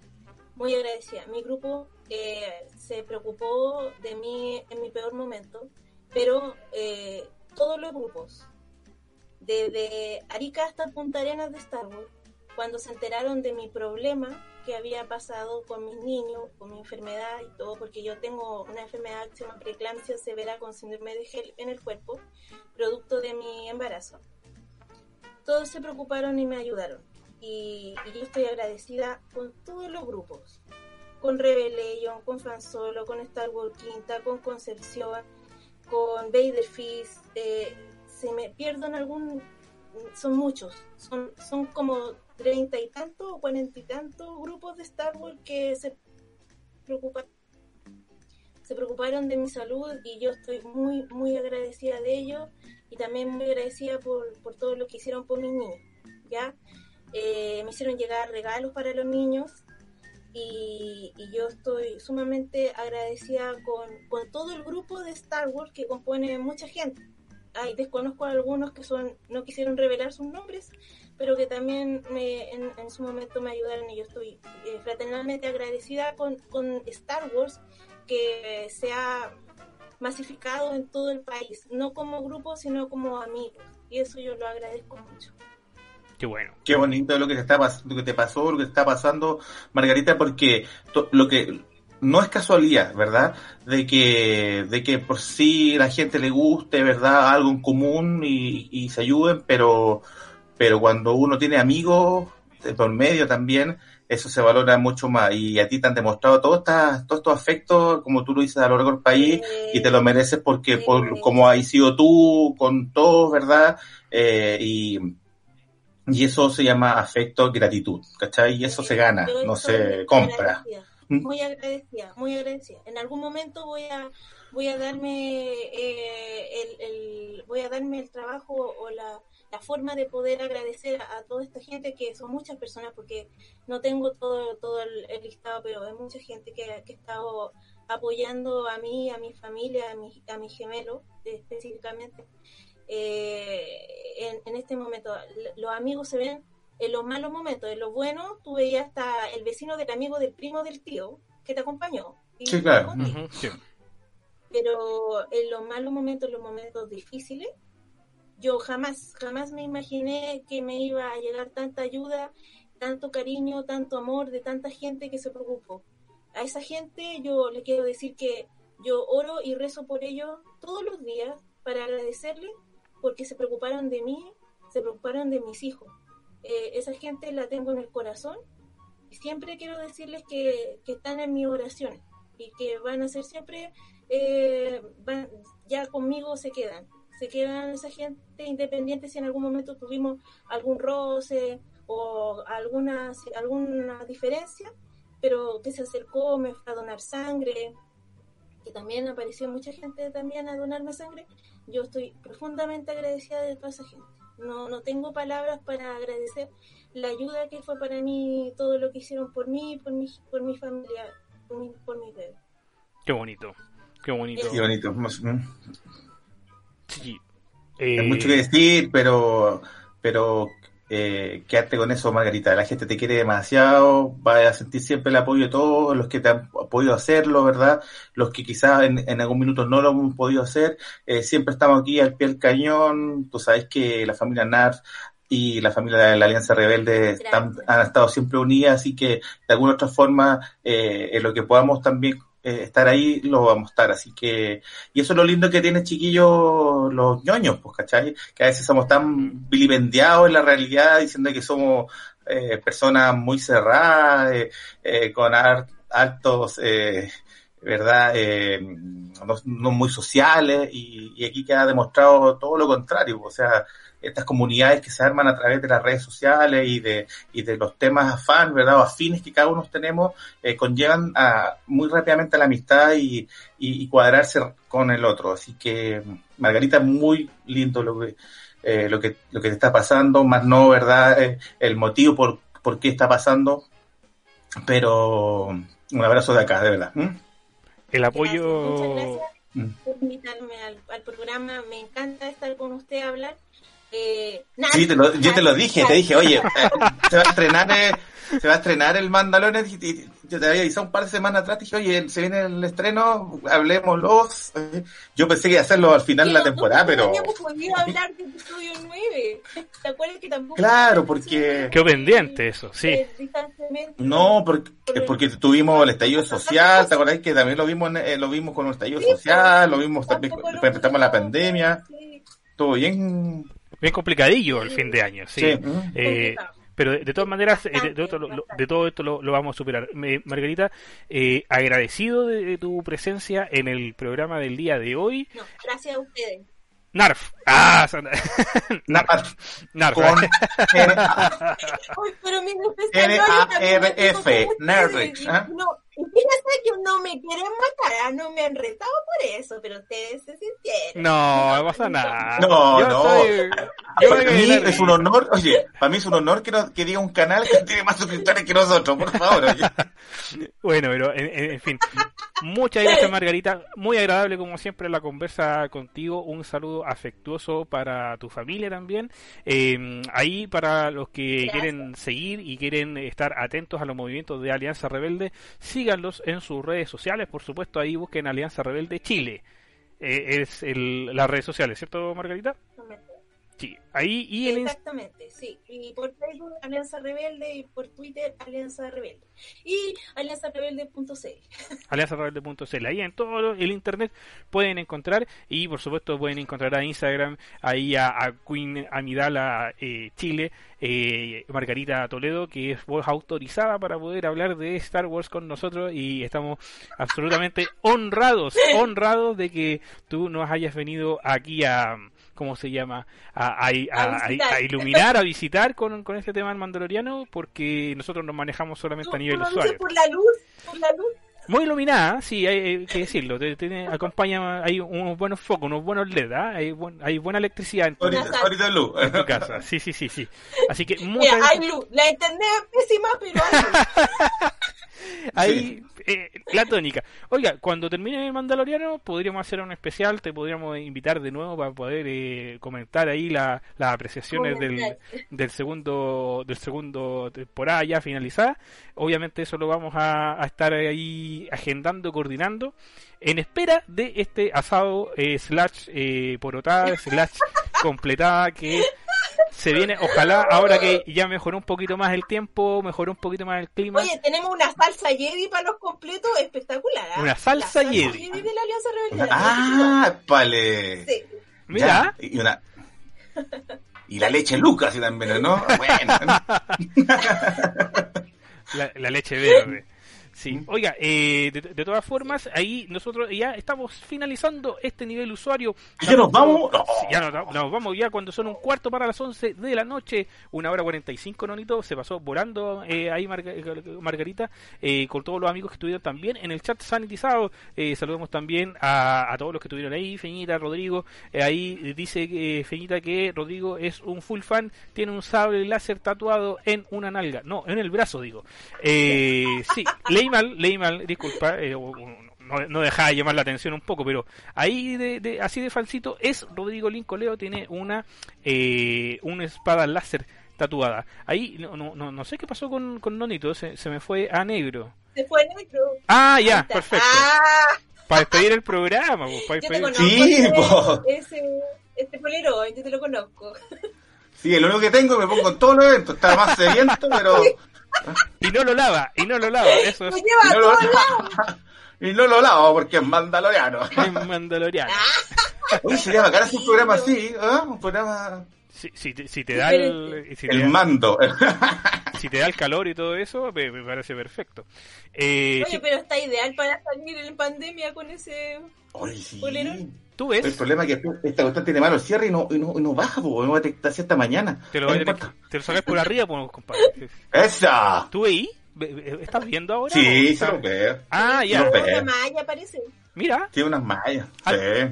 S4: muy agradecida. Mi grupo eh, se preocupó de mí en mi peor momento, pero eh, todos los grupos, desde Arica hasta Punta Arenas de Star Wars, cuando se enteraron de mi problema que había pasado con mis niños, con mi enfermedad y todo, porque yo tengo una enfermedad que se llama preeclampsia severa con síndrome de gel en el cuerpo, producto de mi embarazo. Todos se preocuparon y me ayudaron y, yo estoy agradecida con todos los grupos, con Rebellion, con Solo, con Star Wars Quinta, con Concepción, con Vader Fist, eh, se me pierdo en algún, son muchos, son, son como treinta y tantos cuarenta y tantos grupos de Star Wars que se preocuparon de mi salud y yo estoy muy muy agradecida de ellos y también muy agradecida por, por todo lo que hicieron por mis niños eh, me hicieron llegar regalos para los niños y, yo estoy sumamente agradecida con, con, todo el grupo de Star Wars que compone mucha gente. Ay, desconozco a algunos que son no quisieron revelar sus nombres, pero que también me, en, su momento me ayudaron y yo estoy eh, fraternalmente agradecida con, con Star Wars que se ha masificado en todo el país, no como grupo, sino como amigos. Y eso yo lo agradezco mucho.
S2: Qué bueno.
S3: Qué bonito lo que te está lo que te pasó, lo que te está pasando, Margarita, porque lo que no es casualidad, ¿verdad? De que, de que por sí la gente le guste, ¿verdad? Algo en común y, se ayuden, pero, pero cuando uno tiene amigos por medio también, eso se valora mucho más. Y a ti te han demostrado todos todo estos afectos, como tú lo dices, a lo largo del país, y te lo mereces porque, por como has sido tú con todos, ¿verdad? Eh, y y eso se llama afecto, gratitud, ¿cachai? Y eso se gana, no se compra.
S4: ¿Mm? Muy agradecida, muy agradecida. En algún momento voy a voy a darme eh, el, el, voy a darme el trabajo o la, la forma de poder agradecer a, toda esta gente que son muchas personas porque no tengo todo todo el, listado pero hay mucha gente que, que ha estado apoyando a mí a mi familia a mi a mi gemelo específicamente eh, en, este momento. Los amigos se ven en los malos momentos, en los buenos, tú veías hasta el vecino del amigo del primo del tío que te acompañó.
S3: sí, claro.
S4: Pero en los malos momentos, en los momentos difíciles, yo jamás, jamás me imaginé que me iba a llegar tanta ayuda, tanto cariño, tanto amor de tanta gente que se preocupó. A esa gente yo le quiero decir que yo oro y rezo por ellos todos los días para agradecerles porque se preocuparon de mí, se preocuparon de mis hijos. Eh, esa gente la tengo en el corazón y siempre quiero decirles que, están en mi oración y que van a ser siempre, eh, ya conmigo se quedan, se quedan esa gente independiente si en algún momento tuvimos algún roce o alguna, alguna diferencia, pero que se acercó, me fue a donar sangre, que también apareció mucha gente también a donarme sangre yo estoy profundamente agradecida de toda esa gente. No, no tengo palabras para agradecer la ayuda que fue para mí, todo lo que hicieron por mí, por mi, por mi familia, por mi, por mi bebé.
S2: Qué bonito, qué bonito.
S3: Qué bonito. Sí. Hay mucho que decir, pero, pero eh, quédate con eso, Margarita. La gente te quiere demasiado, va a sentir siempre el apoyo de todos los que te han podido hacerlo, ¿verdad? Los que quizás en, algún minuto no lo han podido hacer. Eh, siempre estamos aquí al pie del cañón. Tú sabes que la familia NARF y la familia de la Alianza Rebelde han estado siempre unidas, así que de alguna otra forma, eh, en lo que podamos también eh, estar ahí, lo vamos a estar. Así que, y eso es lo lindo que tienen chiquillos los ñoños, pues, ¿cachai? Que a veces somos tan vilipendiados en la realidad diciendo que somos eh, personas muy cerradas, eh, con altos ¿verdad? Eh, no, muy sociales y, y, aquí queda demostrado todo lo contrario, o sea, estas comunidades que se arman a través de las redes sociales y de, y de los temas afán, ¿verdad? O afines que cada uno tenemos, eh, conllevan a, muy rápidamente a la amistad y, y, cuadrarse con el otro. Así que, Margarita, muy lindo lo que, eh, lo que, lo que te está pasando, más no, ¿verdad? Eh, el motivo por, por qué está pasando, pero un abrazo de acá, de verdad.
S2: El apoyo...
S4: Mm. por invitarme al, al, programa. Me encanta estar con usted a hablar. Eh,
S3: sí, te lo, yo te lo dije, te dije, oye, eh, se va a estrenar, eh, se va a estrenar el Mandalorian y, yo te había avisado un par de semanas atrás, dije, oye, se viene el estreno, hablemoslos. Yo pensé que iba a hacerlo al final de la temporada, no, pero...
S4: podido hablar de estudio 9. ¿Te acuerdas que tampoco...
S3: Claro, porque...
S2: Qué pendiente eso, sí.
S3: No, porque, porque tuvimos el estallido social, ¿te acuerdas que también lo vimos, eh, lo vimos con el estallido social, lo vimos también, después empezamos la pandemia. Todo bien
S2: bien complicadillo el fin de año, sí. Eh, pero de, todas maneras, eh, de, todo esto lo, vamos a superar. Margarita, eh, agradecido de, tu presencia en el programa del día de hoy.
S4: No, gracias a ustedes.
S2: Narf. Ah, <laughs>
S3: Narf.
S2: Narf.
S3: Con <laughs> N-A-R-F. Nerf.
S4: No, fíjese que no me quieren matar, ah, no me han retado por eso, pero ustedes se sintieron.
S2: No, no pasa nada.
S3: No, no. para mí es un honor, oye, para mí es un honor que, que diga un canal que tiene más suscriptores que nosotros, por favor.
S2: bueno, pero en, fin, muchas gracias <laughs> Margarita, muy agradable como siempre la conversa contigo, un saludo afectuoso para tu familia también. Eh, ahí para los que quieren seguir y quieren estar atentos a los movimientos de Alianza Rebelde, síganlos en sus redes sociales, por supuesto ahí busquen Alianza Rebelde Chile. Eh, es el, las redes sociales, ¿cierto Margarita? Sí, ahí y
S4: el... Exactamente, sí. Y por Facebook Alianza Rebelde y por Twitter Alianza Rebelde. Y alianzarebelde.cl. <laughs>
S2: Alianzarebelde.cl. Ahí en todo el internet pueden encontrar y por supuesto pueden encontrar a Instagram, ahí a, Queen Amidala eh, Chile, eh, Margarita Toledo, que es voz autorizada para poder hablar de Star Wars con nosotros y estamos absolutamente honrados, <laughs> honrados de que tú nos hayas venido aquí a ¿cómo se llama? A, a, iluminar, a visitar con, con este tema mandaloriano, porque nosotros nos manejamos solamente a nivel usuario.
S4: Por la luz, por la luz.
S2: Muy iluminada, sí, hay, que decirlo. Tiene, acompaña, hay unos buenos focos, unos buenos LED, ¿ah? hay, hay buena electricidad en tu,
S3: en
S2: tu casa. Sí, sí, sí, sí. Así que
S4: Mira, hay luz. La internet es pésima, pero hay
S2: Ahí, <laughs> eh, la tónica. Oiga, cuando termine el Mandaloriano, podríamos hacer un especial, te podríamos invitar de nuevo para poder eh, comentar ahí las apreciaciones del, del segundo del segundo temporada ya finalizada. Obviamente eso lo vamos a, estar ahí agendando, coordinando, en espera de este asado eh, slash eh, porotada, slash <laughs> completada que se viene, ojalá ahora que ya mejoró un poquito más el tiempo, mejoró un poquito más el clima.
S4: Oye, tenemos una salsa Jedi para los completos espectacular. ¿ah?
S2: Una salsa, Jedi.
S4: de la Alianza Rebelde.
S3: Ah, vale.
S2: Sí. Mira.
S3: y una y la leche Lucas también, ¿no? Bueno. <laughs>
S2: la, la leche verde. Sí, oiga, eh, de, todas formas, ahí nosotros ya estamos finalizando este nivel usuario.
S3: ¿Ya nos vamos?
S2: ya nos, vamos ya cuando son un cuarto para las 11 de la noche, una hora 45, Nonito, se pasó volando eh, ahí Margarita, eh, con todos los amigos que estuvieron también en el chat sanitizado. Eh, saludamos también a, a, todos los que estuvieron ahí, Feñita, Rodrigo, ahí dice Feñita que Rodrigo es un full fan, tiene un sable láser tatuado en una nalga, no, en el brazo digo. sí, le leí mal, leí mal, disculpa, eh, no, no, dejaba de llamar la atención un poco, pero ahí de, así de falsito es Rodrigo Lincoleo, tiene una, eh, una espada láser tatuada. Ahí no, no, no, sé qué pasó con, con Nonito, se, se me fue a negro.
S4: Se fue a negro.
S2: Ah, ya, perfecto. Ah. Para despedir el programa, pues, para
S3: despedir. Sí,
S4: ese, este polero, yo te lo conozco.
S3: Sí, lo único que tengo me pongo en todos los eventos, está más sediento, pero <laughs>
S2: y no lo lava, y no lo lava, eso es.
S3: Y no lo, lava, y no lo lavo porque es mandaloriano. <laughs>
S2: Es mandaloriano. <laughs>
S3: Oye, sería bacán hacer un programa así, ¿eh? Un programa...
S2: Si, si, te, si te da el...
S3: el mando. <laughs>
S2: si te da el calor y todo eso, me, parece perfecto.
S4: Eh, Oye, pero está ideal para salir en pandemia con ese...
S3: Oye, sí.
S2: ¿Tú ves?
S3: El problema es que esta cuestión tiene malo cierre y no, y no, y no baja, porque no va a detectar esta mañana.
S2: Te lo, te lo sacas por arriba, pues, compadre.
S3: ¡Esa!
S2: ¿Tú veis? ¿Estás viendo ahora?
S3: Sí, se lo veo.
S2: Ah, ya.
S4: Maya parece.
S2: Mira.
S3: Tiene unas mallas.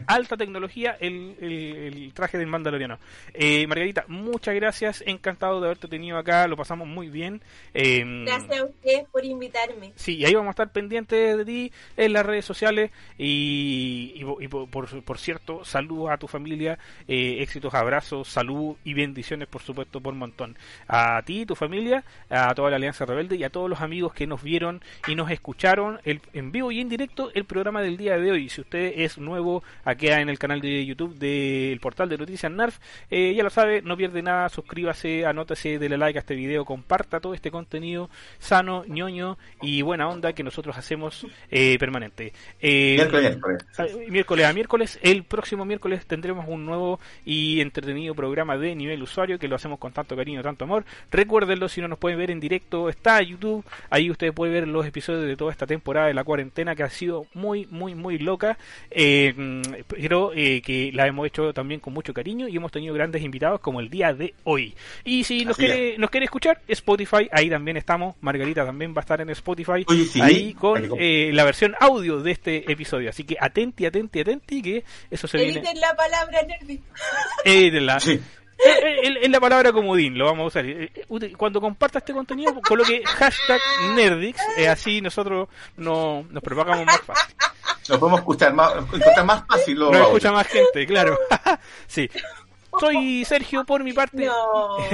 S2: Alta tecnología, el, el, traje del mandaloriano. Eh, Margarita, muchas gracias. Encantado de haberte tenido acá. Lo pasamos muy bien.
S4: Em, gracias a ustedes por invitarme.
S2: Sí, y ahí vamos a estar pendientes de ti en las redes sociales. Y, y, por, por, cierto, saludos a tu familia. Eh, éxitos, abrazos, salud y bendiciones, por supuesto, por montón. A ti, tu familia, a toda la Alianza Rebelde y a todos los amigos que nos vieron y nos escucharon el, en vivo y en directo el programa del día de hoy. Si usted es nuevo aquí en el canal de YouTube del portal de Noticias NARF, eh, ya lo sabe, no pierde nada, suscríbase, anótese, dele like a este video, comparta todo este contenido sano, ñoño y buena onda que nosotros hacemos eh, permanente.
S3: Eh, miércoles,
S2: miércoles a miércoles, el próximo miércoles tendremos un nuevo y entretenido programa de nivel usuario que lo hacemos con tanto cariño, tanto amor. Recuérdenlo, si no nos pueden ver en directo, está YouTube, ahí usted puede ver los episodios de toda esta temporada de la cuarentena que ha sido muy, muy, muy loca, eh, pero eh, que la hemos hecho también con mucho cariño y hemos tenido grandes invitados como el día de hoy. Y si nos quiere, nos quiere escuchar, Spotify, ahí también estamos. Margarita también va a estar en Spotify, ahí con eh, la versión audio de este episodio. Así que atenti, atenti, atenti, que eso se
S4: Editen viene. la palabra nerdy.
S2: Editenla. <laughs> En la palabra comodín lo vamos a usar. Cuando comparta este contenido, coloque hashtag Nerdix, así nosotros no, nos propagamos más fácil.
S3: Lo podemos escuchar más, escuchar más fácil.
S2: Lo escucha más gente, claro. <laughs> sí. Soy <laughs> Sergio por mi parte.
S4: No, no.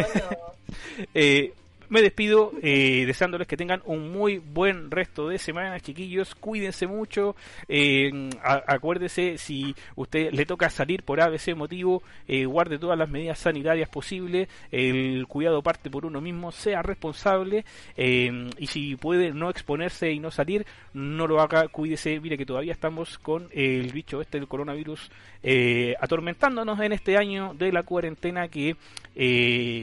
S2: eh, me despido eh, deseándoles que tengan un muy buen resto de semana, chiquillos. Cuídense mucho. Eh, acuérdese, si usted le toca salir por ABC motivo, eh, guarde todas las medidas sanitarias posibles. El cuidado parte por uno mismo, sea responsable. Eh, y si puede no exponerse y no salir, no lo haga. Cuídese. Mire que todavía estamos con el bicho este del coronavirus atormentándonos en este año de la cuarentena que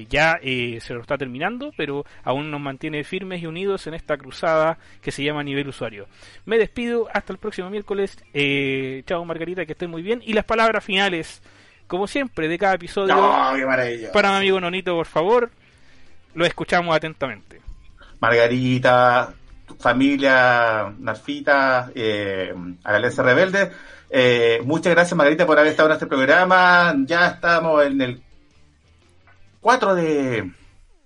S2: ya se lo está terminando, pero aún nos mantiene firmes y unidos en esta cruzada que se llama nivel usuario. Me despido hasta el próximo miércoles. Eh, chao Margarita, que estén muy bien. Y las palabras finales, como siempre, de cada episodio. para mi amigo Nonito, por favor, lo escuchamos atentamente.
S3: Margarita, familia Narfita, eh, a la Alianza Rebelde. Eh, muchas gracias Margarita por haber estado en este programa. Ya estamos en el 4 de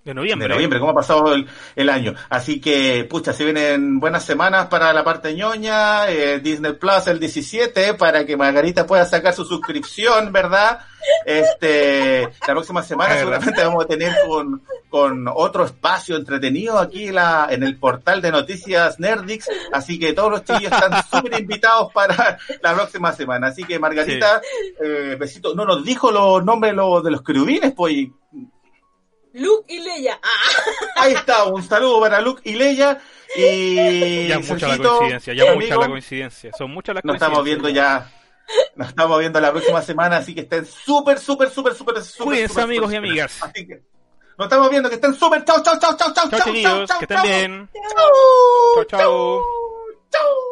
S2: de noviembre.
S3: De noviembre, cómo ha pasado el, año. Así que, pucha, se vienen buenas semanas para la parte ñoña, eh, Disney Plus el 17, para que Margarita pueda sacar su suscripción, ¿verdad? Este, la próxima semana seguramente vamos a tener con, con otro espacio entretenido aquí la, en el portal de noticias Nerdix, así que todos los chiquillos están <laughs> súper invitados para la próxima semana. Así que Margarita, eh, besito, no nos dijo los nombres de los querubines, pues
S4: Luke y Leia.
S3: Ah. Ahí está, un saludo para Luke y Leia. Y
S2: ya mucha la coincidencia, ya mucha la coincidencia. Son muchas las
S3: Nos estamos viendo ya. Nos estamos viendo la próxima semana, así que estén súper, súper, súper, súper, súper.
S2: Cuídense, amigos y amigas.
S3: Así que nos estamos viendo que estén súper. Chao, chao, chao, chao, chao,
S2: chao, chao, que estén bien.
S3: Chao, chao.